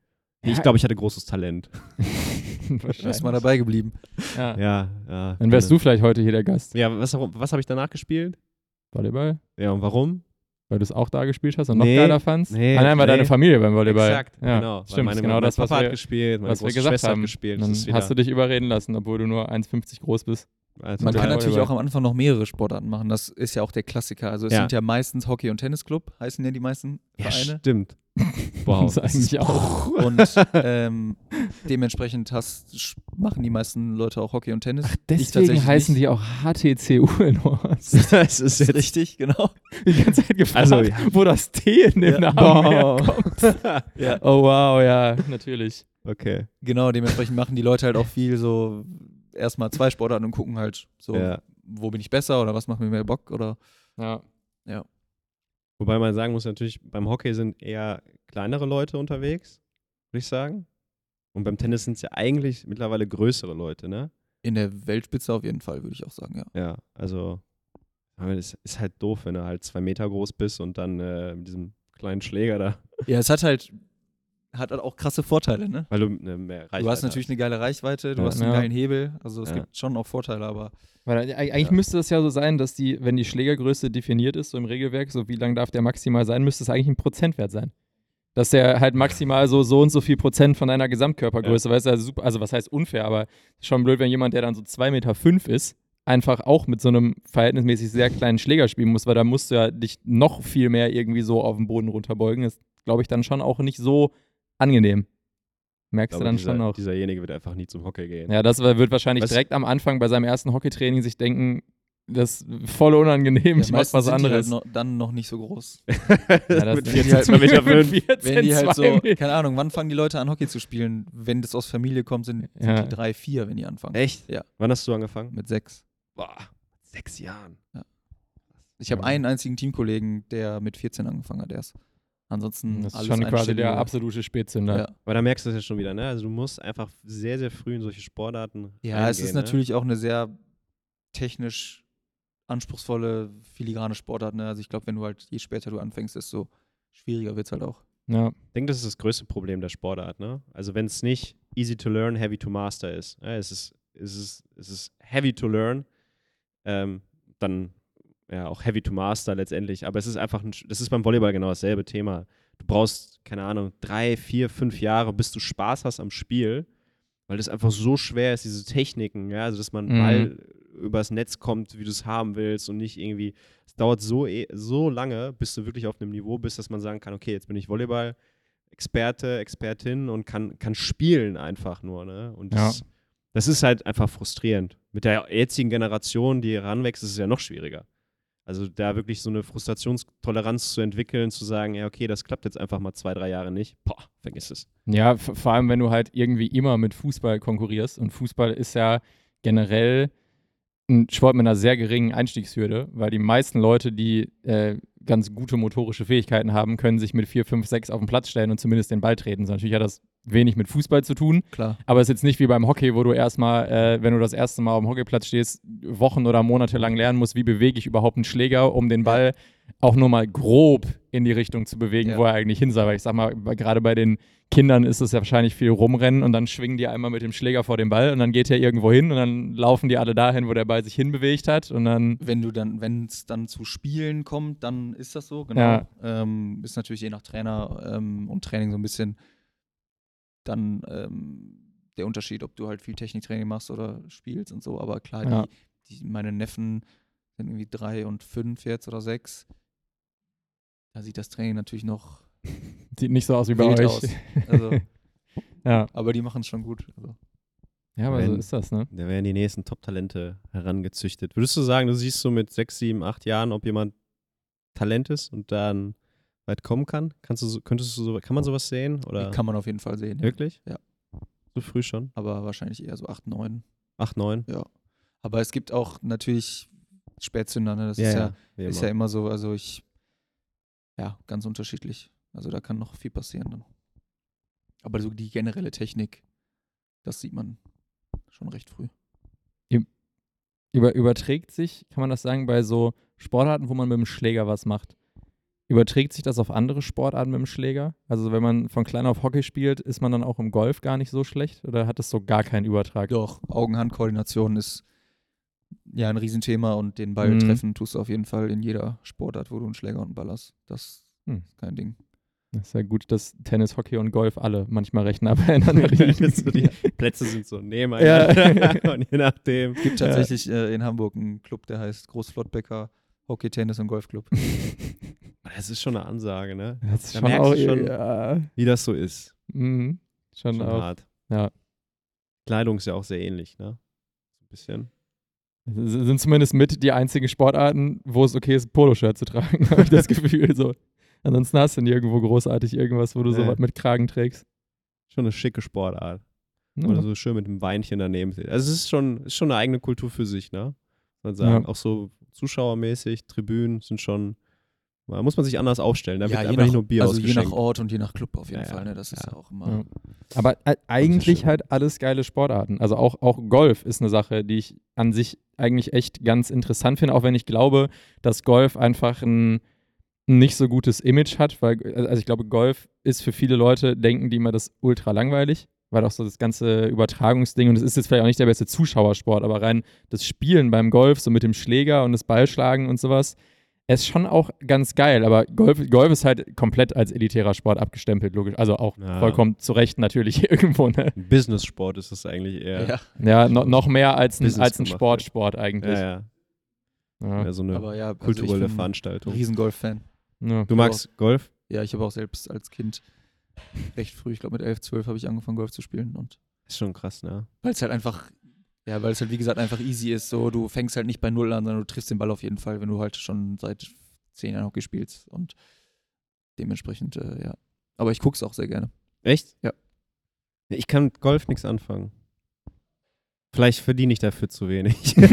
Ja. Ich glaube, ich hatte großes Talent. Ist mal dabei geblieben. Ja. Ja, ja. Dann wärst du vielleicht heute hier der Gast. Ja, was, was habe ich danach gespielt? Volleyball? Ja, und warum? Weil du es auch da gespielt hast und noch Nee, geiler fandst? nee, ah, nein, war nee. deine Familie beim Volleyball. Exakt, ja, genau. Weil Stimmt, meine, genau mein das, was Papa wir, hat gespielt, meine was wir gesagt Schwester haben. gespielt. Dann hast du dich überreden lassen, obwohl du nur 1,50 groß bist. also Man Ja, kann natürlich auch am Anfang noch mehrere Sportarten machen. Das ist ja auch der Klassiker. Also es Ja. sind ja meistens Hockey- und Tennisclub, heißen ja die meisten ja, Vereine. stimmt. Wow. das eigentlich auch. Und ähm, dementsprechend hast, machen die meisten Leute auch Hockey und Tennis. Ich Deswegen tatsächlich heißen nicht. die auch HTC Uhlenhorst. das ist jetzt richtig, genau. Die ganze Zeit gefragt, Also, ja. wo das T in dem Ja. Namen herkommt. Ja. Oh wow, ja, natürlich. okay. Genau, dementsprechend machen die Leute halt auch viel so erstmal zwei Sportarten und gucken halt so, Ja. wo bin ich besser oder was macht mir mehr Bock oder Ja. Wobei man sagen muss, natürlich, beim Hockey sind eher kleinere Leute unterwegs, würde ich sagen. Und beim Tennis sind es ja eigentlich mittlerweile größere Leute, ne? in der Weltspitze auf jeden Fall, würde ich auch sagen, ja. Ja, also es ist halt doof, wenn du halt zwei Meter groß bist und dann äh, mit diesem kleinen Schläger da, Ja, es hat halt, hat halt auch krasse Vorteile, ne? weil du ne, mehr Reichweite Du hast natürlich eine geile Reichweite, du Ja. hast einen Ja. geilen Hebel, also es Ja. gibt schon auch Vorteile, aber Weil eig- eigentlich Ja. müsste es ja so sein, dass die, wenn die Schlägergröße definiert ist, so im Regelwerk, so wie lang darf der maximal sein, müsste es eigentlich ein Prozentwert sein. Dass der halt maximal so so und so viel Prozent von deiner Gesamtkörpergröße, weißt du, also, super, also was heißt unfair, aber schon blöd, wenn jemand, der dann so 2,5 Meter fünf ist, einfach auch mit so einem verhältnismäßig sehr kleinen Schläger spielen muss, weil da musst du ja dich noch viel mehr irgendwie so auf den Boden runterbeugen. Das glaube ich dann schon auch nicht so angenehm. Merkst Ich du glaube, dann dieser, schon auch. Dieserjenige wird einfach nie zum Hockey gehen. Ja, das wird wahrscheinlich Was- direkt am Anfang bei seinem ersten Hockeytraining sich denken, das ist voll unangenehm, ich mach was sind die anderes. halt noch, dann noch nicht so groß. Ja, das mit ist- 14, die halt- 2 Meter fünf. Mit 14, Wenn die halt so, 2 Meter. keine Ahnung, wann fangen die Leute an, Hockey zu spielen? Wenn das aus Familie kommt, sind, sind Ja. die drei, vier, wenn die anfangen. Echt? Ja. Wann hast du angefangen? Mit sechs. Boah, sechs Jahren. Ich habe einen einzigen Teamkollegen, der mit 14 angefangen hat erst. Ansonsten Das ist alles schon quasi der absolute Spätzünder. Ja. Aber da merkst du es ja schon wieder, ne? Also du musst einfach sehr, sehr früh in solche Sportarten Ja, reingehen, es ist ne? natürlich auch eine sehr technisch anspruchsvolle, filigrane Sportart. Ne? Also ich glaube, wenn du halt, je später du anfängst, desto schwieriger wird es halt auch. Ja. Ich denke, das ist das größte Problem der Sportart, ne? Also wenn es nicht easy to learn, heavy to master ist. Ja, es, ist es, ist, es ist heavy to learn, ähm, dann ja auch heavy to master letztendlich. Aber es ist einfach, ein, das ist beim Volleyball genau dasselbe Thema. Du brauchst, keine Ahnung, drei, vier, fünf Jahre, bis du Spaß hast am Spiel, weil das einfach so schwer ist, diese Techniken, ja, also dass man Mhm. Ball übers Netz kommt, wie du es haben willst und nicht irgendwie, es dauert so, eh- so lange, bis du wirklich auf einem Niveau bist, dass man sagen kann, okay, jetzt bin ich Volleyball, Experte, Expertin und kann, kann spielen einfach nur, ne? Und das, das ist halt einfach frustrierend. Mit der jetzigen Generation, die heranwächst, ist es ja noch schwieriger. Also da wirklich so eine Frustrationstoleranz zu entwickeln, zu sagen, ja, okay, das klappt jetzt einfach mal zwei, drei Jahre nicht. Boah, vergiss es. Ja, vor allem, wenn du halt irgendwie immer mit Fußball konkurrierst. Und Fußball ist ja generell ein Sport mit einer sehr geringen Einstiegshürde, weil die meisten Leute, die äh, ganz gute motorische Fähigkeiten haben, können sich mit 4, 5, 6 auf den Platz stellen und zumindest den Ball treten. So, natürlich hat das wenig mit Fußball zu tun, Klar. aber es ist jetzt nicht wie beim Hockey, wo du erstmal, äh, wenn du das erste Mal auf dem Hockeyplatz stehst, Wochen oder Monate lang lernen musst, wie bewege ich überhaupt einen Schläger, um den Ball auch nur mal grob in die Richtung zu bewegen, Ja. wo er eigentlich hin soll. Weil ich sag mal, gerade bei den Kindern ist es ja wahrscheinlich viel rumrennen und dann schwingen die einmal mit dem Schläger vor den Ball und dann geht er irgendwo hin und dann laufen die alle dahin, wo der Ball sich hinbewegt hat und dann Wenn du dann, wenn es dann zu Spielen kommt, dann ist das so, genau. Ja. Ähm, ist natürlich je nach Trainer ähm, und Training so ein bisschen dann ähm, der Unterschied, ob du halt viel Techniktraining machst oder spielst und so. Aber klar, Ja. die, die, meine Neffen sind irgendwie drei und fünf jetzt oder sechs. Da sieht das Training natürlich noch sieht nicht so aus wie bei euch. aus. Also, Ja. aber die machen es schon gut. Also. ja, aber so Wenn- ist das, ne? Da werden die nächsten Top-Talente herangezüchtet. Würdest du sagen, du siehst so mit sechs, sieben, acht Jahren, ob jemand Talent ist und dann weit kommen kann? Kannst du so, könntest du so, kann man sowas sehen? Oder Kann man auf jeden Fall sehen. Ja. wirklich? Ja. So früh schon? Aber wahrscheinlich eher so acht, neun. Acht, neun? Aber es gibt auch natürlich Spätzünder, ne? Das ist ja, ist ja immer so, also ich, ja, ganz unterschiedlich. Also da kann noch viel passieren dann. Aber so die generelle Technik, das sieht man schon recht früh. Über, überträgt sich, kann man das sagen, bei so Sportarten, wo man mit dem Schläger was macht? Überträgt sich das auf andere Sportarten mit dem Schläger? Also wenn man von klein auf Hockey spielt, ist man dann auch im Golf gar nicht so schlecht oder hat das so gar keinen Übertrag? Doch, Augen-Hand-Koordination ist ja ein Riesenthema und den Ball Mhm. treffen tust du auf jeden Fall in jeder Sportart, wo du einen Schläger und einen Ball hast. Das Hm. ist kein Ding. Das ist ja gut, dass Tennis, Hockey und Golf alle manchmal recht nah beieinander liegen. so die Plätze sind so nebeneinander. Und je nachdem. Es gibt tatsächlich äh, in Hamburg einen Club, der heißt Großflottbecker Hockey, Tennis und Golfclub. Das ist schon eine Ansage, ne? Das ist Da schon merkst auch du schon- ja, Wie das so ist. mhm, schon, Schon auch. hart. Ja. Kleidung ist ja auch sehr ähnlich, ne? So ein bisschen. Sind zumindest mit die einzigen Sportarten, wo es okay ist, ein Poloshirt zu tragen, habe ich das Gefühl. So. Ansonsten hast du nirgendwo großartig irgendwas, wo du so Nee. was mit Kragen trägst. Schon eine schicke Sportart. Ja. Oder so schön mit einem Weinchen daneben. steht. Also es ist schon, ist schon eine eigene Kultur für sich, ne? Man sagen. Ja. Auch so zuschauermäßig, Tribünen sind schon, da muss man sich anders aufstellen. Da wird je einfach nach, nicht nur Bier also je nach Ort und je nach Club auf jeden Ja, ja. Fall. Ne? Das ist Ja. ja auch immer. Ja. Aber äh, eigentlich halt alles geile Sportarten. Also auch, auch Golf ist eine Sache, die ich an sich eigentlich echt ganz interessant finde, auch wenn ich glaube, dass Golf einfach ein ein nicht so gutes Image hat, weil, also ich glaube, Golf ist für viele Leute, denken die immer das ultra langweilig, weil auch so das ganze Übertragungsding und es ist jetzt vielleicht auch nicht der beste Zuschauersport, aber rein das Spielen beim Golf, so mit dem Schläger und das Ballschlagen und sowas, ist schon auch ganz geil, aber Golf, Golf ist halt komplett als elitärer Sport abgestempelt, logisch. Also auch Ja. vollkommen zu Recht natürlich irgendwo, ne? Ein Business-Sport ist das eigentlich eher. Ja, Ja, no, noch mehr als ein, als ein Sportsport eigentlich. ja, ja. Ja. ja so eine aber ja, also kulturelle ich bin Veranstaltung. ein Riesengolf-Fan. Ja. Du magst Golf? Ja, ich habe auch selbst als Kind recht früh, ich glaube mit 11, 12 habe ich angefangen Golf zu spielen und Ist schon krass, ne? weil es halt einfach, ja, weil es halt wie gesagt einfach easy ist, so du fängst halt nicht bei Null an, sondern du triffst den Ball auf jeden Fall, wenn du halt schon seit zehn Jahren Hockey spielst und dementsprechend, äh, ja. Aber ich gucke es auch sehr gerne. Echt? Ja. Ich kann mit Golf nichts anfangen. Vielleicht verdiene ich dafür zu wenig.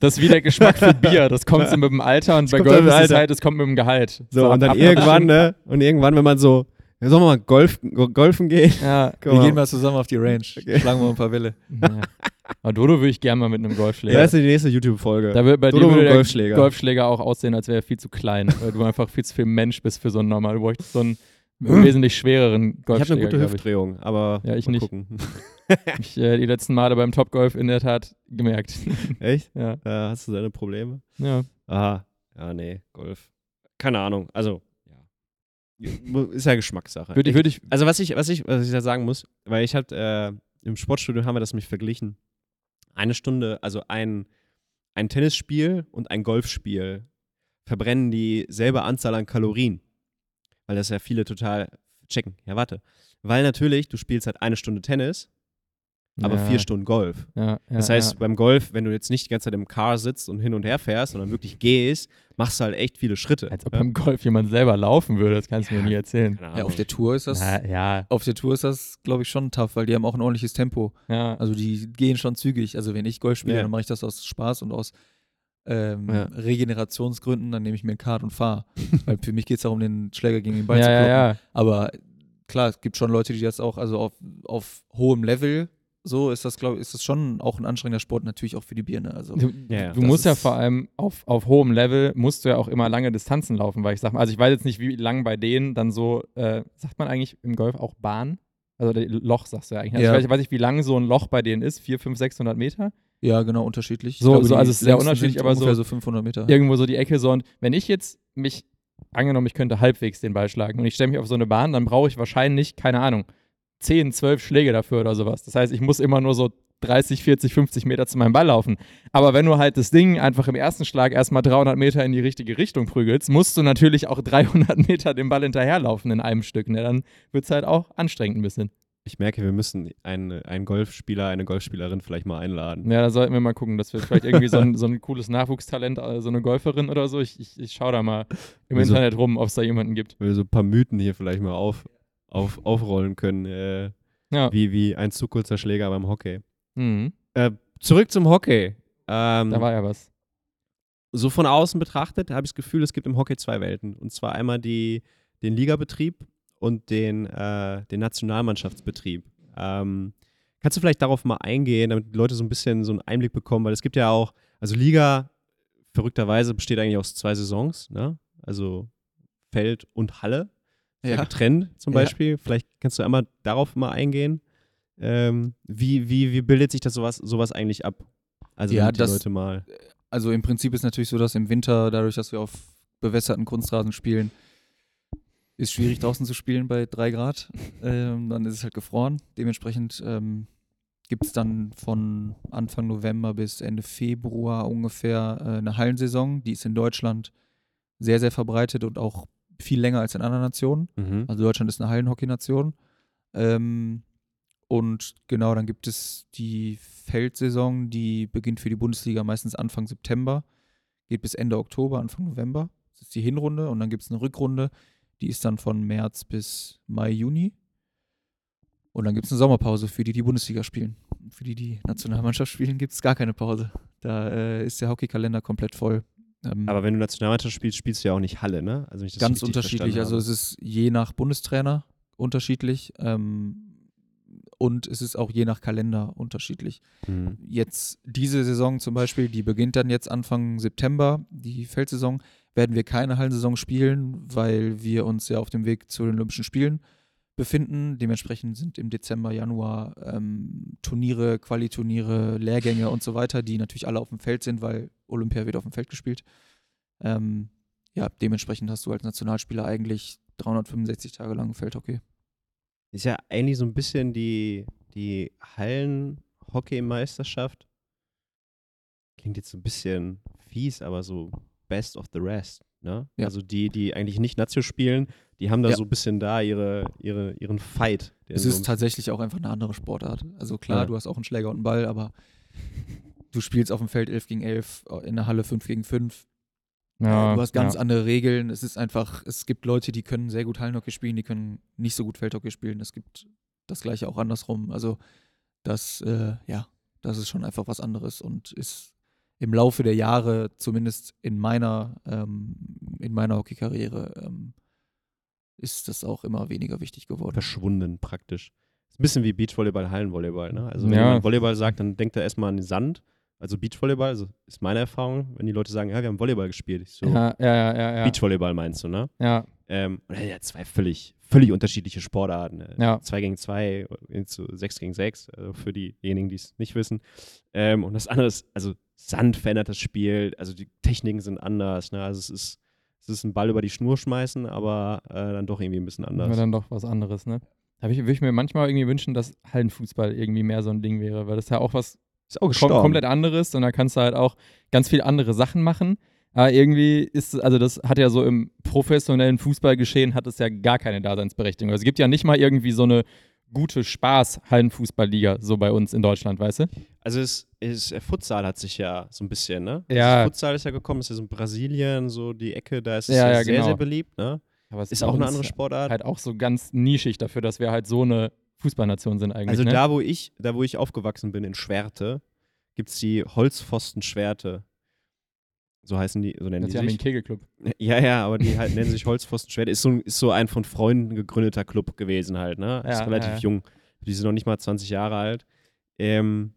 Das ist wie der Geschmack für Bier. Das kommt so mit dem Alter und bei kommt Golf ist es Alter. halt, das kommt mit dem Gehalt. so, und ab- dann irgendwann, ne? Und irgendwann, wenn man so, ja, sollen wir mal Golf, go- golfen gehen? Ja. Guck wir mal. gehen mal zusammen auf die Range, Okay. schlagen wir ein paar Welle. ja. Aber Dodo würde ich gerne mal mit einem. Golfschläger. Das ist die nächste YouTube-Folge. da wird bei Dodo dir würde der Golfschläger. Golfschläger auch aussehen, als wäre er viel zu klein, weil du einfach viel zu viel Mensch bist für so einen normal. Du bräuchtest so einen wesentlich schwereren Ich habe Golfschläger. eine gute. Hüftdrehung, aber Ja, ich mal nicht. gucken. Ich äh, die letzten Male beim Topgolf in der Tat gemerkt. Echt? ja. Da hast du deine Probleme? ja. Aha. Ja, nee, Golf. Keine Ahnung. Also. Ist ja Geschmackssache. Würde ich, würde ich, Also was ich, was ich, was ich da sagen muss, weil ich hatte äh, im Sportstudio haben wir das mich verglichen. Eine Stunde, also ein, ein Tennisspiel und ein Golfspiel verbrennen dieselbe Anzahl an Kalorien. Weil das ja viele total checken. Ja, warte. Weil natürlich, du spielst halt eine Stunde Tennis, aber ja, vier Stunden Golf. Ja, ja, Das heißt, ja. beim Golf, wenn du jetzt nicht die ganze Zeit im Car sitzt und hin und her fährst, sondern wirklich gehst, machst du halt echt viele Schritte. als ob Ja? beim Golf jemand selber laufen würde, das kannst du mir nie erzählen. Ja, auf der Tour ist das, Na, ja, auf der Tour ist das, glaube ich, schon tough, weil die haben auch ein ordentliches Tempo. ja. Also die gehen schon zügig. Also wenn ich Golf spiele, Ja. dann mache ich das aus Spaß und aus ähm, Ja. Regenerationsgründen, dann nehme ich mir ein Kart und fahre. Weil für mich geht es darum, den Schläger gegen den Ball ja, zu ja, kloppen. ja. Aber klar, es gibt schon Leute, die das auch, also auf, auf hohem Level, so ist das, glaube ich, ist das schon auch ein anstrengender Sport, natürlich auch für die Birne. Also Du, Ja, du musst ja vor allem auf, auf hohem Level, musst du ja auch immer lange Distanzen laufen, weil ich sag mal, also ich weiß jetzt nicht, wie lang bei denen dann so, äh, sagt man eigentlich im Golf auch Bahn? Also der Loch sagst du ja eigentlich. Also Ja. Ich, weiß, ich weiß nicht, wie lang so ein Loch bei denen ist, 400, 500, 600 Meter. ja, genau, unterschiedlich. Ich So- glaube, so, also es ist sehr unterschiedlich, aber so- so 500 Meter. Irgendwo so die Ecke so. Und wenn ich jetzt mich, angenommen, ich könnte halbwegs den Ball schlagen und ich stelle mich auf so eine Bahn, dann brauche ich wahrscheinlich, keine Ahnung, 10, 12 Schläge dafür oder sowas. Das heißt, ich muss immer nur so 30, 40, 50 Meter zu meinem Ball laufen. Aber wenn du halt das Ding einfach im ersten Schlag erstmal 300 Meter in die richtige Richtung prügelst, musst du natürlich auch 300 Meter dem Ball hinterherlaufen in einem Stück. Ne? Dann wird es halt auch anstrengend ein bisschen. Ich merke, wir müssen einen, einen Golfspieler, eine Golfspielerin vielleicht mal einladen. Ja, da sollten wir mal gucken, dass wir vielleicht irgendwie so ein, so ein cooles Nachwuchstalent, äh, so eine Golferin oder so. Ich, ich, ich schaue da mal im Also- Internet rum, ob es da jemanden gibt. Wir so ein paar Mythen hier vielleicht mal auf, auf, aufrollen können, äh, Ja. wie, wie ein zu kurzer Schläger beim Hockey. Mhm. Äh, zurück zum Hockey. Ähm, Da war ja was. so von außen betrachtet habe ich das Gefühl, es gibt im Hockey zwei Welten. Und zwar einmal die, den Ligabetrieb und den, äh, den Nationalmannschaftsbetrieb. Ähm, kannst du vielleicht darauf mal eingehen, damit die Leute so ein bisschen so einen Einblick bekommen? Weil es gibt ja auch, also Liga verrückterweise besteht eigentlich aus zwei Saisons, ne? Also Feld und Halle. Ja. Ja. Getrennt zum Ja. Beispiel. Vielleicht kannst du einmal darauf mal eingehen. Ähm, wie, wie, wie bildet sich das sowas, sowas eigentlich ab? Also Ja, die das- Leute mal. Also im Prinzip ist natürlich so, dass im Winter, dadurch, dass wir auf bewässerten Kunstrasen spielen, ist schwierig draußen zu spielen bei drei Grad. Ähm, dann ist es halt gefroren. Dementsprechend ähm, gibt es dann von Anfang November bis Ende Februar ungefähr äh, eine Hallensaison. Die ist in Deutschland sehr, sehr verbreitet und auch viel länger als in anderen Nationen. Mhm. Also Deutschland ist eine Hallenhockey-Nation. Ähm, und genau, dann gibt es die Feldsaison, die beginnt für die Bundesliga meistens Anfang September, geht bis Ende Oktober, Anfang November. Das ist die Hinrunde und dann gibt es eine Rückrunde, die ist dann von März bis Mai, Juni. Und dann gibt es eine Sommerpause für die, die Bundesliga spielen. Für die, die Nationalmannschaft spielen, gibt es gar keine Pause. Da äh, ist der Hockeykalender komplett voll. Ähm, Aber wenn du Nationalmannschaft spielst, spielst du ja auch nicht Halle, ne? Also das ganz unterschiedlich. Also es ist je nach Bundestrainer unterschiedlich ähm, und es ist auch je nach Kalender unterschiedlich. Mhm. Jetzt diese Saison zum Beispiel, die beginnt dann jetzt Anfang September, die Feldsaison, werden wir keine Hallensaison spielen, weil wir uns ja auf dem Weg zu den Olympischen Spielen befinden. Dementsprechend sind im Dezember, Januar ähm, Turniere, Qualiturniere, Lehrgänge und so weiter, die natürlich alle auf dem Feld sind, weil Olympia wird auf dem Feld gespielt. Ähm, ja, dementsprechend hast du als Nationalspieler eigentlich 365 Tage lang Feldhockey. Ist ja eigentlich so ein bisschen die, die Hallen-Hockey-Meisterschaft. Klingt jetzt so ein bisschen fies, aber so best of the rest. Ne? Ja. Also die, die eigentlich nicht Nazio spielen, die haben da Ja. so ein bisschen da ihre, ihre, ihren Fight. Es ist tatsächlich auch einfach eine andere Sportart. Also klar, Ja. du hast auch einen Schläger und einen Ball, aber du spielst auf dem Feld 11 gegen 11, in der Halle 5 gegen 5. Ja, du hast ganz ja. andere Regeln. Es ist einfach, es gibt Leute, die können sehr gut Hallenhockey spielen, die können nicht so gut Feldhockey spielen. Es gibt das gleiche auch andersrum. Also das, äh, ja, das ist schon einfach was anderes und ist im Laufe der Jahre, zumindest in meiner, ähm, in meiner Hockeykarriere, ähm, ist das auch immer weniger wichtig geworden. verschwunden praktisch. Ist ein bisschen wie Beachvolleyball, Hallenvolleyball. Ne? Also wenn Ja. jemand Volleyball sagt, dann denkt er erstmal an den Sand. Also Beachvolleyball, also ist meine Erfahrung, wenn die Leute sagen, ja, wir haben Volleyball gespielt. Ich so, Ja, ja, ja, ja. ja. Beachvolleyball meinst du, ne? ja. Ähm, und ja, zwei völlig, völlig unterschiedliche Sportarten. Äh, Ja. Zwei gegen zwei, äh, zu sechs gegen sechs, also für diejenigen, die es nicht wissen. Ähm, und das andere ist, also Sand verändert das Spiel, also die Techniken sind anders. Ne? Also es ist, es ist ein Ball über die Schnur schmeißen, aber äh, dann doch irgendwie ein bisschen anders. dann doch was anderes, ne? Da würde ich mir manchmal irgendwie wünschen, dass Hallenfußball irgendwie mehr so ein Ding wäre, weil das ja auch was Ist auch kom komplett anderes und da kannst du halt auch ganz viel andere Sachen machen. Aber irgendwie ist, also das hat ja so im professionellen Fußballgeschehen hat es ja gar keine Daseinsberechtigung. Also es gibt ja nicht mal irgendwie so eine gute Spaß-Hallenfußballliga, so bei uns in Deutschland, weißt du? Also es ist, der Futsal hat sich ja so ein bisschen, ne? Ja. Das Futsal ist ja gekommen, ist ja so in Brasilien, so die Ecke, da ist es Ja, ja, ja, sehr, genau. sehr beliebt, ne? Aber es Ist auch eine andere Sportart. Halt auch so ganz nischig dafür, dass wir halt so eine Fußballnation sind eigentlich. also ne? da, wo ich, da wo ich aufgewachsen bin, in Schwerte, gibt es die Holzpfosten-Schwerte. So heißen die, so nennen das die ist ein sich. Kegelclub. Ja, ja, aber die halt nennen sich Holzpfosten-Schwerte. Ist so, ein- ist so ein von Freunden gegründeter Club gewesen halt, ne? Ist Ja, relativ ja, ja. jung. Die sind noch nicht mal 20 Jahre alt. Ähm,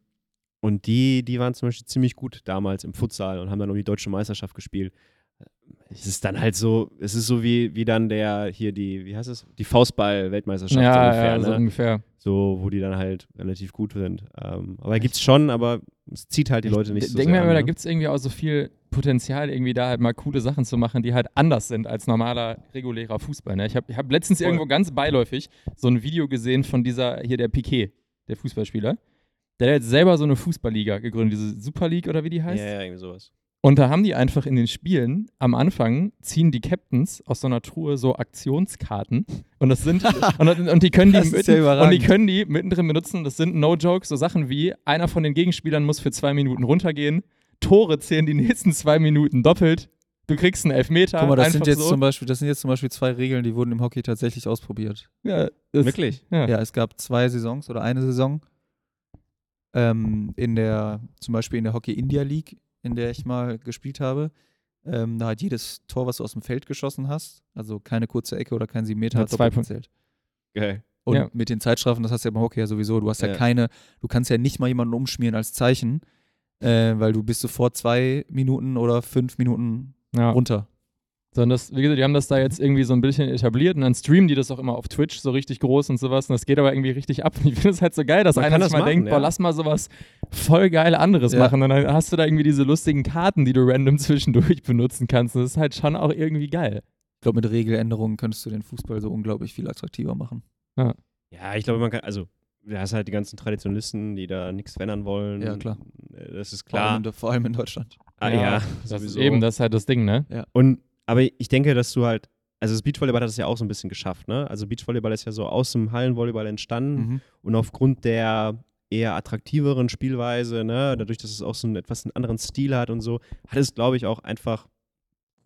und die, die waren zum Beispiel ziemlich gut damals im Futsal und haben dann um die deutsche Meisterschaft gespielt. Es ist dann halt so, es ist so wie, wie dann der hier die, wie heißt es? Die Faustball-Weltmeisterschaft so Ja, ungefähr, ja, so ne? ungefähr. So, wo die dann halt relativ gut sind. Ähm, aber gibt's schon, aber es zieht halt die Leute nicht Ich so denke mir immer, an, da ne? gibt es irgendwie auch so viel Potenzial, irgendwie da halt mal coole Sachen zu machen, die halt anders sind als normaler, regulärer Fußball. Ne? Ich habe ich hab letztens irgendwo ganz beiläufig so ein Video gesehen von dieser, hier der Piquet, der Fußballspieler. Der hat jetzt selber so eine Fußballliga gegründet, diese Super League oder wie die heißt. Ja, ja, irgendwie sowas. Und da haben die einfach in den Spielen am Anfang ziehen die Captains aus so einer Truhe so Aktionskarten und das sind und, und die können die, mitten, ja und die können die mittendrin benutzen. Das sind no joke so Sachen wie einer von den Gegenspielern muss für zwei Minuten runtergehen, Tore zählen die nächsten zwei Minuten doppelt. Du kriegst einen Elfmeter. Guck mal, das sind jetzt so. zum Beispiel, das sind jetzt zum Beispiel zwei Regeln, die wurden im Hockey tatsächlich ausprobiert. ja, Wirklich? Ja. Ja, es gab zwei Saisons oder eine Saison. ähm, in der, zum Beispiel in der Hockey India League, in der ich mal gespielt habe, ähm, da hat jedes Tor, was du aus dem Feld geschossen hast, also keine kurze Ecke oder kein 7 Meter, Ja, hat zwei Punkte. gezählt. Geil. Und Ja. mit den Zeitstrafen, das hast du ja beim Hockey ja sowieso. Du hast ja, Ja. keine, du kannst ja nicht mal jemanden umschmieren als Zeichen, äh, weil du bist sofort zwei Minuten oder fünf Minuten Ja. runter. Sondern das, wie gesagt, die haben das da jetzt irgendwie so ein bisschen etabliert und dann streamen die das auch immer auf Twitch so richtig groß und sowas. Und das geht aber irgendwie richtig ab. Und ich finde es halt so geil, dass Man einer das mal machen, denkt, ja. boah, lass mal sowas voll geil anderes Ja. machen. Und dann hast du da irgendwie diese lustigen Karten, die du random zwischendurch benutzen kannst. Und das ist halt schon auch irgendwie geil. Ich glaube, mit Regeländerungen könntest du den Fußball so unglaublich viel attraktiver machen. Ja, ich glaube, man kann, also, du hast halt die ganzen Traditionalisten, die da nichts verändern wollen. Ja, klar. Äh, Das ist Vor allem, klar. in, vor allem in Deutschland. Ah, ja, das ist sowieso. eben, das ist halt das Ding, ne? Und, aber ich denke, dass du halt, also das Beachvolleyball hat das ja auch so ein bisschen geschafft, ne? Also Beachvolleyball ist ja so aus dem Hallenvolleyball entstanden Mhm. und aufgrund der eher attraktiveren Spielweise, ne, dadurch, dass es auch so einen etwas einen anderen Stil hat und so, hat es, glaube ich, auch einfach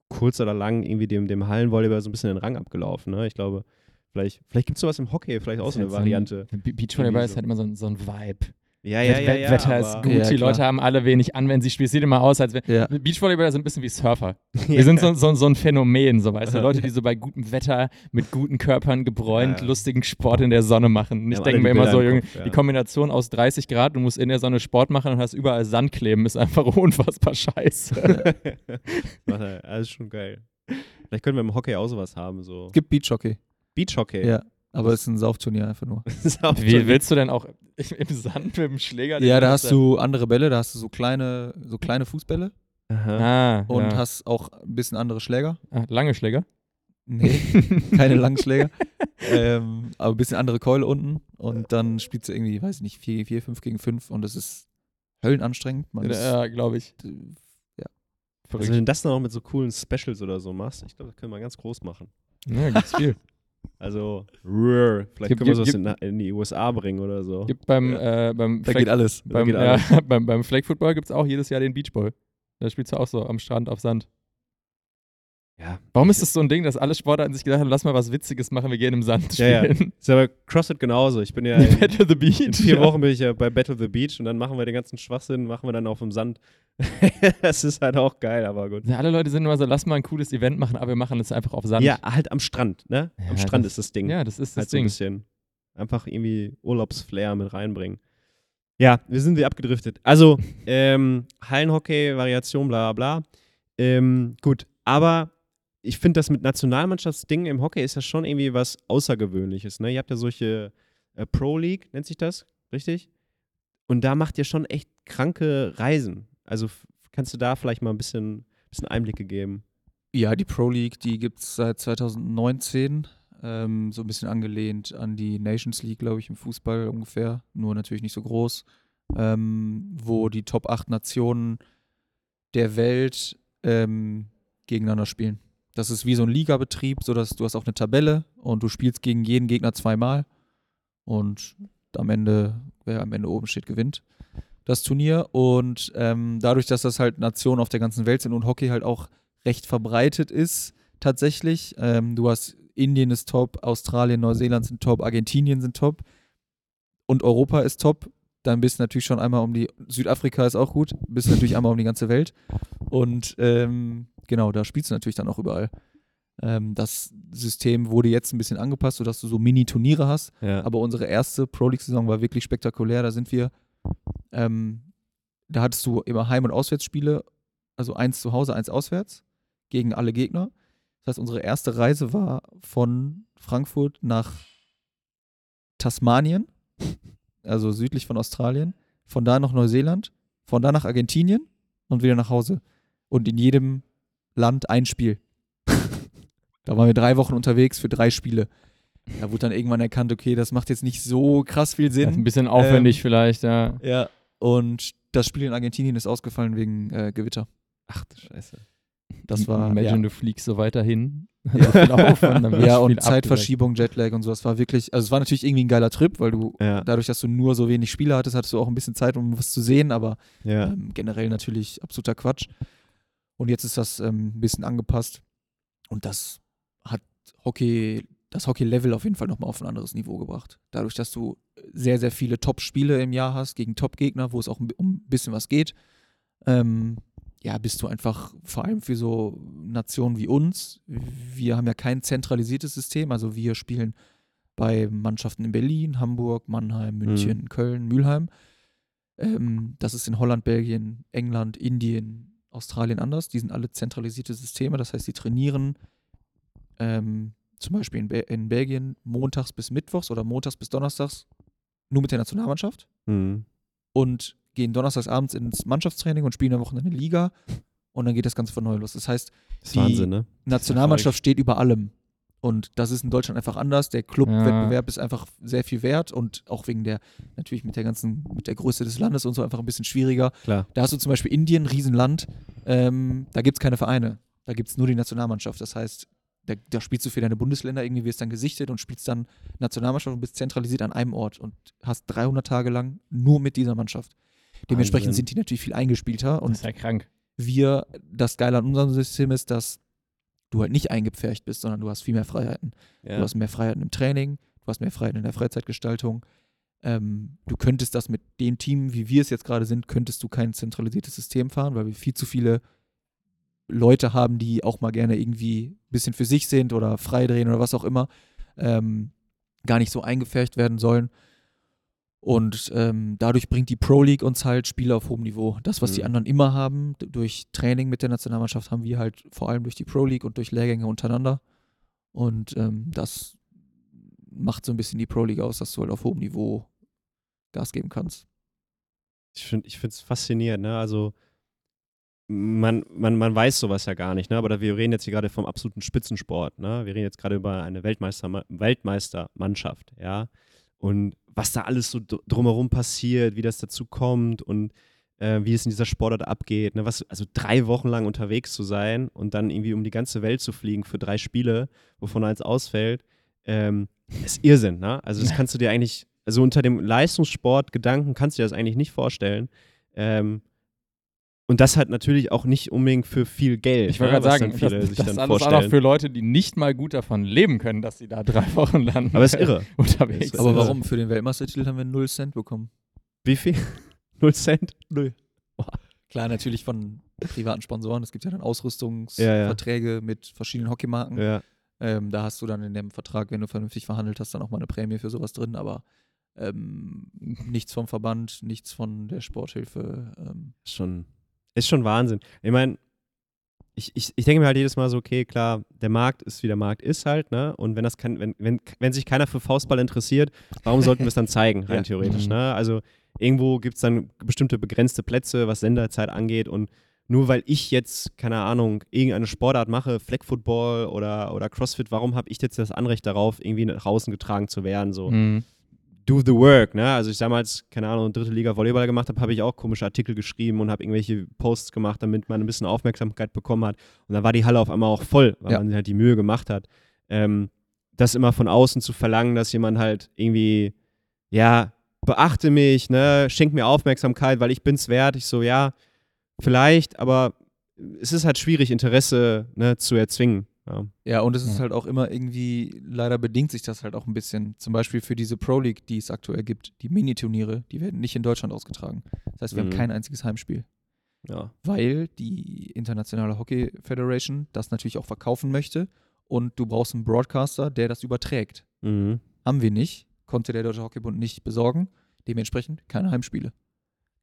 kurz oder lang irgendwie dem, dem Hallenvolleyball so ein bisschen den Rang abgelaufen, ne? Ich glaube, vielleicht, vielleicht gibt es sowas im Hockey, vielleicht auch so eine ist halt Variante. So ein, Be- Beachvolleyball ist halt immer so ein, so ein Vibe. Ja, ja, ja, ja. Wetter ist gut, Ja, die. Leute haben alle wenig an, wenn sie spielen. Es sieht immer aus, als wenn. Ja. Beachvolleyballer sind ein bisschen wie Surfer. Wir sind so, so, so ein Phänomen, so weißt du. Leute, die so bei gutem Wetter, mit guten Körpern gebräunt, Ja. lustigen Sport in der Sonne machen. Und ich denke mir immer so, Junge, die Kombination aus 30 Grad, du musst in der Sonne Sport machen und hast überall Sand kleben, ist einfach unfassbar scheiße. Warte, das ist schon geil. Vielleicht können wir im Hockey auch sowas haben, so. Es gibt Beachhockey. Beachhockey. Ja. Aber es ist ein Saufturnier einfach nur. Wie willst du denn auch im Sand mit dem Schläger? Ja, da hast du andere Bälle, da hast du so kleine, so kleine Fußbälle Aha. Ah, und ja. hast auch ein bisschen andere Schläger. ah, lange Schläger. Nee, keine langen Schläger. ähm, aber ein bisschen andere Keule unten. Und dann spielst du irgendwie, weiß ich nicht, 4 gegen 4, 5 gegen 5 und das ist höllenanstrengend. Man Ja, glaube ich. Verrückt. Also wenn du das noch mit so coolen Specials oder so machst, ich glaube, das können wir ganz groß machen. ja, gibt's viel. Also, rrr, vielleicht Gibt- können wir sowas in, in die USA bringen oder so. Gibt beim, äh, beim, da Flag, geht alles. beim, geht ja, beim, beim Flag Football gibt es auch jedes Jahr den Beachball. Da spielst du auch so am Strand auf Sand. Ja. Warum ist das so ein Ding, dass alle Sportarten sich gedacht haben, lass mal was Witziges machen, wir gehen im Sand Ja, ja. spielen? Ist aber CrossFit genauso. Ich bin ja in, Battle the Beach. in vier ja. Wochen bin ich ja bei Battle the Beach und dann machen wir den ganzen Schwachsinn, machen wir dann auf dem Sand. das ist halt auch geil, aber gut. Ja, alle Leute sind immer so, lass mal ein cooles Event machen, aber wir machen es einfach auf Sand. Ja, halt am Strand, ne? Ja, am Strand das- ist das Ding. Ja, das ist das halt so ein Ding. bisschen. Einfach irgendwie Urlaubsflair mit reinbringen. Ja, wir sind wie abgedriftet. Also, ähm, Hallenhockey, Variation, bla bla bla. Ähm, gut, aber ich finde das mit Nationalmannschaftsdingen im Hockey ist ja schon irgendwie was Außergewöhnliches. Ne? Ihr habt ja solche äh, Pro League, nennt sich das, richtig? Und da macht ihr schon echt kranke Reisen. Also kannst du da vielleicht mal ein bisschen, bisschen Einblicke geben? Ja, die Pro League, die gibt es seit 2019. Ähm, so ein bisschen angelehnt an die Nations League, glaube ich, im Fußball ungefähr. Nur natürlich nicht so groß. Ähm, wo die Top 8 Nationen der Welt ähm, gegeneinander spielen. Das ist wie so ein Ligabetrieb, sodass du hast auch eine Tabelle und du spielst gegen jeden Gegner zweimal. Und am Ende, wer am Ende oben steht, gewinnt das Turnier. Und ähm, dadurch, dass das halt Nationen auf der ganzen Welt sind und Hockey halt auch recht verbreitet ist, tatsächlich. Ähm, du hast Indien ist top, Australien, Neuseeland sind top, Argentinien sind top und Europa ist top. Dann bist du natürlich schon einmal um die, Südafrika ist auch gut, bist natürlich einmal um die ganze Welt. Und ähm, genau, da spielst du natürlich dann auch überall. Ähm, das System wurde jetzt ein bisschen angepasst, sodass du so Mini-Turniere hast. Ja. Aber unsere erste Pro League-Saison war wirklich spektakulär. Da sind wir, ähm, da hattest du immer Heim- und Auswärtsspiele, also eins zu Hause, eins auswärts, gegen alle Gegner. Das heißt, unsere erste Reise war von Frankfurt nach Tasmanien, also südlich von Australien, von da nach Neuseeland, von da nach Argentinien und wieder nach Hause. Und in jedem Land ein Spiel. da waren wir drei Wochen unterwegs für drei Spiele. Da wurde dann irgendwann erkannt, okay, das macht jetzt nicht so krass viel Das ist ein Sinn. bisschen aufwendig Ähm, vielleicht, ja. Ja. Und das Spiel in Argentinien ist ausgefallen wegen äh, Gewitter. Ach du Scheiße. Das war Imagine, ja. du fliegst so dann wird ja das Spiel und Zeitverschiebung, Jetlag und so. Das war wirklich, also es war natürlich irgendwie ein geiler Trip, weil du Ja. dadurch, dass du nur so wenig Spiele hattest, hattest du auch ein bisschen Zeit, um was zu sehen, aber Ja. ähm, generell natürlich absoluter Quatsch. Und jetzt ist das ähm, ein bisschen angepasst und das hat Hockey das Hockey-Level auf jeden Fall nochmal auf ein anderes Niveau gebracht. Dadurch, dass du sehr, sehr viele Top-Spiele im Jahr hast gegen Top-Gegner, wo es auch um ein bisschen was geht, ähm, ja, bist du einfach vor allem für so Nationen wie uns, wir haben ja kein zentralisiertes System, also wir spielen bei Mannschaften in Berlin, Hamburg, Mannheim, München, mhm. Köln, Mülheim. Ähm, das ist in Holland, Belgien, England, Indien, Australien anders. Die sind alle zentralisierte Systeme, das heißt, die trainieren ähm, zum Beispiel in, Be in, Belgien montags bis mittwochs oder montags bis donnerstags nur mit der Nationalmannschaft mhm. und gehen donnerstags abends ins Mannschaftstraining und spielen am Wochenende Liga und dann geht das Ganze von neu los. Das heißt, das die Wahnsinn, ne? Nationalmannschaft steht über allem. Und das ist in Deutschland einfach anders. Der Clubwettbewerb ja. ist einfach sehr viel wert und auch wegen der, natürlich mit der ganzen, mit der Größe des Landes und so einfach ein bisschen schwieriger. Klar. Da hast du zum Beispiel Indien, Riesenland, ähm, da gibt es keine Vereine. Da gibt es nur die Nationalmannschaft. Das heißt, da, da, spielst du für deine Bundesländer irgendwie, wirst dann gesichtet und spielst dann Nationalmannschaft und bist zentralisiert an einem Ort und hast 300 Tage lang nur mit dieser Mannschaft. Dementsprechend Wahnsinn. sind die natürlich viel eingespielter. Und das ist ja krank. Wir, das Geile an unserem System ist, dass du halt nicht eingepfercht bist, sondern du hast viel mehr Freiheiten. Ja. Du hast mehr Freiheiten im Training, du hast mehr Freiheiten in der Freizeitgestaltung. Ähm, du könntest das mit dem Team, wie wir es jetzt gerade sind, könntest du kein zentralisiertes System fahren, weil wir viel zu viele Leute haben, die auch mal gerne irgendwie ein bisschen für sich sind oder freidrehen oder was auch immer, ähm, gar nicht so eingepfercht werden sollen. Und ähm, dadurch bringt die Pro League uns halt Spiele auf hohem Niveau. Das, was mhm. die anderen immer haben, durch Training mit der Nationalmannschaft, haben wir halt vor allem durch die Pro League und durch Lehrgänge untereinander. Und ähm, das macht so ein bisschen die Pro League aus, dass du halt auf hohem Niveau Gas geben kannst. Ich finde es faszinierend, ne? Also man, man, man weiß sowas ja gar nicht, ne? aber wir reden jetzt hier gerade vom absoluten Spitzensport. Ne? Wir reden jetzt gerade über eine Weltmeister, Weltmeistermannschaft. Ja? Und was da alles so drumherum passiert, wie das dazu kommt und äh, wie es in dieser Sportart abgeht. Ne? Was, also drei Wochen lang unterwegs zu sein und dann irgendwie um die ganze Welt zu fliegen für drei Spiele, wovon eins ausfällt, ähm, ist Irrsinn. Ne? Also das kannst du dir eigentlich, also unter dem Leistungssport-Gedanken kannst du dir das eigentlich nicht vorstellen. Ähm, und das halt natürlich auch nicht unbedingt für viel Geld. Ich wollte ne, gerade sagen, viele das, sich das dann alles vorstellen. auch für Leute, die nicht mal gut davon leben können, dass sie da drei Wochen lang Aber ist irre. unterwegs sind. Aber warum? Für den Weltmeistertitel haben wir 0 Cent bekommen. Wie viel? 0 Cent? Null. Klar, natürlich von privaten Sponsoren. Es gibt ja dann Ausrüstungsverträge ja, ja. mit verschiedenen Hockeymarken. Ja. Ähm, da hast du dann in dem Vertrag, wenn du vernünftig verhandelt hast, dann auch mal eine Prämie für sowas drin. Aber ähm, nichts vom Verband, nichts von der Sporthilfe. Ähm. Schon ist schon Wahnsinn. Ich meine, ich, ich, ich denke mir halt jedes Mal so, okay, klar, der Markt ist, wie der Markt ist halt, ne? Und wenn das kann, wenn, wenn, wenn sich keiner für Faustball interessiert, warum sollten wir es dann zeigen, rein ja. theoretisch, mhm. ne? Also irgendwo gibt es dann bestimmte begrenzte Plätze, was Senderzeit angeht und nur weil ich jetzt, keine Ahnung, irgendeine Sportart mache, Flag Football oder, oder CrossFit, warum habe ich jetzt das Anrecht darauf, irgendwie nach außen getragen zu werden? So. Mhm do the work, ne? Also ich damals, keine Ahnung, dritte Liga Volleyball gemacht habe, habe ich auch komische Artikel geschrieben und habe irgendwelche Posts gemacht, damit man ein bisschen Aufmerksamkeit bekommen hat. Und dann war die Halle auf einmal auch voll, weil ja. man halt die Mühe gemacht hat. Ähm, das immer von außen zu verlangen, dass jemand halt irgendwie, ja, beachte mich, ne, schenk mir Aufmerksamkeit, weil ich bin's wert. Ich so, ja, vielleicht, aber es ist halt schwierig, Interesse ne, zu erzwingen. Ja, ja und es ist halt auch immer irgendwie, leider bedingt sich das halt auch ein bisschen. Zum Beispiel für diese Pro League, die es aktuell gibt, die Miniturniere, die werden nicht in Deutschland ausgetragen. Das heißt, wir mhm. haben kein einziges Heimspiel. Ja. Weil die Internationale Hockey Federation das natürlich auch verkaufen möchte und du brauchst einen Broadcaster, der das überträgt. Mhm. Haben wir nicht, konnte der Deutsche Hockeybund nicht besorgen. Dementsprechend keine Heimspiele.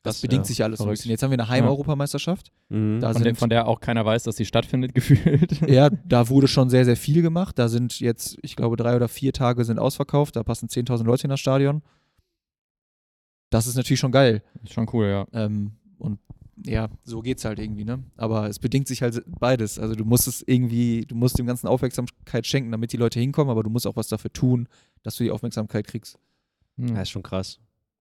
Das, bedingt ja, sich alles verrückt. ein bisschen. Jetzt haben wir eine Heimeuropameisterschaft. Mhm. von, sind, von der auch keiner weiß, dass sie stattfindet, gefühlt. Ja, da wurde schon sehr, sehr viel gemacht. Da sind jetzt, ich glaube, drei oder vier Tage sind ausverkauft. Da passen 10.000 Leute in das Stadion. Das ist natürlich schon geil. Ist schon cool, ja. Ähm, und ja, so geht's halt irgendwie, ne? Aber es bedingt sich halt beides. Also du musst es irgendwie, du musst dem ganzen Aufmerksamkeit schenken, damit die Leute hinkommen, aber du musst auch was dafür tun, dass du die Aufmerksamkeit kriegst. Hm. Das ist schon krass.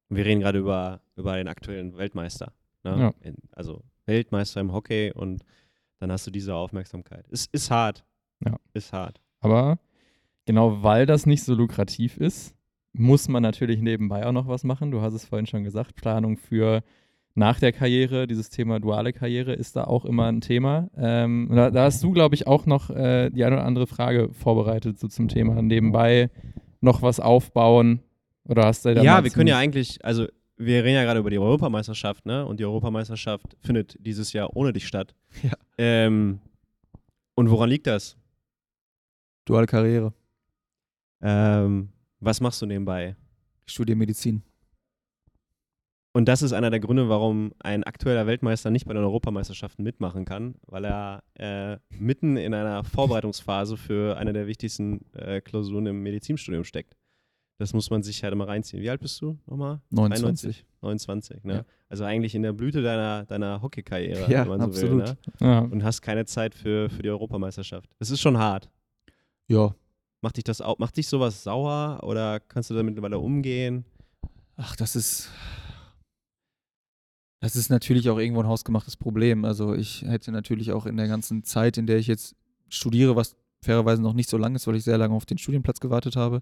Wir reden gerade über, über den aktuellen Weltmeister. Ne? Ja. Also Weltmeister im Hockey und dann hast du diese Aufmerksamkeit. Es ist hart. Ja. Ist hart. Aber genau weil das nicht so lukrativ ist, muss man natürlich nebenbei auch noch was machen. Du hast es vorhin schon gesagt, Planung für nach der Karriere, dieses Thema duale Karriere ist da auch immer ein Thema. Ähm, da, da, hast du, glaube ich, auch noch äh, die eine oder andere Frage vorbereitet so zum Thema. Nebenbei noch was aufbauen oder hast du da Ja, wir können ja eigentlich, also wir reden ja gerade über die Europameisterschaft, ne? Und die Europameisterschaft findet dieses Jahr ohne dich statt. Ja. Ähm, und woran liegt das? Duale Karriere. Ähm, was machst du nebenbei? Ich studiere Medizin. Und das ist einer der Gründe, warum ein aktueller Weltmeister nicht bei den Europameisterschaften mitmachen kann, weil er äh, mitten in einer Vorbereitungsphase für eine der wichtigsten äh, Klausuren im Medizinstudium steckt. Das muss man sich halt immer reinziehen. Wie alt bist du nochmal? 29. 29, ne? Ja. Also eigentlich in der Blüte deiner, deiner Hockeykarriere, Ja, wenn man so absolut. will. Ne? Ja. Und hast keine Zeit für, für die Europameisterschaft. Das ist schon hart. Ja. Macht dich das auch, macht dich sowas sauer oder kannst du damit mittlerweile umgehen? Ach, das ist. Das ist natürlich auch irgendwo ein hausgemachtes Problem. Also ich hätte natürlich auch in der ganzen Zeit, in der ich jetzt studiere, was fairerweise noch nicht so lang ist, weil ich sehr lange auf den Studienplatz gewartet habe,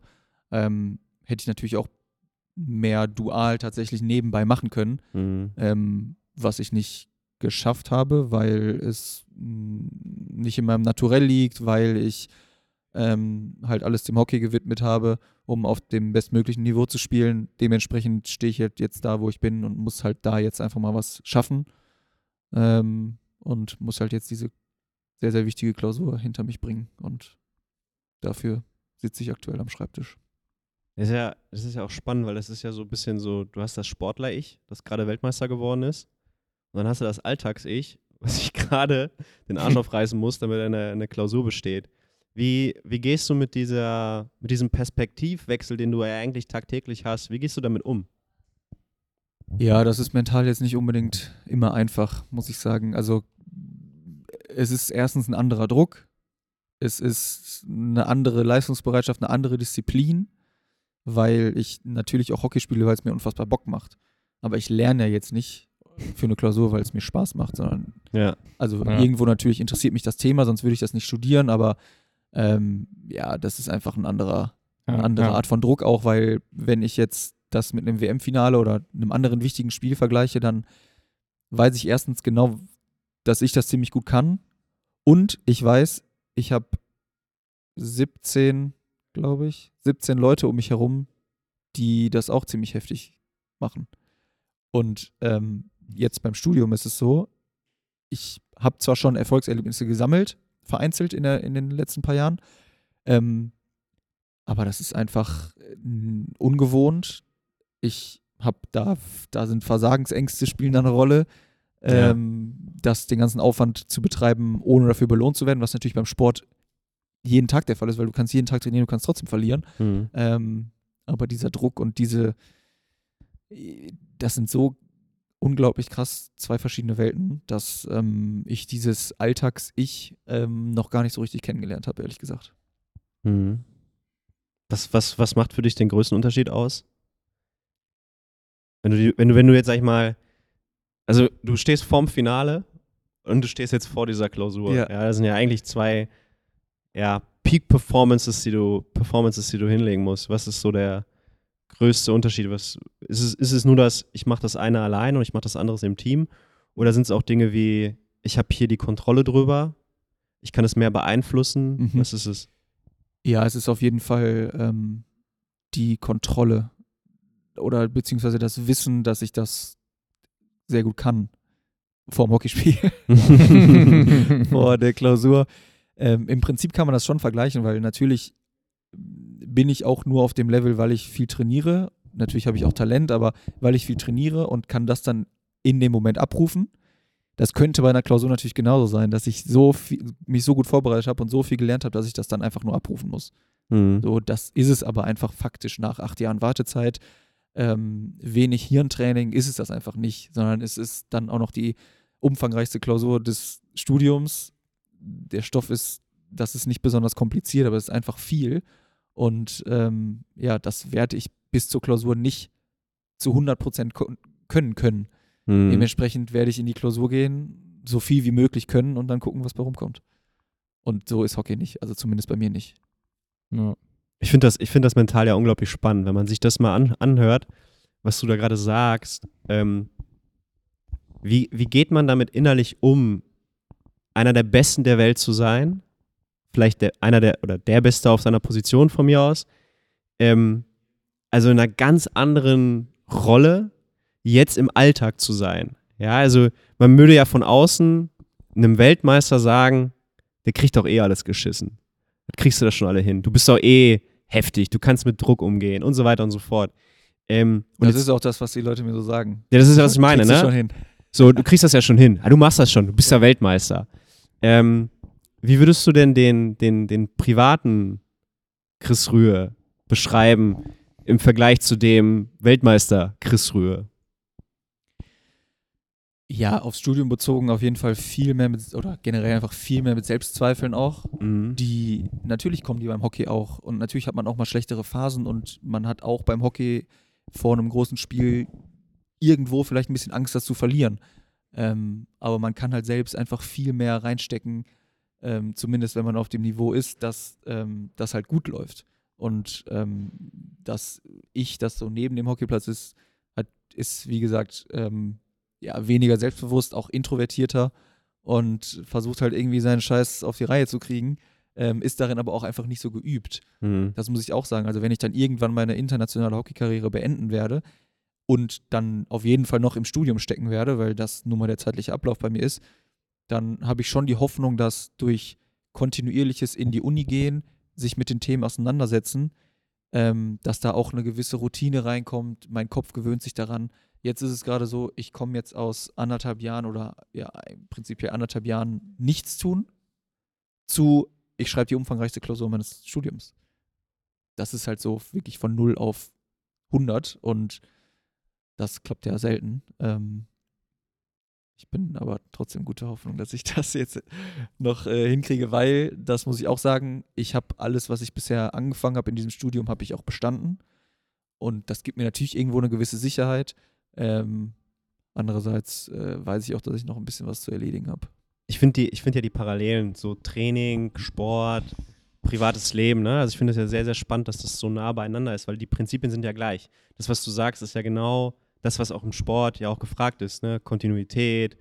ähm, hätte ich natürlich auch mehr dual tatsächlich nebenbei machen können, Mhm. ähm, was ich nicht geschafft habe, weil es mh, nicht in meinem Naturell liegt, weil ich ähm, halt alles dem Hockey gewidmet habe, um auf dem bestmöglichen Niveau zu spielen. Dementsprechend stehe ich halt jetzt da, wo ich bin und muss halt da jetzt einfach mal was schaffen ähm, und muss halt jetzt diese sehr, sehr wichtige Klausur hinter mich bringen und dafür sitze ich aktuell am Schreibtisch. Das ist, ja, das ist ja auch spannend, weil das ist ja so ein bisschen so, du hast das Sportler-Ich, das gerade Weltmeister geworden ist. Und dann hast du das Alltags-Ich, was sich gerade den Arsch aufreißen muss, damit er eine, eine Klausur besteht. Wie, wie gehst du mit, dieser, mit diesem Perspektivwechsel, den du ja eigentlich tagtäglich hast, wie gehst du damit um? Ja, das ist mental jetzt nicht unbedingt immer einfach, muss ich sagen. Also es ist erstens ein anderer Druck, es ist eine andere Leistungsbereitschaft, eine andere Disziplin, weil ich natürlich auch Hockey spiele, weil es mir unfassbar Bock macht. Aber ich lerne ja jetzt nicht für eine Klausur, weil es mir Spaß macht, sondern Ja. also Ja. irgendwo natürlich interessiert mich das Thema, sonst würde ich das nicht studieren, aber ähm, ja, das ist einfach ein anderer, eine andere ja. Art von Druck auch, weil wenn ich jetzt das mit einem WM-Finale oder einem anderen wichtigen Spiel vergleiche, dann weiß ich erstens genau, dass ich das ziemlich gut kann und ich weiß, ich habe 17, glaube ich, 17 Leute um mich herum, die das auch ziemlich heftig machen. Und ähm, jetzt beim Studium ist es so, ich habe zwar schon Erfolgserlebnisse gesammelt, vereinzelt in, der, in den letzten paar Jahren, ähm, aber das ist einfach äh, ungewohnt. Ich habe da, da sind Versagensängste spielen da eine Rolle. Ja. Ähm, das den ganzen Aufwand zu betreiben, ohne dafür belohnt zu werden, was natürlich beim Sport jeden Tag der Fall ist, weil du kannst jeden Tag trainieren, du kannst trotzdem verlieren. Mhm. Ähm, aber dieser Druck und diese, das sind so unglaublich krass zwei verschiedene Welten, dass ähm, ich dieses Alltags-Ich ähm, noch gar nicht so richtig kennengelernt habe, ehrlich gesagt. Mhm. Was, was, was macht für dich den größten Unterschied aus? Wenn du, wenn du, wenn du jetzt, sag ich mal, also du stehst vorm Finale und du stehst jetzt vor dieser Klausur. Ja. Ja, das sind ja eigentlich zwei ja, Peak-Performances, die du, Performances, die du hinlegen musst. Was ist so der größte Unterschied? Was, ist, es, ist es nur das, ich mache das eine allein und ich mache das andere im Team? Oder sind es auch Dinge wie, ich habe hier die Kontrolle drüber, ich kann es mehr beeinflussen? Mhm. Was ist es? Ja, es ist auf jeden Fall ähm, die Kontrolle oder beziehungsweise das Wissen, dass ich das sehr gut kann vor dem Hockeyspiel, vor der Klausur. Ähm, Im Prinzip kann man das schon vergleichen, weil natürlich bin ich auch nur auf dem Level, weil ich viel trainiere. Natürlich habe ich auch Talent, aber weil ich viel trainiere und kann das dann in dem Moment abrufen. Das könnte bei einer Klausur natürlich genauso sein, dass ich so viel, mich so gut vorbereitet habe und so viel gelernt habe, dass ich das dann einfach nur abrufen muss. Mhm. So, das ist es aber einfach faktisch nach acht Jahren Wartezeit. Ähm, wenig Hirntraining ist es das einfach nicht, sondern es ist dann auch noch die umfangreichste Klausur des Studiums. Der Stoff ist, das ist nicht besonders kompliziert, aber es ist einfach viel. Und ähm, ja, das werde ich bis zur Klausur nicht zu 100 Prozent können können. Mhm. Dementsprechend werde ich in die Klausur gehen, so viel wie möglich können und dann gucken, was bei rumkommt. Und so ist Hockey nicht, also zumindest bei mir nicht. Ja. Ich finde das, ich find das mental ja unglaublich spannend, wenn man sich das mal an, anhört, was du da gerade sagst. Ähm, Wie, wie geht man damit innerlich um, einer der Besten der Welt zu sein? Vielleicht der, einer der oder der Beste auf seiner Position von mir aus. Ähm, also in einer ganz anderen Rolle jetzt im Alltag zu sein. Ja, also man würde ja von außen einem Weltmeister sagen, der kriegt doch eh alles geschissen. Das kriegst du das schon alle hin. Du bist doch eh heftig, du kannst mit Druck umgehen und so weiter und so fort. Ähm, und das jetzt- ist auch das, was die Leute mir so sagen. ja, das ist ja, was ich meine, Kriegst du ne? Schon hin. So, du kriegst das ja schon hin. Ah, du machst das schon, du bist ja Weltmeister. Ähm, wie würdest du denn den, den, den privaten Chris Rühe beschreiben im Vergleich zu dem Weltmeister Chris Rühe? Ja, aufs Studium bezogen auf jeden Fall viel mehr mit, oder generell einfach viel mehr mit Selbstzweifeln auch. Mhm. Die, natürlich kommen die beim Hockey auch. Und natürlich hat man auch mal schlechtere Phasen und man hat auch beim Hockey vor einem großen Spiel irgendwo vielleicht ein bisschen Angst, das zu verlieren. Ähm, aber man kann halt selbst einfach viel mehr reinstecken, ähm, zumindest wenn man auf dem Niveau ist, dass ähm, das halt gut läuft. Und ähm, dass ich, das so neben dem Hockeyplatz ist, hat, ist wie gesagt ähm, ja, weniger selbstbewusst, auch introvertierter und versucht halt irgendwie seinen Scheiß auf die Reihe zu kriegen, ähm, ist darin aber auch einfach nicht so geübt. Mhm. Das muss ich auch sagen. Also wenn ich dann irgendwann meine internationale Hockeykarriere beenden werde und dann auf jeden Fall noch im Studium stecken werde, weil das nun mal der zeitliche Ablauf bei mir ist, dann habe ich schon die Hoffnung, dass durch kontinuierliches in die Uni gehen, sich mit den Themen auseinandersetzen, ähm, dass da auch eine gewisse Routine reinkommt. Mein Kopf gewöhnt sich daran. Jetzt ist es gerade so, ich komme jetzt aus anderthalb Jahren oder ja, im Prinzip ja anderthalb Jahren nichts tun zu, ich schreibe die umfangreichste Klausur meines Studiums. Das ist halt so wirklich von 0 auf 100 und das klappt ja selten. Ähm, ich bin aber trotzdem guter Hoffnung, dass ich das jetzt noch äh, hinkriege, weil, das muss ich auch sagen, ich habe alles, was ich bisher angefangen habe in diesem Studium, habe ich auch bestanden. Und das gibt mir natürlich irgendwo eine gewisse Sicherheit. Ähm, andererseits äh, weiß ich auch, dass ich noch ein bisschen was zu erledigen habe. Ich finde find ja die Parallelen, so Training, Sport, privates Leben, ne? Also ich finde es ja sehr, sehr spannend, dass das so nah beieinander ist, weil die Prinzipien sind ja gleich. Das, was du sagst, ist ja genau das, was auch im Sport ja auch gefragt ist, ne? Kontinuität,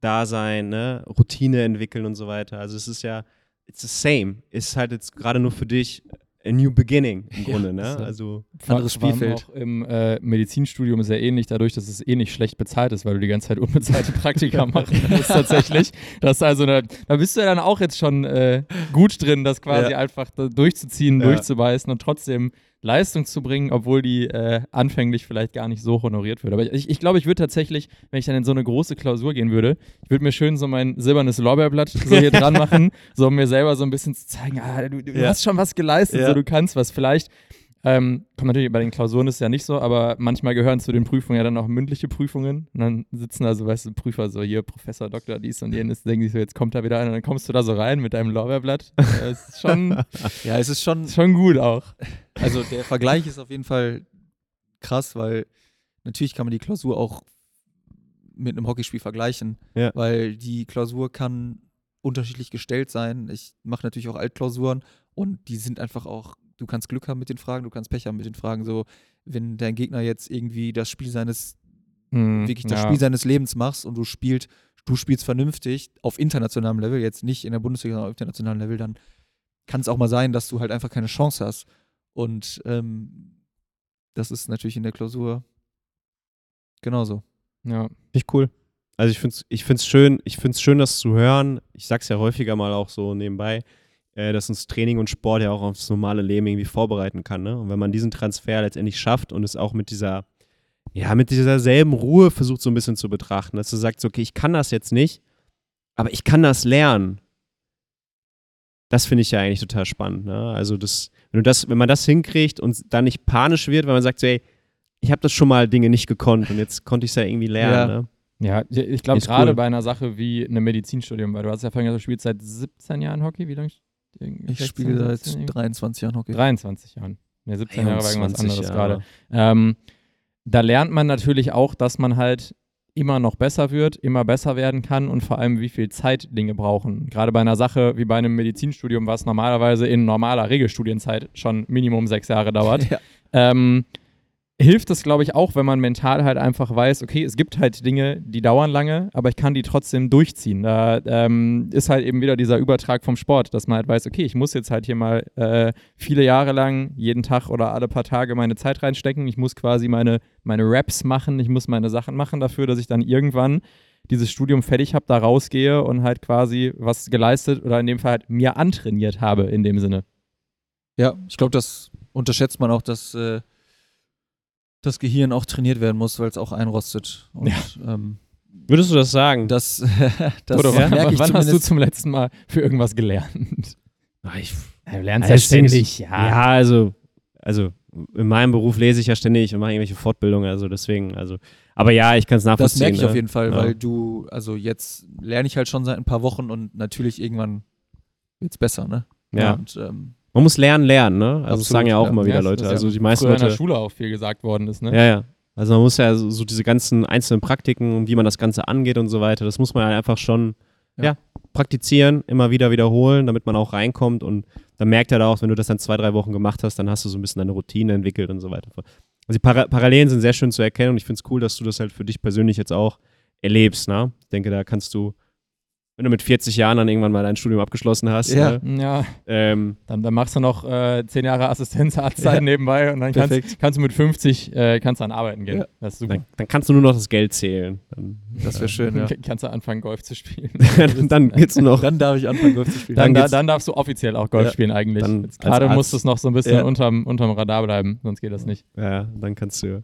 Dasein, ne? Routine entwickeln und so weiter. Also es ist ja, it's the same. Es ist halt jetzt gerade nur für dich a new beginning im Ja, Grunde, ne? ja- Also Anderes Spielfeld. Auch im äh, Medizinstudium ist ja ähnlich, dadurch, dass es eh nicht schlecht bezahlt ist, weil du die ganze Zeit unbezahlte Praktika machen musst tatsächlich. Das ist also eine, da bist du ja dann auch jetzt schon äh, gut drin, das quasi Ja. einfach da durchzuziehen, Ja. durchzubeißen und trotzdem Leistung zu bringen, obwohl die äh, anfänglich vielleicht gar nicht so honoriert wird. Aber ich, ich glaube, ich würde tatsächlich, wenn ich dann in so eine große Klausur gehen würde, ich würde mir schön so mein silbernes Lorbeerblatt so hier dran machen, so um mir selber so ein bisschen zu zeigen, ah, du, du Ja. hast schon was geleistet, Ja. so du kannst was. Vielleicht ähm, kommt natürlich bei den Klausuren ist es ja nicht so, aber manchmal gehören zu den Prüfungen ja dann auch mündliche Prüfungen. Und dann sitzen da so, weißt du, Prüfer so, hier, Professor, Doktor, dies und jenes, denken sich so, jetzt kommt er wieder ein und dann kommst du da so rein mit deinem Lorbeerblatt. Das ist schon, Ja, es ist schon, schon gut auch. Also der Vergleich ist auf jeden Fall krass, weil natürlich kann man die Klausur auch mit einem Hockeyspiel vergleichen, Ja. weil die Klausur kann unterschiedlich gestellt sein. Ich mache natürlich auch Altklausuren und die sind einfach auch, du kannst Glück haben mit den Fragen, du kannst Pech haben mit den Fragen. So, wenn dein Gegner jetzt irgendwie das Spiel seines, Hm, wirklich das ja. Spiel seines Lebens machst und du spielst, du spielst vernünftig auf internationalem Level, jetzt nicht in der Bundesliga, sondern auf internationalem Level, dann kann es auch mal sein, dass du halt einfach keine Chance hast. Und ähm, das ist natürlich in der Klausur genauso. Ja. Finde ich cool. Also ich finde es ich find's schön, ich find's schön, das zu hören. Ich sag's ja häufiger mal auch so nebenbei, äh, dass uns Training und Sport ja auch aufs normale Leben irgendwie vorbereiten kann. Ne? Und wenn man diesen Transfer letztendlich schafft und es auch mit dieser, ja, mit dieser selben Ruhe versucht so ein bisschen zu betrachten, dass du sagst, okay, ich kann das jetzt nicht, aber ich kann das lernen. Das finde ich ja eigentlich total spannend. Ne? Also das, wenn du das, wenn man das hinkriegt und dann nicht panisch wird, weil man sagt so, ey, ich habe das schon mal Dinge nicht gekonnt und jetzt konnte ich es ja irgendwie lernen. Ja. Ne? Ja, ich glaube gerade cool. bei einer Sache wie einem Medizinstudium, weil du hast ja vorhin gesagt, du spielst seit 17 Jahren Hockey, wie lange? Ich spiele seit 23 Jahren Hockey. 23 Jahren. Ja, 17 Jahre war irgendwas 21 anderes Jahre. gerade. Ähm, da lernt man natürlich auch, dass man halt immer noch besser wird, immer besser werden kann und vor allem, wie viel Zeit Dinge brauchen. Gerade bei einer Sache wie bei einem Medizinstudium, was normalerweise in normaler Regelstudienzeit schon Minimum sechs Jahre dauert, Ja. ähm, hilft es, glaube ich, auch, wenn man mental halt einfach weiß, okay, es gibt halt Dinge, die dauern lange, aber ich kann die trotzdem durchziehen. Da ähm, ist halt eben wieder dieser Übertrag vom Sport, dass man halt weiß, okay, ich muss jetzt halt hier mal äh, viele Jahre lang jeden Tag oder alle paar Tage meine Zeit reinstecken. Ich muss quasi meine, meine Raps machen, ich muss meine Sachen machen dafür, dass ich dann irgendwann dieses Studium fertig habe, da rausgehe und halt quasi was geleistet oder in dem Fall halt mir antrainiert habe in dem Sinne. Ja, ich glaube, das unterschätzt man auch, dass äh, das Gehirn auch trainiert werden muss, weil es auch einrostet. Und, Ja. ähm, Würdest du das sagen? das, das oder wann, merke ich wann hast du zum letzten Mal für irgendwas gelernt? Ah, ich, Du lernst Ja, ja das ständig, ja. ja, also, also in meinem Beruf lese ich ja ständig und mache irgendwelche Fortbildungen, also deswegen, also, aber ja, ich kann es Das nachvollziehen. merke ich ne? auf jeden Fall, Ja. weil du, also jetzt lerne ich halt schon seit ein paar Wochen und natürlich irgendwann wird es besser, ne? Ja. Und ähm, Man muss lernen, lernen, ne? Also das Absolut, sagen ja auch ja. immer wieder das Leute. ist ja Also die meisten Früher in der Leute. Schule auch viel gesagt worden ist, ne? Ja, ja. Also man muss ja so, so diese ganzen einzelnen Praktiken und wie man das Ganze angeht und so weiter, das muss man ja einfach schon ja. Ja. praktizieren, immer wieder wiederholen, damit man auch reinkommt und dann merkt er da auch, wenn du das dann zwei, drei Wochen gemacht hast, dann hast du so ein bisschen deine Routine entwickelt und so weiter. Also die Para Parallelen sind sehr schön zu erkennen und ich finde es cool, dass du das halt für dich persönlich jetzt auch erlebst, ne? Ich denke, da kannst du, wenn du mit 40 Jahren dann irgendwann mal dein Studium abgeschlossen hast, Ja. ne? Ja, ähm, dann, dann machst du noch äh, zehn Jahre Assistenzarztzeit nebenbei und dann kannst, kannst du mit 50 äh, kannst dann arbeiten gehen. Ja. Das ist super. dann, dann kannst du nur noch das Geld zählen. Dann, das wäre schön, ja. Dann kannst du anfangen, Golf zu spielen. dann geht's nur noch. Dann darf ich anfangen, Golf zu spielen. Dann, Dann da, geht's- dann darfst du offiziell auch Golf Ja. spielen eigentlich. Dann Gerade musst du es noch so ein bisschen Ja. unterm, unterm Radar bleiben, sonst geht das nicht. Ja, dann kannst du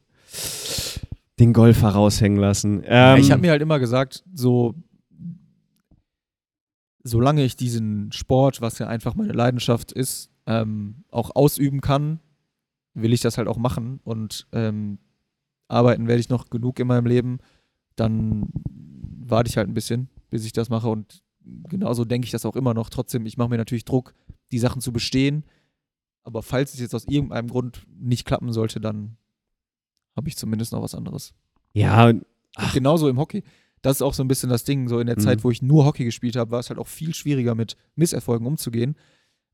den Golfer raushängen lassen. Ja, Ähm, ich habe mir halt immer gesagt, so solange ich diesen Sport, was ja einfach meine Leidenschaft ist, ähm, auch ausüben kann, will ich das halt auch machen und ähm, arbeiten werde ich noch genug in meinem Leben, dann warte ich halt ein bisschen, bis ich das mache und genauso denke ich das auch immer noch. Trotzdem, ich mache mir natürlich Druck, die Sachen zu bestehen, aber falls es jetzt aus irgendeinem Grund nicht klappen sollte, dann habe ich zumindest noch was anderes. ja, Und genauso im Hockey. Das ist auch so ein bisschen das Ding. So in der Mhm. Zeit, wo ich nur Hockey gespielt habe, war es halt auch viel schwieriger mit Misserfolgen umzugehen,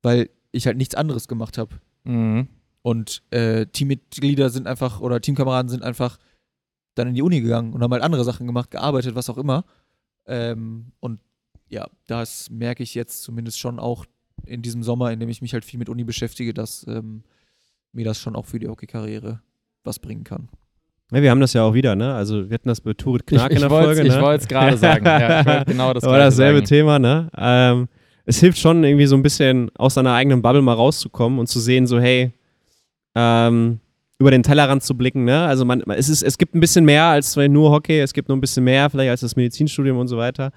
weil ich halt nichts anderes gemacht habe. Mhm. Und äh, Teammitglieder sind einfach oder Teamkameraden sind einfach dann in die Uni gegangen und haben halt andere Sachen gemacht, gearbeitet, was auch immer. Ähm, und ja, das merke ich jetzt zumindest schon auch in diesem Sommer, in dem ich mich halt viel mit Uni beschäftige, dass ähm, mir das schon auch für die Hockey-Karriere was bringen kann. Ja, wir haben das ja auch wieder, ne? Also wir hatten das bei Turit Ich, Knack in ich der Folge, ich ne? wollte es gerade sagen. Ja, ich genau das Gleiche dasselbe sagen. Thema, ne? Ähm, es hilft schon irgendwie so ein bisschen aus seiner eigenen Bubble mal rauszukommen und zu sehen, so hey, ähm, über den Tellerrand zu blicken, ne? Also man, man- es, ist, es gibt ein bisschen mehr als nur Hockey, es gibt nur ein bisschen mehr vielleicht als das Medizinstudium und so weiter.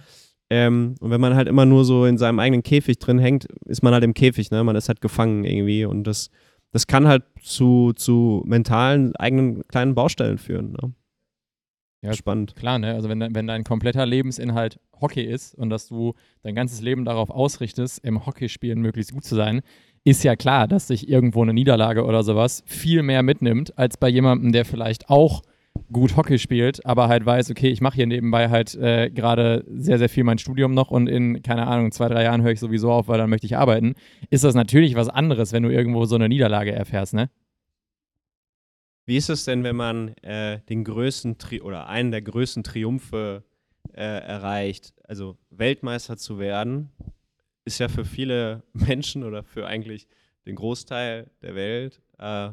Ähm, und wenn man halt immer nur so in seinem eigenen Käfig drin hängt, ist man halt im Käfig, ne? Man ist halt gefangen irgendwie und das, das kann halt zu, zu mentalen eigenen kleinen Baustellen führen, ne? Ja. Spannend. Klar, ne? Also wenn, wenn dein kompletter Lebensinhalt Hockey ist und dass du dein ganzes Leben darauf ausrichtest, im Hockeyspielen möglichst gut zu sein, ist ja klar, dass sich irgendwo eine Niederlage oder sowas viel mehr mitnimmt, als bei jemandem, der vielleicht auch gut Hockey spielt, aber halt weiß, okay, ich mache hier nebenbei halt äh, gerade sehr, sehr viel mein Studium noch und in, keine Ahnung, zwei, drei Jahren höre ich sowieso auf, weil dann möchte ich arbeiten. Ist das natürlich was anderes, wenn du irgendwo so eine Niederlage erfährst, ne? Wie ist es denn, wenn man äh, den größten Tri oder einen der größten Triumphe äh, erreicht? Also Weltmeister zu werden, ist ja für viele Menschen oder für eigentlich den Großteil der Welt äh,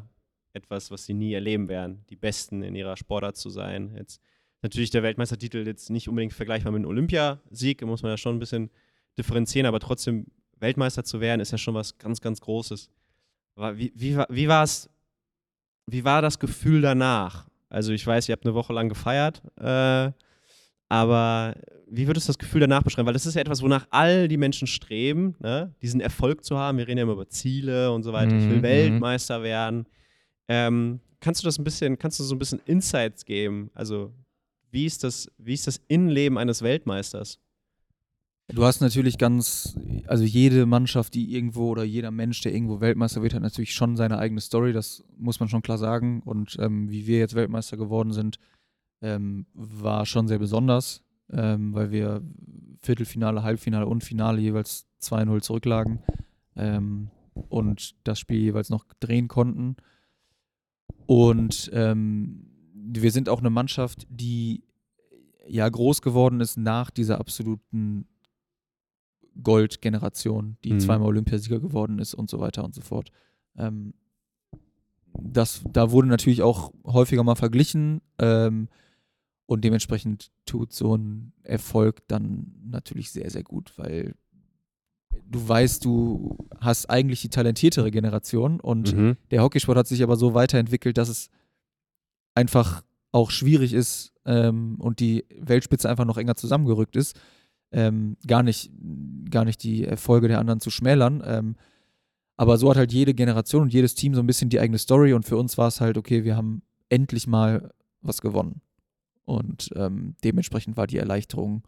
etwas, was sie nie erleben werden, die Besten in ihrer Sportart zu sein. Jetzt natürlich der Weltmeistertitel jetzt nicht unbedingt vergleichbar mit einem Olympiasieg, da muss man ja schon ein bisschen differenzieren, aber trotzdem Weltmeister zu werden, ist ja schon was ganz, ganz Großes. Aber wie, wie, war- wie wie war das Gefühl danach? Also ich weiß, ihr habt eine Woche lang gefeiert, äh, aber wie würdest du das Gefühl danach beschreiben? Weil das ist ja etwas, wonach all die Menschen streben, ne? diesen Erfolg zu haben. Wir reden ja immer über Ziele und so weiter. ich Mhm, will mhm. Weltmeister werden. Ähm, kannst du das ein bisschen, kannst du so ein bisschen Insights geben? Also wie ist das, wie ist das Innenleben eines Weltmeisters? Du hast natürlich ganz, also jede Mannschaft, die irgendwo oder jeder Mensch, der irgendwo Weltmeister wird, hat natürlich schon seine eigene Story, das muss man schon klar sagen. Und ähm, wie wir jetzt Weltmeister geworden sind, ähm, war schon sehr besonders, ähm, weil wir Viertelfinale, Halbfinale und Finale jeweils 2-0 zurücklagen ähm, und das Spiel jeweils noch drehen konnten. Und ähm, wir sind auch eine Mannschaft, die ja groß geworden ist nach dieser absoluten Gold-Generation, die Mhm. zweimal Olympiasieger geworden ist und so weiter und so fort. Ähm, das, da wurde natürlich auch häufiger mal verglichen ähm, und dementsprechend tut so ein Erfolg dann natürlich sehr, sehr gut, weil du weißt, du hast eigentlich die talentiertere Generation und Mhm. der Hockeysport hat sich aber so weiterentwickelt, dass es einfach auch schwierig ist ähm, und die Weltspitze einfach noch enger zusammengerückt ist. Ähm, gar, nicht, gar nicht die Erfolge der anderen zu schmälern. Ähm, aber so hat halt jede Generation und jedes Team so ein bisschen die eigene Story und für uns war es halt, okay, wir haben endlich mal was gewonnen. Und ähm, dementsprechend war die Erleichterung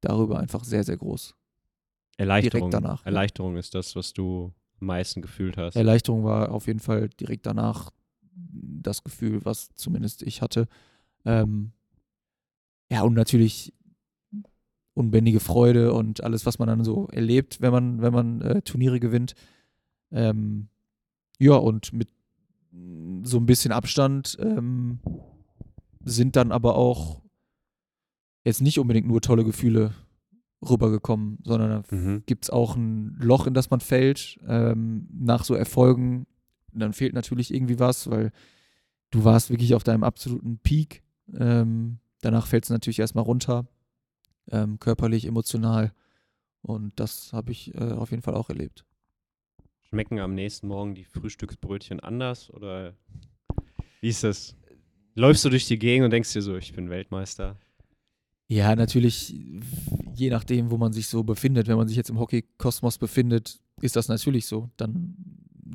darüber einfach sehr, sehr groß. Erleichterung. Direkt danach, ja. Erleichterung ist das, was du am meisten gefühlt hast. Erleichterung war auf jeden Fall direkt danach das Gefühl, was zumindest ich hatte. Ähm, ja, und natürlich unbändige Freude und alles, was man dann so erlebt, wenn man, wenn man äh, Turniere gewinnt. Ähm, ja, und mit so ein bisschen Abstand ähm, sind dann aber auch jetzt nicht unbedingt nur tolle Gefühle rübergekommen, sondern da Mhm. gibt es auch ein Loch, in das man fällt, ähm, nach so Erfolgen. Dann fehlt natürlich irgendwie was, weil du warst wirklich auf deinem absoluten Peak. Ähm, danach fällt es natürlich erstmal runter, ähm, körperlich, emotional. Und das habe ich äh, auf jeden Fall auch erlebt. Schmecken am nächsten Morgen die Frühstücksbrötchen anders oder wie ist das? Läufst du durch die Gegend und denkst dir so, ich bin Weltmeister? Ja, natürlich, je nachdem, wo man sich so befindet. Wenn man sich jetzt im Hockey-Kosmos befindet, ist das natürlich so. Dann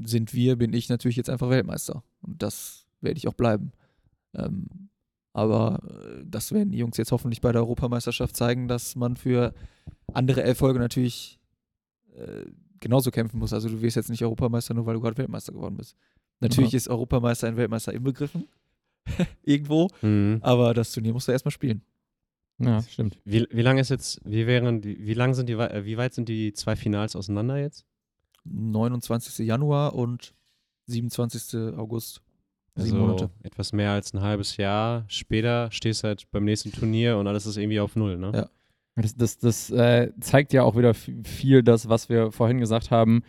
sind wir, bin ich natürlich jetzt einfach Weltmeister. Und das werde ich auch bleiben. Ähm, aber äh, das werden die Jungs jetzt hoffentlich bei der Europameisterschaft zeigen, dass man für andere Erfolge natürlich äh, genauso kämpfen muss. Also du wirst jetzt nicht Europameister, nur weil du gerade Weltmeister geworden bist. Natürlich Ja. ist Europameister ein Weltmeister inbegriffen. Irgendwo. Mhm. Aber das Turnier musst du erstmal spielen. Ja, stimmt. Wie, wie lange ist jetzt, wie wären die, wie lang sind die, wie weit sind die zwei Finals auseinander jetzt? 29. Januar und 27. August. Sieben Also Monate. etwas mehr als ein halbes Jahr später stehst du halt beim nächsten Turnier und alles ist irgendwie auf Null, ne? Ja. Das, das, das äh, zeigt ja auch wieder viel das, was wir vorhin gesagt haben,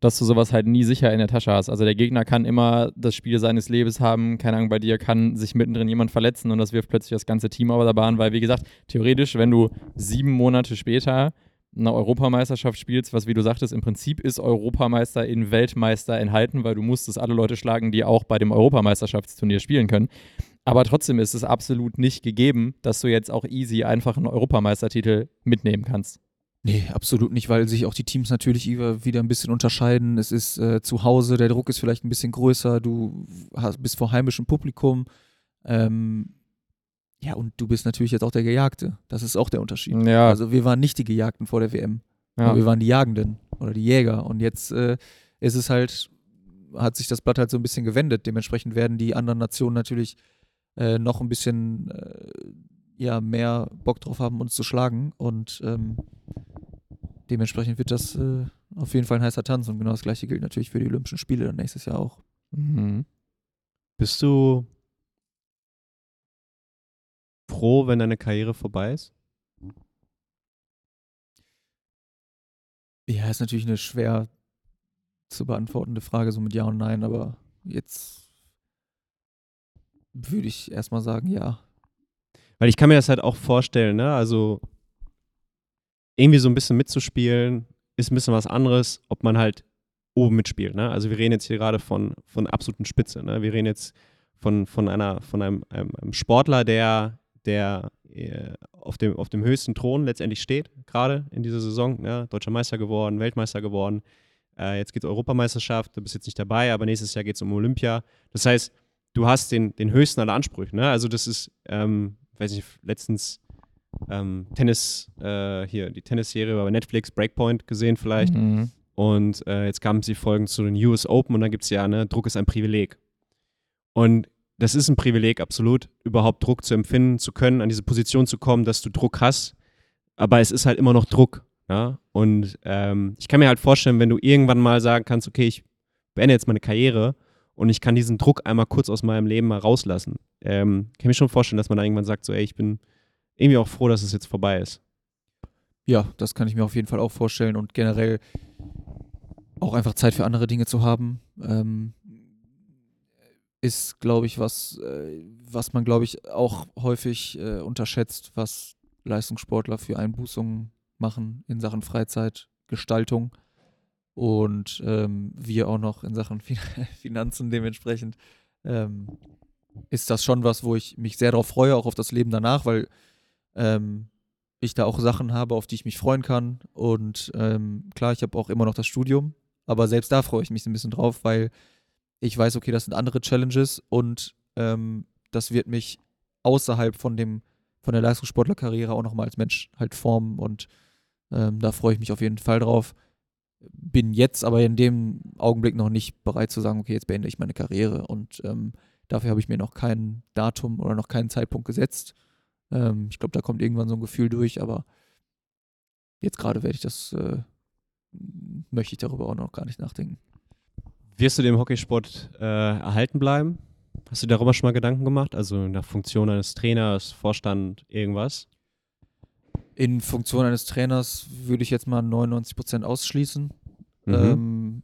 dass du sowas halt nie sicher in der Tasche hast. Also der Gegner kann immer das Spiel seines Lebens haben, keine Ahnung, bei dir kann sich mittendrin jemand verletzen und das wirft plötzlich das ganze Team auf der Bahn, weil wie gesagt, theoretisch, wenn du sieben Monate später eine Europameisterschaft spielst, was wie du sagtest, im Prinzip ist Europameister in Weltmeister enthalten, weil du musstest alle Leute schlagen, die auch bei dem Europameisterschaftsturnier spielen können. Aber trotzdem ist es absolut nicht gegeben, dass du jetzt auch easy einfach einen Europameistertitel mitnehmen kannst. Nee, absolut nicht, weil sich auch die Teams natürlich wieder ein bisschen unterscheiden. Es ist äh, zu Hause, der Druck ist vielleicht ein bisschen größer, du hast, bist vor heimischem Publikum. Ähm, ja, und du bist natürlich jetzt auch der Gejagte. Das ist auch der Unterschied. Ja, Also wir waren nicht die Gejagten vor der WM. ja. Aber wir waren die Jagenden oder die Jäger. Und jetzt äh, ist es halt, hat sich das Blatt halt so ein bisschen gewendet. Dementsprechend werden die anderen Nationen natürlich äh, noch ein bisschen äh, ja, mehr Bock drauf haben, uns zu schlagen. Und ähm, dementsprechend wird das äh, auf jeden Fall ein heißer Tanz. Und genau das gleiche gilt natürlich für die Olympischen Spiele dann nächstes Jahr auch. Mhm. Bist du froh, wenn deine Karriere vorbei ist? Ja, ist natürlich eine schwer zu beantwortende Frage, so mit Ja und Nein, aber jetzt würde ich erstmal sagen, ja. Weil ich kann mir das halt auch vorstellen, ne? Also irgendwie so ein bisschen mitzuspielen, ist ein bisschen was anderes, ob man halt oben mitspielt, ne? Also wir reden jetzt hier gerade von, von absoluten Spitze, ne? Wir reden jetzt von, von einer, von einem, einem, einem Sportler, der, der äh, auf, dem, auf dem höchsten Thron letztendlich steht, gerade in dieser Saison, ne? Deutscher Meister geworden, Weltmeister geworden. Äh, jetzt geht es Europameisterschaft, du bist jetzt nicht dabei, aber nächstes Jahr geht es um Olympia. Das heißt, du hast den, den höchsten aller Ansprüche, ne? Also das ist, ähm, weiß nicht, letztens ähm, Tennis, äh, hier, die Tennisserie bei Netflix, Breakpoint gesehen vielleicht. Mhm. Und äh, jetzt kamen die Folgen zu den US Open und da gibt es ja, ne, Druck ist ein Privileg. Und das ist ein Privileg, absolut, überhaupt Druck zu empfinden, zu können, an diese Position zu kommen, dass du Druck hast. Aber es ist halt immer noch Druck. Ja? Und ähm, ich kann mir halt vorstellen, wenn du irgendwann mal sagen kannst, okay, ich beende jetzt meine Karriere und ich kann diesen Druck einmal kurz aus meinem Leben mal rauslassen. Ähm, kann mir schon vorstellen, dass man da irgendwann sagt, so, ey, ich bin irgendwie auch froh, dass es jetzt vorbei ist. Ja, das kann ich mir auf jeden Fall auch vorstellen und generell auch einfach Zeit für andere Dinge zu haben, ähm, ist, glaube ich, was, äh, was man, glaube ich, auch häufig äh, unterschätzt, was Leistungssportler für Einbußungen machen in Sachen Freizeitgestaltung und ähm, wir auch noch in Sachen fin Finanzen dementsprechend. Ähm, ist das schon was, wo ich mich sehr darauf freue, auch auf das Leben danach, weil ähm, ich da auch Sachen habe, auf die ich mich freuen kann. Und ähm, klar, ich habe auch immer noch das Studium, aber selbst da freue ich mich ein bisschen drauf, weil ich weiß, okay, das sind andere Challenges und ähm, das wird mich außerhalb von dem, von der Leistungssportlerkarriere auch nochmal als Mensch halt formen und ähm, da freue ich mich auf jeden Fall drauf. Bin jetzt aber in dem Augenblick noch nicht bereit zu sagen, okay, jetzt beende ich meine Karriere und ähm, dafür habe ich mir noch kein Datum oder noch keinen Zeitpunkt gesetzt. Ähm, ich glaube, da kommt irgendwann so ein Gefühl durch, aber jetzt gerade werde ich das, äh, möchte ich darüber auch noch gar nicht nachdenken. Wirst du dem Hockeysport äh, erhalten bleiben? Hast du darüber schon mal Gedanken gemacht? Also in der Funktion eines Trainers, Vorstand, irgendwas? In Funktion eines Trainers würde ich jetzt mal 99 Prozent ausschließen. Mhm. Ähm,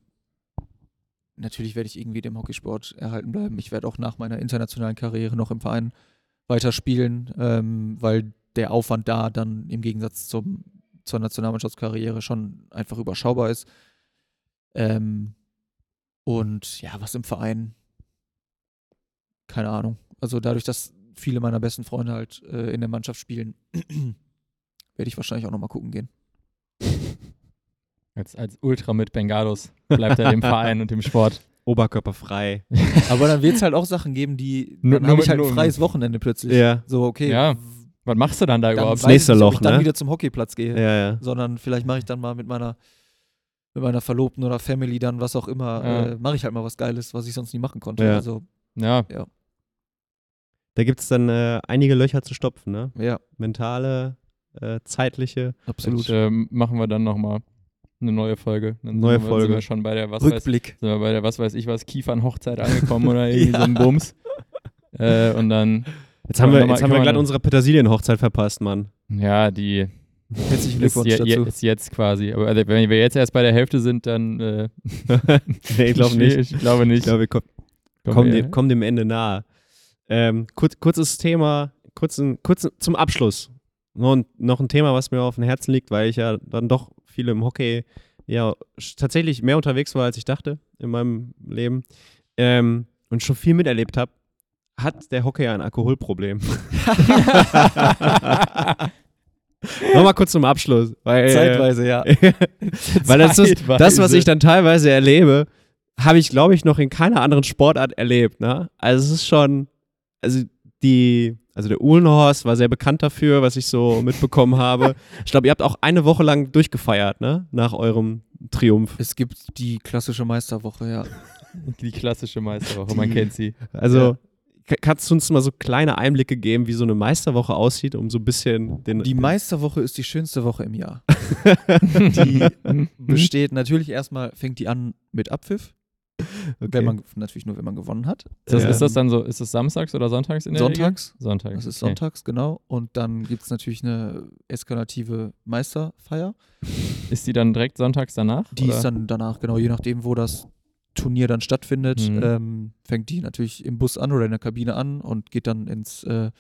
natürlich werde ich irgendwie dem Hockeysport erhalten bleiben. Ich werde auch nach meiner internationalen Karriere noch im Verein weiterspielen, ähm, weil der Aufwand da dann im Gegensatz zum, zur Nationalmannschaftskarriere schon einfach überschaubar ist. Ähm, und ja, was im Verein, keine Ahnung. Also dadurch, dass viele meiner besten Freunde halt äh, in der Mannschaft spielen, werde ich wahrscheinlich auch nochmal gucken gehen. Als, als Ultra mit Bengalos bleibt er dem Verein und dem Sport. Oberkörperfrei. Aber dann wird es halt auch Sachen geben, die. Nur- Dann habe ich halt ein freies Wochenende plötzlich. Ja. So, okay. Ja, Was machst du dann da Dann überhaupt? weiß nächste ich nicht, ob Loch, ich dann ne? wieder zum Hockeyplatz gehe. Ja, ja. Sondern vielleicht mache ich dann mal mit meiner mit meiner Verlobten oder Family dann was auch immer, Ja. äh, mache ich halt mal was Geiles, was ich sonst nie machen konnte. Ja. Also, Ja, Da gibt es dann äh, einige Löcher zu stopfen, ne? ja, Mentale, äh, zeitliche. absolut. Und, ähm, machen wir dann nochmal eine neue Folge. Dann Neue sind wir, Folge. Sind wir schon bei der was weiß, Rückblick. sind wir bei der was weiß ich was Kiefernhochzeit angekommen oder irgendwie Ja. so ein Bums. Äh, und dann, Jetzt haben wir, jetzt mal- haben wir noch- unsere Petersilienhochzeit verpasst, Mann. ja, die Herzlichen ist, Glückwunsch je, dazu. ist jetzt quasi. Aber also, wenn wir jetzt erst bei der Hälfte sind, dann äh, nee, ich glaube nicht. Ich glaube nicht. Ich glaube, wir ko Kommen kommen, dem, kommen dem Ende nahe. Ähm, kurz, kurzes Thema, kurzen, kurz zum Abschluss. Noch ein, noch ein Thema, was mir auf dem Herzen liegt, weil ich ja dann doch viel im Hockey ja tatsächlich mehr unterwegs war, als ich dachte in meinem Leben ähm, und schon viel miterlebt habe. Hat der Hockey ein Alkoholproblem? Nochmal kurz zum Abschluss. Weil, äh, Zeitweise, ja. weil das ist das, was ich dann teilweise erlebe, habe ich, glaube ich, noch in keiner anderen Sportart erlebt. Ne? Also es ist schon, also die, also der Uhlenhorst war sehr bekannt dafür, was ich so mitbekommen habe. Ich glaube, ihr habt auch eine Woche lang durchgefeiert, ne? Nach eurem Triumph. Es gibt die klassische Meisterwoche, ja. Die klassische Meisterwoche, man Die- kennt sie. Also Ja. ka- kannst du uns mal so kleine Einblicke geben, wie so eine Meisterwoche aussieht, um so ein bisschen den. Die Meisterwoche ist die schönste Woche im Jahr. die besteht natürlich erstmal, fängt die an mit Abpfiff. Okay. Wenn man, natürlich nur, wenn man gewonnen hat. Ist das, Ja. ist das dann so, ist das samstags oder sonntags in der Sonntags. Regel? Sonntags. Das ist okay. sonntags, genau. Und dann gibt es natürlich eine eskalative Meisterfeier. Ist die dann direkt sonntags danach? Die oder? ist dann danach, genau, je nachdem, wo das Turnier dann stattfindet, Mhm. ähm, fängt die natürlich im Bus an oder in der Kabine an und geht dann ins äh,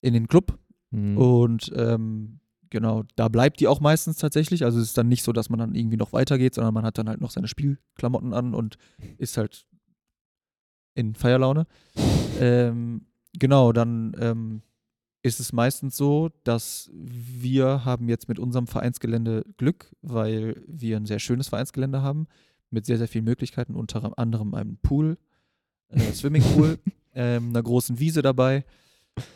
in den Club. Hm. Und ähm, genau, da bleibt die auch meistens tatsächlich. Also es ist dann nicht so, dass man dann irgendwie noch weitergeht, sondern man hat dann halt noch seine Spielklamotten an und ist halt in Feierlaune. Ähm, genau, dann ähm, ist es meistens so, dass wir haben jetzt mit unserem Vereinsgelände Glück, weil wir ein sehr schönes Vereinsgelände haben, mit sehr, sehr vielen Möglichkeiten, unter anderem einem Pool, äh, Swimmingpool, ähm, einer großen Wiese dabei.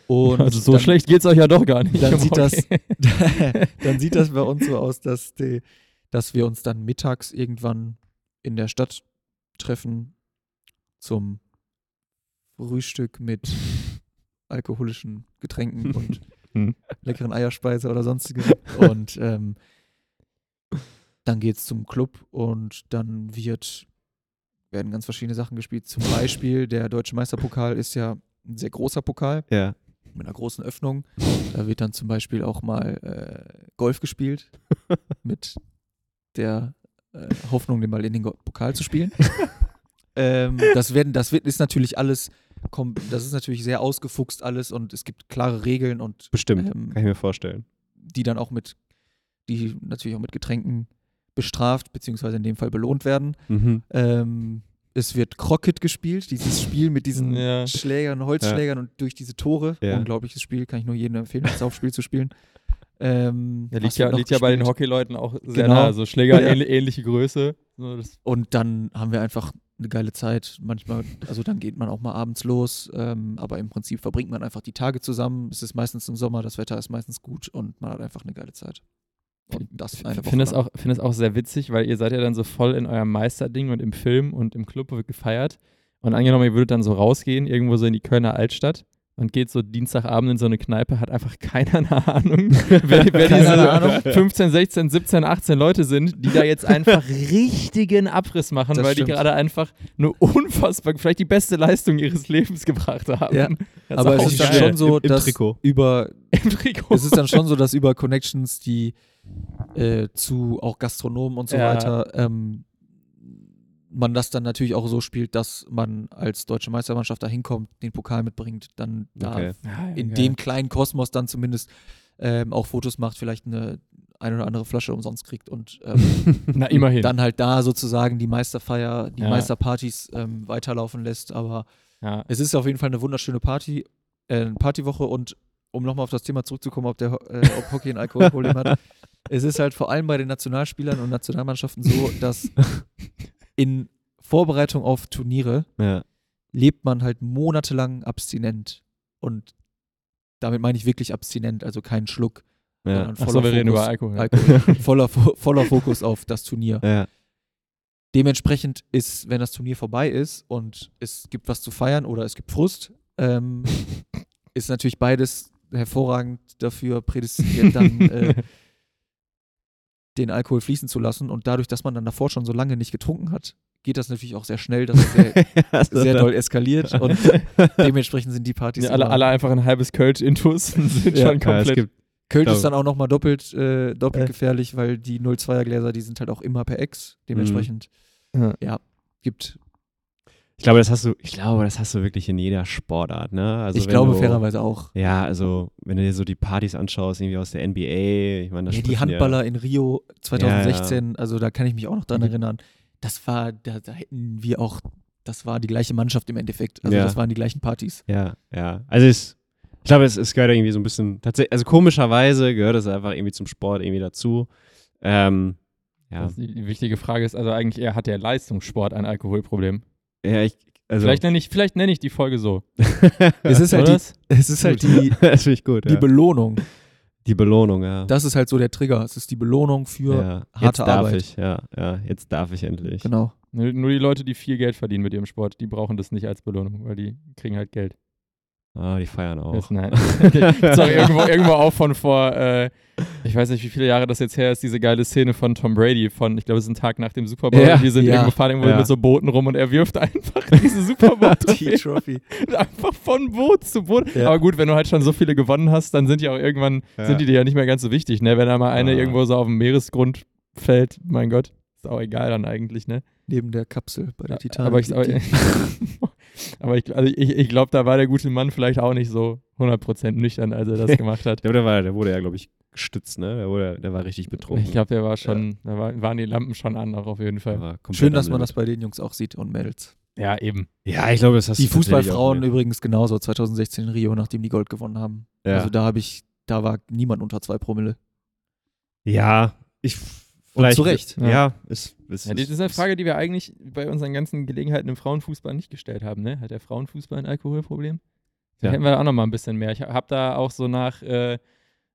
Und also so dann- schlecht geht's euch ja doch gar nicht. dann sieht das- dann sieht das bei uns so aus, dass, die, dass wir uns dann mittags irgendwann in der Stadt treffen zum Frühstück mit alkoholischen Getränken und Hm. leckeren Eierspeise oder sonstigem. Und ähm, dann geht es zum Club und dann wird werden ganz verschiedene Sachen gespielt. Zum Beispiel der Deutsche Meisterpokal ist ja ein sehr großer Pokal Ja. mit einer großen Öffnung. Da wird dann zum Beispiel auch mal äh, Golf gespielt mit der äh, Hoffnung, den mal in den Pokal zu spielen. ähm, das werden, das wird, ist natürlich alles, das ist natürlich sehr ausgefuchst alles und es gibt klare Regeln und Bestimmt. Ähm, Kann ich mir vorstellen. die dann auch mit, die natürlich auch mit Getränken bestraft, beziehungsweise in dem Fall belohnt werden. Mhm. Ähm, es wird Crockett gespielt, dieses Spiel mit diesen Ja. Schlägern, Holzschlägern und durch diese Tore. Ja. Unglaubliches Spiel, kann ich nur jedem empfehlen, das Saufspiel zu spielen. Ähm, Ja, liegt ja, liegt ja bei den? Hockeyleuten auch sehr Genau. nah. Also Schläger Ja. ähnli- ähnliche Größe. So, Und dann haben wir einfach eine geile Zeit. Manchmal, also dann geht man auch mal abends los, ähm, aber im Prinzip verbringt man einfach die Tage zusammen. Es ist meistens im Sommer, das Wetter ist meistens gut und man hat einfach eine geile Zeit. Und das eine Ich Woche finde es lang. auch, find es auch sehr witzig, weil ihr seid ja dann so voll in eurem Meisterding und im Film und im Club wird gefeiert. Und angenommen, ihr würdet dann so rausgehen, irgendwo so in die Kölner Altstadt und geht so Dienstagabend in so eine Kneipe, hat einfach keiner eine Ahnung, wer, wer diese eine Ahnung. 15, 16, 17, 18 Leute sind, die da jetzt einfach richtigen Abriss machen, Das weil die stimmt. gerade einfach eine unfassbar, vielleicht die beste Leistung ihres Lebens gebracht haben. Ja, aber es ist dann schon so, Im, im dass über im Trikot. es ist dann schon so, dass über Connections, die äh, zu auch Gastronomen und so Ja. weiter, ähm, man das dann natürlich auch so spielt, dass man als deutsche Meistermannschaft da hinkommt, den Pokal mitbringt, dann da Okay. Ja, in geil. dem kleinen Kosmos dann zumindest ähm, auch Fotos macht, vielleicht eine eine oder andere Flasche umsonst kriegt und ähm, Na, immerhin. dann halt da sozusagen die Meisterfeier, die Ja. Meisterpartys ähm, weiterlaufen lässt. Aber ja. es ist auf jeden Fall eine wunderschöne Party, äh, Partywoche und um nochmal auf das Thema zurückzukommen, ob, der, äh, ob Hockey ein Alkoholproblem hat. Es ist halt vor allem bei den Nationalspielern und Nationalmannschaften so, dass in Vorbereitung auf Turniere Ja. lebt man halt monatelang abstinent. Und damit meine ich wirklich abstinent, also keinen Schluck, Ja. voller, so, wir reden Fokus, über Alkohol. Alkohol, voller, voller Fokus auf das Turnier. ja. Dementsprechend ist, wenn das Turnier vorbei ist und es gibt was zu feiern oder es gibt Frust, ähm, ist natürlich beides hervorragend dafür prädestiniert, dann äh, den Alkohol fließen zu lassen. Und dadurch, dass man dann davor schon so lange nicht getrunken hat, geht das natürlich auch sehr schnell, dass es sehr, Also sehr doll eskaliert. Und dementsprechend sind die Partys Ja, alle, alle einfach ein halbes Kölsch-Intus sind Ja, schon Ja, komplett. gibt, Kölsch ist dann auch nochmal doppelt, äh, doppelt Äh. gefährlich, weil die 02er Gläser, die sind halt auch immer per Ex. Dementsprechend, Ja. ja, gibt, ich glaube, das hast du, ich glaube, das hast du wirklich in jeder Sportart, ne? Also ich glaube du, fairerweise auch. Ja, also wenn du dir so die Partys anschaust, irgendwie aus der NBA, ich meine, das Ja, die Handballer in Rio 2016, also da kann ich mich auch noch dran Mhm. erinnern. Das war, da, da hätten wir auch, das war die gleiche Mannschaft im Endeffekt. Also Ja. das waren die gleichen Partys. Ja, ja. Also es, ich glaube, es, es gehört irgendwie so ein bisschen, tatsächlich, also komischerweise gehört es einfach irgendwie zum Sport irgendwie dazu. Ähm, ja. Die wichtige Frage ist also eigentlich eher, hat der Leistungssport ein Alkoholproblem? Ja, ich, also, Vielleicht nenne ich, vielleicht nenn ich die Folge so. Es ist halt die, es ist halt die, das ich gut, die ja. Belohnung. die Belohnung, ja. Das ist halt so der Trigger. Es ist die Belohnung für, ja. Jetzt harte darf Arbeit. ich, ja, ja, jetzt darf ich endlich. genau. Nur die Leute, die viel Geld verdienen mit ihrem Sport, die brauchen das nicht als Belohnung, weil die kriegen halt Geld. Ah, die feiern auch. Nein. Sorry, irgendwo, irgendwo auch von vor, äh, ich weiß nicht, wie viele Jahre das jetzt her ist, diese geile Szene von Tom Brady von, ich glaube, es ist ein Tag nach dem Super Bowl. Ja, die sind ja. irgendwo fahren irgendwo Ja. mit so Booten rum und er wirft einfach diese Super Bowl Die Trophy. einfach von Boot zu Boot. Ja. Aber gut, wenn du halt schon so viele gewonnen hast, dann sind die auch irgendwann, Ja. sind die dir ja nicht mehr ganz so wichtig, ne? Wenn da mal eine Ah. irgendwo so auf dem Meeresgrund fällt, mein Gott, ist auch egal dann eigentlich, ne? Neben der Kapsel bei der Titanic. Aber ich, aber, die. Aber ich, also ich, ich glaube, da war der gute Mann vielleicht auch nicht so 100% nüchtern, als er das gemacht hat. Der, der, war, der wurde ja, glaube ich, gestützt, ne? Der, wurde, der war richtig betrunken. Ich glaube, der war schon, da war, waren die Lampen schon an, auch auf jeden Fall. Schön, dass man das bei den Jungs auch sieht und Mädels. Ja, eben. Ja, ich glaube, das hast Die du tatsächlich auch Fußballfrauen übrigens genauso, 2016 in Rio, nachdem die Gold gewonnen haben. Ja. Also da habe ich, da war niemand unter zwei Promille. ja, ich. Und Vielleicht, zu Recht. Ja, ist, ist, Ja, das ist eine Frage, die wir eigentlich bei unseren ganzen Gelegenheiten im Frauenfußball nicht gestellt haben, ne? Hat der Frauenfußball ein Alkoholproblem? Da Ja. hätten wir auch noch mal ein bisschen mehr. Ich habe da auch so nach äh,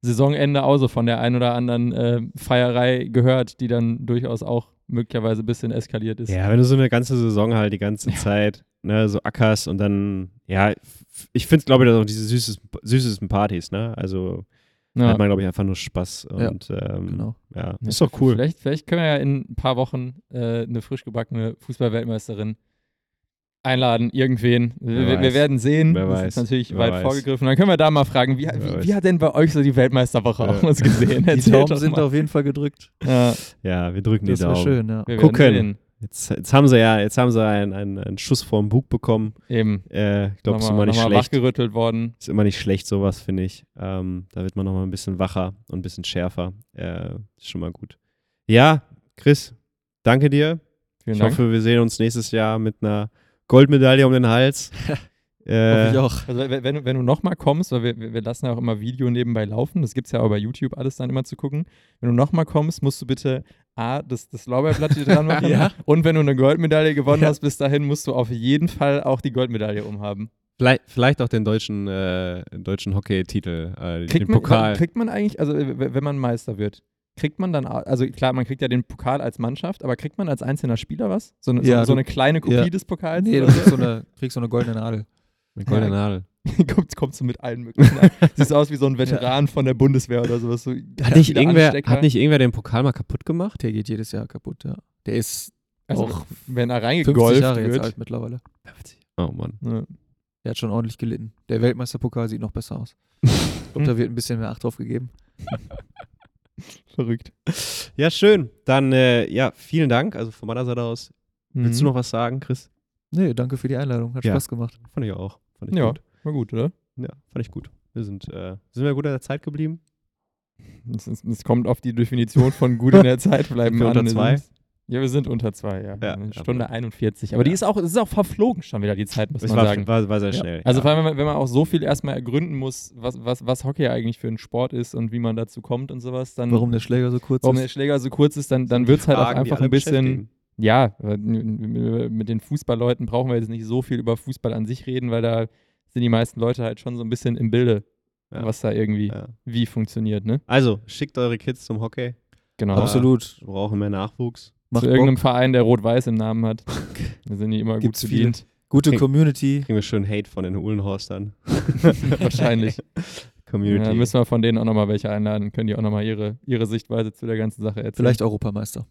Saisonende auch so von der einen oder anderen äh, Feierei gehört, die dann durchaus auch möglicherweise ein bisschen eskaliert ist. Ja, wenn du so eine ganze Saison halt die ganze Zeit ne, so ackerst und dann, ja, ich finde, glaube ich, auch diese süßesten, süßesten Partys, ne? Also Ja. hat man, glaube ich, einfach nur Spaß Ja, und ähm, Genau. ja, Ja, ist doch cool. Vielleicht, vielleicht können wir ja in ein paar Wochen äh, eine frisch gebackene Fußballweltmeisterin einladen, irgendwen. Wir, Wer wir, werden sehen. Wer das weiß. ist natürlich Wer weit weiß. vorgegriffen. Dann können wir da mal fragen, wie, wie, wie hat denn bei euch so die Weltmeisterwoche Ja. auch was gesehen? Die Daumen sind auf jeden Fall gedrückt. Ja, Ja, wir drücken Das die wäre Daumen. schön, ja. wir Gucken. Jetzt, jetzt haben sie ja, jetzt haben sie einen, einen, einen Schuss vorm Bug bekommen. Eben. Äh, ich glaube, ist Nochmal- immer nicht schlecht. wachgerüttelt worden. Ist immer nicht schlecht, sowas, finde ich. Ähm, da wird man nochmal ein bisschen wacher und ein bisschen schärfer. Äh, ist schon mal gut. Ja, Chris, danke dir. Vielen ich Dank. hoffe, wir sehen uns nächstes Jahr mit einer Goldmedaille um den Hals. Hoffe äh, ich auch. Also wenn, wenn, du- nochmal kommst, weil wir, wir wir lassen ja auch immer Video nebenbei laufen, das gibt es ja auch bei YouTube alles dann immer zu gucken. Wenn du nochmal kommst, musst du bitte A, das, das Lorbeerblatt hier dran machen Ja. und wenn du eine Goldmedaille gewonnen Ja. hast, bis dahin musst du auf jeden Fall auch die Goldmedaille umhaben. vielleicht, vielleicht auch den deutschen, äh, deutschen Hockey-Titel, äh, den Kriegt man, Pokal. kriegt man eigentlich, also wenn man Meister wird, kriegt man dann, also klar, man kriegt ja den Pokal als Mannschaft, aber kriegt man als einzelner Spieler was? So eine, Ja, so, so eine kleine Kopie ja. des Pokals? Nee, du oder kriegst so eine, kriegst so eine goldene Nadel. Eine goldene Nadel. kommt, kommst du mit allen möglichen an. Siehst aus wie so ein Veteran von der Bundeswehr oder sowas. So Hat nicht, irgendwer, Anstecker. hat nicht irgendwer den Pokal mal kaputt gemacht? Der geht jedes Jahr kaputt, ja. Der ist also, auch wenn er 50 reingegolft Jahre jetzt wird. alt mittlerweile. Oh Mann. Ja. Der hat schon ordentlich gelitten. Der Weltmeisterpokal sieht noch besser aus. Ich glaube, da wird ein bisschen mehr Acht drauf gegeben. Verrückt. Ja, schön. Dann, äh, ja, vielen Dank. Also von meiner Seite aus. Willst du Mhm. noch was sagen, Chris? Nee, danke für die Einladung. Hat Ja. Spaß gemacht. Fand ich auch. Fand ich Ja, gut. War gut, oder? Ja, fand ich gut. Wir sind, äh, sind wir gut in der Zeit geblieben? Es, kommt auf die Definition von gut in der Zeit bleiben an. unter zwei? Sind- Ja, wir sind unter zwei, ja. Ja, ja, Stunde aber- 41. Aber die ist auch, es ist auch verflogen schon wieder, die Zeit, muss Es man war, sagen. war, war sehr Ja. schnell. Also ja. vor allem, wenn man, wenn man auch so viel erstmal ergründen muss, was, was, was Hockey eigentlich für ein Sport ist und wie man dazu kommt und sowas, dann Warum der Schläger so kurz warum der ist. Schläger so kurz ist, dann, dann wird es halt auch einfach ein bisschen, ja, mit den Fußballleuten brauchen wir jetzt nicht so viel über Fußball an sich reden, weil da sind die meisten Leute halt schon so ein bisschen im Bilde, Ja. was da irgendwie Ja. wie funktioniert, ne? Also, schickt eure Kids zum Hockey. Genau. Absolut. Wir brauchen mehr Nachwuchs. Macht Zu irgendeinem Bock. Verein, der Rot-Weiß im Namen hat. Da sind die immer Gibt's gut bedient. Gute Krieg- Community. Kriegen wir schön Hate von den Uhlenhorstern. Wahrscheinlich. Community. Ja, dann müssen wir von denen auch nochmal welche einladen. Können die auch nochmal ihre, ihre Sichtweise zu der ganzen Sache erzählen. Vielleicht Europameister.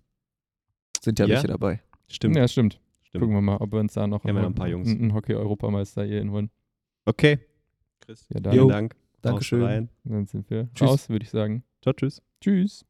Sind ja, Ja? welche dabei. Stimmt. Ja, stimmt. stimmt. Gucken wir mal, ob wir uns da noch Jungs. einen, einen Hockey-Europameister hier hinholen. Okay. Chris, Ja, dann, vielen. Dank. Dankeschön. Dann sind wir Tschüss. raus, würde ich sagen. Ciao, tschüss. Tschüss.